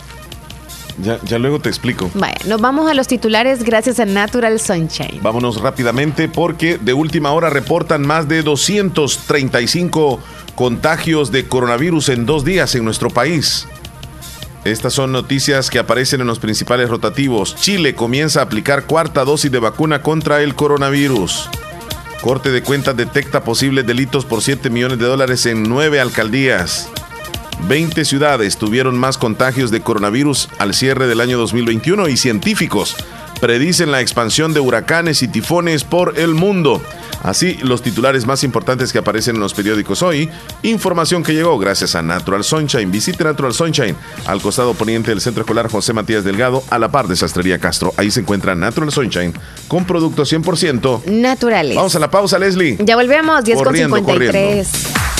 Ya, ya, luego te explico. Bueno, nos vamos a los titulares gracias a Natural Sunshine. Vámonos rápidamente porque de última hora reportan más de 235 contagios de coronavirus en dos días en nuestro país. Estas son noticias que aparecen en los principales rotativos. Chile comienza a aplicar cuarta dosis de vacuna contra el coronavirus. Corte de cuentas detecta posibles delitos por 7 millones de dólares en nueve alcaldías. 20 ciudades tuvieron más contagios de coronavirus al cierre del año 2021 y científicos predicen la expansión de huracanes y tifones por el mundo. Así, los titulares más importantes que aparecen en los periódicos hoy, información que llegó gracias a Natural Sunshine. Visite Natural Sunshine al costado poniente del Centro Escolar José Matías Delgado, a la par de Sastrería Castro. Ahí se encuentra Natural Sunshine con productos 100% naturales. Vamos a la pausa, Leslie. Ya volvemos, 10.53.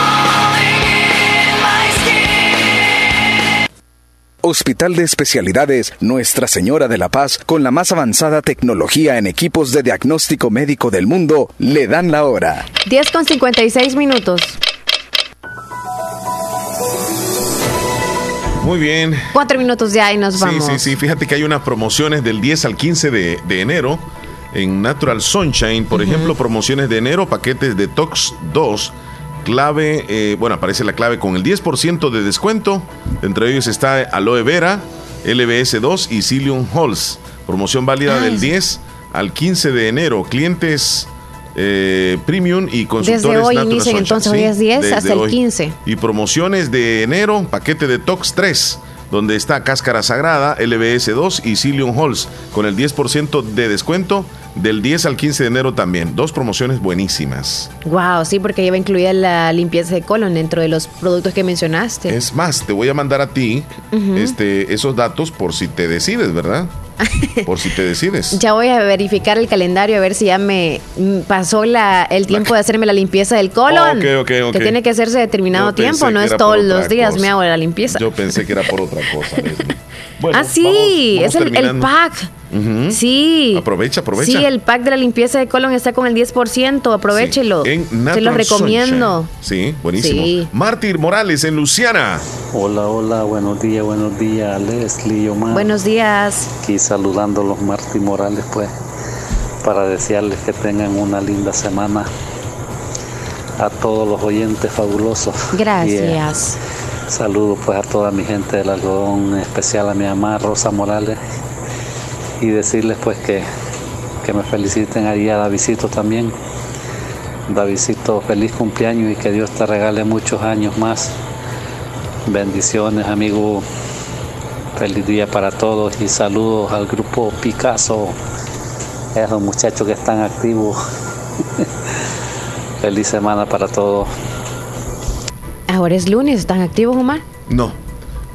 Hospital de Especialidades Nuestra Señora de la Paz, con la más avanzada tecnología en equipos de diagnóstico médico del mundo, le dan la hora. 10 con 56 minutos. Muy bien. Cuatro minutos ya y nos vamos. Sí, sí, sí. Fíjate que hay unas promociones del 10 al 15 de, de enero en Natural Sunshine, por ejemplo, promociones de enero, paquetes de Tox 2, clave, eh, bueno, aparece la clave con el 10% de descuento. Entre ellos está Aloe Vera, LBS2 y Cilium Halls. Promoción válida Ay. del 10 al 15 de enero. Clientes eh, premium y consultores Desde hoy inician entonces, sí, hoy es 10 desde hasta el hoy. 15. Y promociones de enero, paquete de Tox 3, donde está Cáscara Sagrada, LBS2 y Cilium Halls, con el 10% de descuento del 10 al 15 de enero también. Dos promociones buenísimas. Wow, sí, porque lleva incluida la limpieza de colon dentro de los productos que mencionaste. Es más, te voy a mandar a ti este, esos datos por si te decides, ¿verdad? <laughs> por si te decides. Ya voy a verificar el calendario a ver si ya me pasó la, el tiempo de hacerme la limpieza del colon. Ok, ok, ok. Que tiene que hacerse determinado Yo tiempo, no es todos los días cosa. me hago la limpieza. Yo pensé que era por otra cosa. <laughs> Bueno, ah, sí, vamos- es el, el pack. Sí. Aprovecha, aprovecha. Sí, el pack de la limpieza de colon está con el 10%, aprovechelo. En Te Natural lo recomiendo. Sunshine. Sí, buenísimo. Sí. Mártir Morales en Luciana. Hola, hola, buenos días, buenos días, Leslie y Omar. Buenos días. Aquí saludando a los Martín Morales, pues, para desearles que tengan una linda semana a todos los oyentes fabulosos. Gracias. Y, saludos, pues, a toda mi gente del algodón, en especial a mi mamá Rosa Morales, y decirles, pues, que, que me feliciten ahí a Davidito también. Davidito, feliz cumpleaños y que Dios te regale muchos años más. Bendiciones, amigo. Feliz día para todos y saludos al grupo Picasso, esos muchachos que están activos. <laughs> Feliz semana para todos. Ahora es lunes, ¿están activos, Omar? No.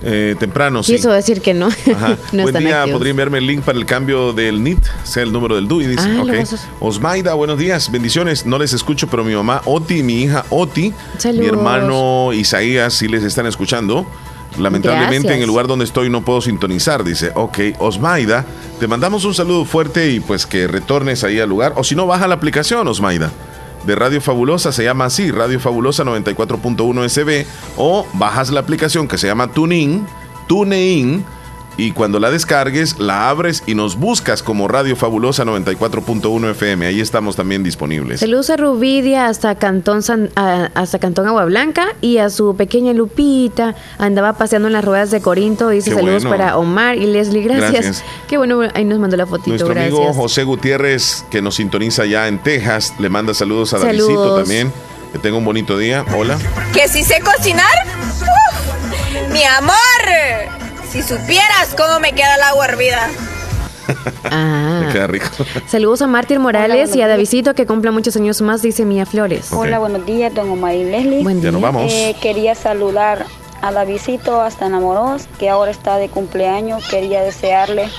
Eh, temprano, sí. Quiso decir que no. Ajá. <laughs> no Buen día, activos. podría enviarme el link para el cambio del NIT, sea el número del DUI, dice. Ah, Osmaida, buenos días, bendiciones. No les escucho, pero mi mamá Oti y mi hija Oti, Saludos. mi hermano Isaías, sí les están escuchando. Lamentablemente Gracias. en el lugar donde estoy no puedo sintonizar, dice. Ok, Osmaida, te mandamos un saludo fuerte y pues que retornes ahí al lugar. O si no, baja la aplicación, Osmaida. De Radio Fabulosa se llama así, Radio Fabulosa 94.1 SB. O bajas la aplicación que se llama TuneIn, TuneIn. Y cuando la descargues, la abres y nos buscas como Radio Fabulosa 94.1 FM. Ahí estamos también disponibles. Saludos a Rubidia hasta Cantón, San- a- hasta Cantón Agua Blanca y a su pequeña Lupita. Andaba paseando en las ruedas de Corinto. Dice Qué saludos bueno. para Omar y Leslie. Gracias. Gracias. Qué bueno, ahí nos mandó la fotito. Nuestro gracias. amigo José Gutiérrez, que nos sintoniza ya en Texas, le manda saludos a Saludos. Davidito también. Que tenga un bonito día. Hola. ¿Que si sé cocinar? ¡Uf! ¡Mi amor! Si supieras cómo me queda el agua hervida. Ah. <laughs> Me queda rico. Saludos a Mártir Morales y a Davidito que cumpla muchos años más, dice Mía Flores. Hola, buenos días, don Omar y Leslie. Buen Ya nos día. vamos. Eh, quería saludar a Davidito hasta Enamoros, que ahora está de cumpleaños. Quería desearle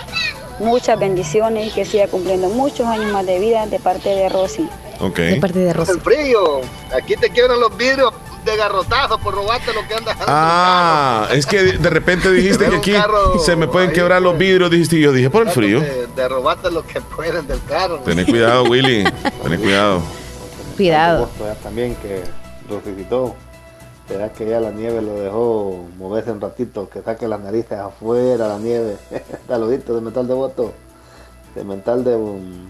muchas bendiciones y que siga cumpliendo muchos años más de vida de parte de Rosy. Ok. De parte de Rosa. El frío. Aquí te quiebran los vidrios de garrotazo por robarte lo que andas Ah, es que de repente dijiste que aquí se me pueden ahí, quebrar los vidrios, dijiste y yo dije por el frío. de, de robarte lo que pueden del carro. Ten cuidado, Willy. Ten cuidado. Cuidado. También que lo visitó. Será que ya la nieve lo dejó moverse un ratito, que saque las narices afuera la nieve. <laughs> Saludito de metal de voto. De metal de, um,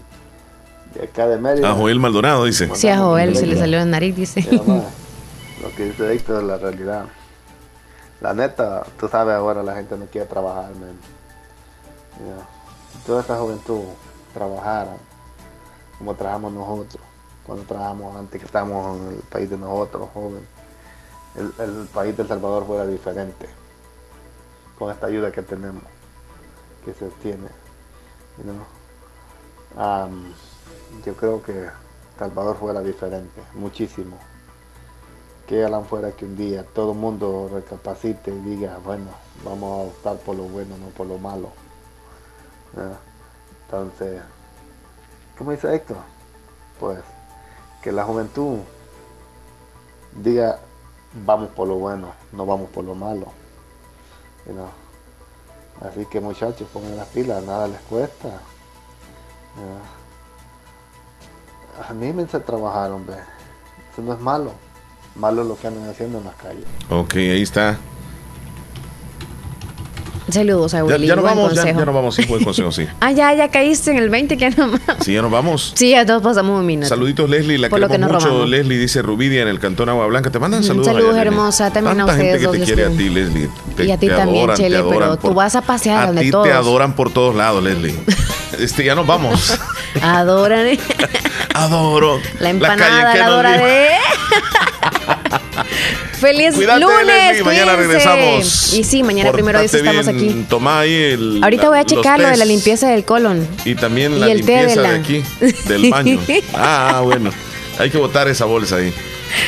de acá de Mérida. A Joel Maldonado dice. Sí, a Joel se le salió la nariz, dice. Lo que dice Héctor es la realidad. La neta, tú sabes ahora la gente no quiere trabajar, man. Ya. Toda esta juventud trabajara como trabajamos nosotros. Cuando trabajamos antes que estábamos en el país de nosotros, joven. El, país de El Salvador fuera diferente. Con esta ayuda que tenemos, que se obtiene. you. Am, yo creo que Salvador fuera diferente, muchísimo. Que Alan fuera que un día todo el mundo recapacite y diga, bueno, vamos a optar por lo bueno, no por lo malo. Entonces, ¿cómo dice Héctor? Pues que la juventud diga, vamos por lo bueno, no vamos por lo malo. Así que muchachos, pongan las pilas, nada les cuesta. Ya. Anímense a trabajar, hombre. Eso no es malo. Malo lo que andan haciendo en las calles. Ok, ahí está. Saludos a Ya, Willy. ya nos buen vamos, ya, ya nos vamos, sí, buen consejo, sí. <laughs> Ah, ya, ya caíste en el 20 que no más. Sí, ya nos vamos. Sí, ya todos pasamos un minuto. Saluditos, Leslie, la Por lo que nos mucho. robamos. Leslie dice Rubidia en el cantón Agua Blanca. Te mandan saludos. saludos, allá, hermosa, también a Tanta gente ustedes que dos te quiere a ti, Leslie. Te- y a ti te también, adoran, Chele, pero por- tú vas a pasear A donde ti todos. te adoran por todos lados, Leslie. Este, ya nos vamos. <laughs> Adoran. ¿eh? Adoro. La empanada, la, nos adora dio. de... Feliz Cuídate, lunes, Leslie, mañana regresamos. Y sí, mañana primero Pórtate estamos aquí. Toma ahí el. Ahorita voy a checar lo de la limpieza del colon. Y también Y la de limpieza de, la- aquí, <laughs> del baño. Ah, bueno. Hay que botar esa bolsa ahí.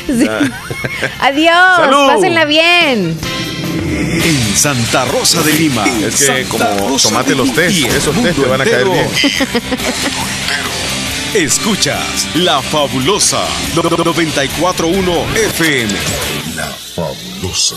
Sí. Ya. <laughs> Adiós, Salud. pásenla bien. En Santa Rosa de Lima. Es que como tomate los test, esos test te van a caer bien. Escuchas La Fabulosa 941 FM. La fabulosa.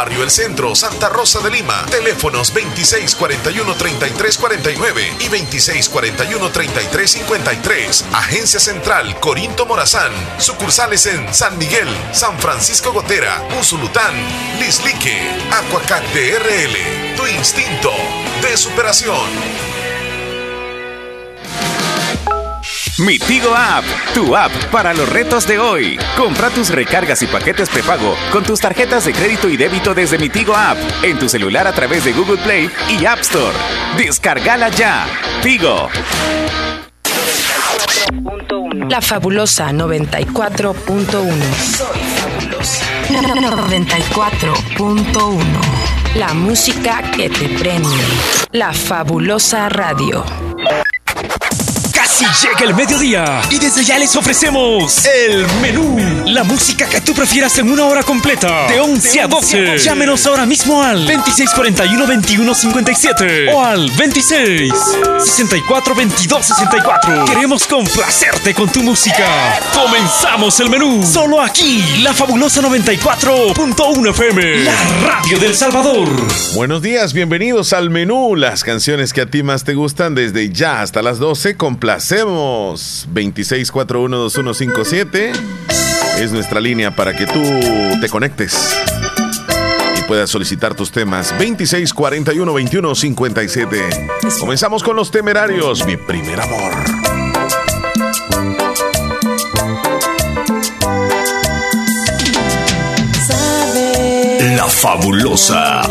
Barrio El Centro, Santa Rosa de Lima. Teléfonos 2641-3349 y 2641-3353. Agencia Central Corinto Morazán. Sucursales en San Miguel, San Francisco Gotera, Usulután, Lislique, Aquacac de RL. Tu instinto de superación. Mi Tigo App, tu app para los retos de hoy. Compra tus recargas y paquetes prepago con tus tarjetas de crédito y débito desde Mi Tigo App en tu celular a través de Google Play y App Store. Descargala ya. Tigo. La fabulosa 94.1. Soy fabulosa. 94.1. La música que te prende. La fabulosa radio. Llega el mediodía y desde ya les ofrecemos el menú. La música que tú prefieras en una hora completa, de 11 a 12. Llámenos ahora mismo al 2641-2157 o al 26-64-2264. Queremos complacerte con tu música. Comenzamos el menú. Solo aquí, la fabulosa 94.1 FM, la radio del Salvador. Buenos días, bienvenidos al menú. Las canciones que a ti más te gustan desde ya hasta las 12. Complacemos. 26412157 es nuestra línea para que tú te conectes y puedas solicitar tus temas. 26412157. Comenzamos con los temerarios. Mi primer amor. fabulosa.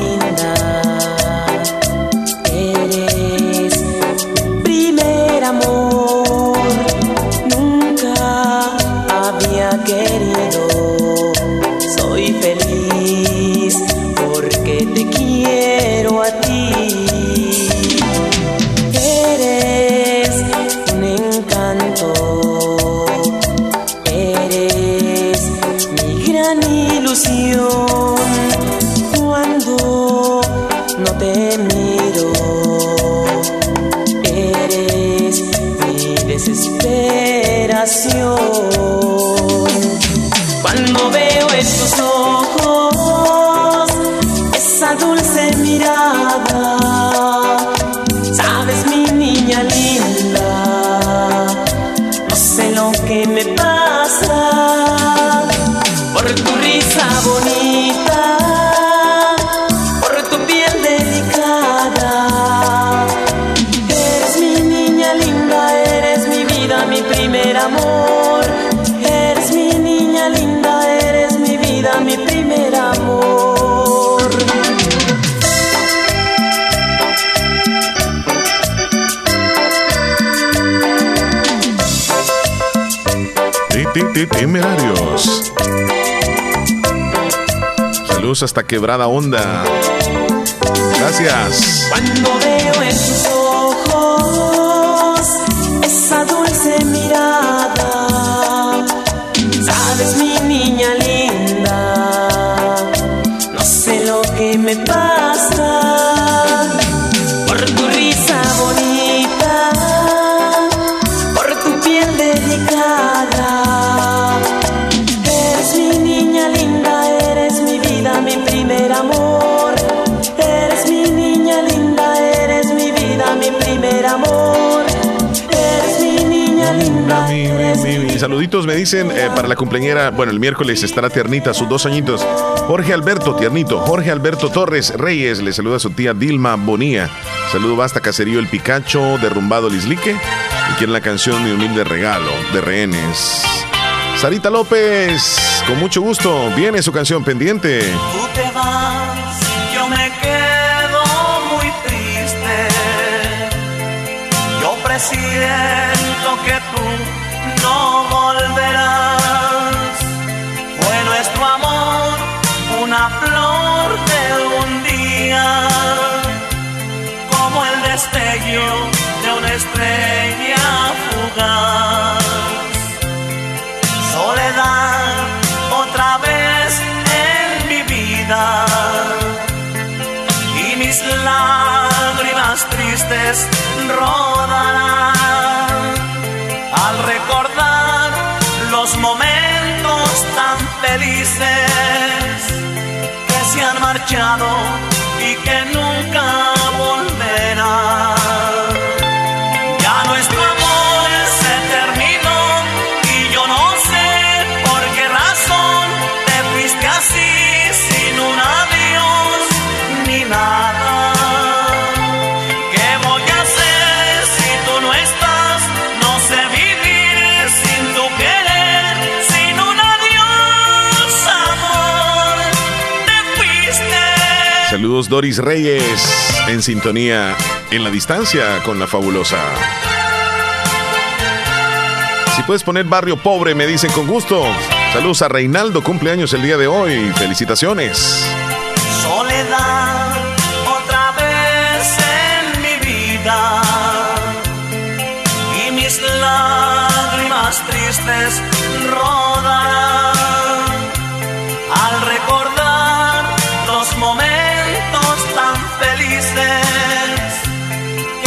Temerarios. Saludos hasta Quebrada Onda. Gracias. Me dicen eh, para la cumpleañera. Bueno, el miércoles estará tiernita, sus dos añitos. Jorge Alberto, tiernito. Jorge Alberto Torres Reyes le saluda a su tía Dilma Bonía. Saludo basta Caserío El Picacho, derrumbado Lislique. Y quiere la canción Mi humilde regalo de rehenes. Sarita López, con mucho gusto, viene su canción pendiente. Tú de una estrella fugaz. Soledad otra vez en mi vida y mis lágrimas tristes rodarán al recordar los momentos tan felices que se han marchado y que nunca Doris Reyes en sintonía en la distancia con la fabulosa. Si puedes poner barrio pobre, me dicen con gusto. Saludos a Reinaldo, cumpleaños el día de hoy. Felicitaciones. Soledad otra vez en mi vida y mis lágrimas tristes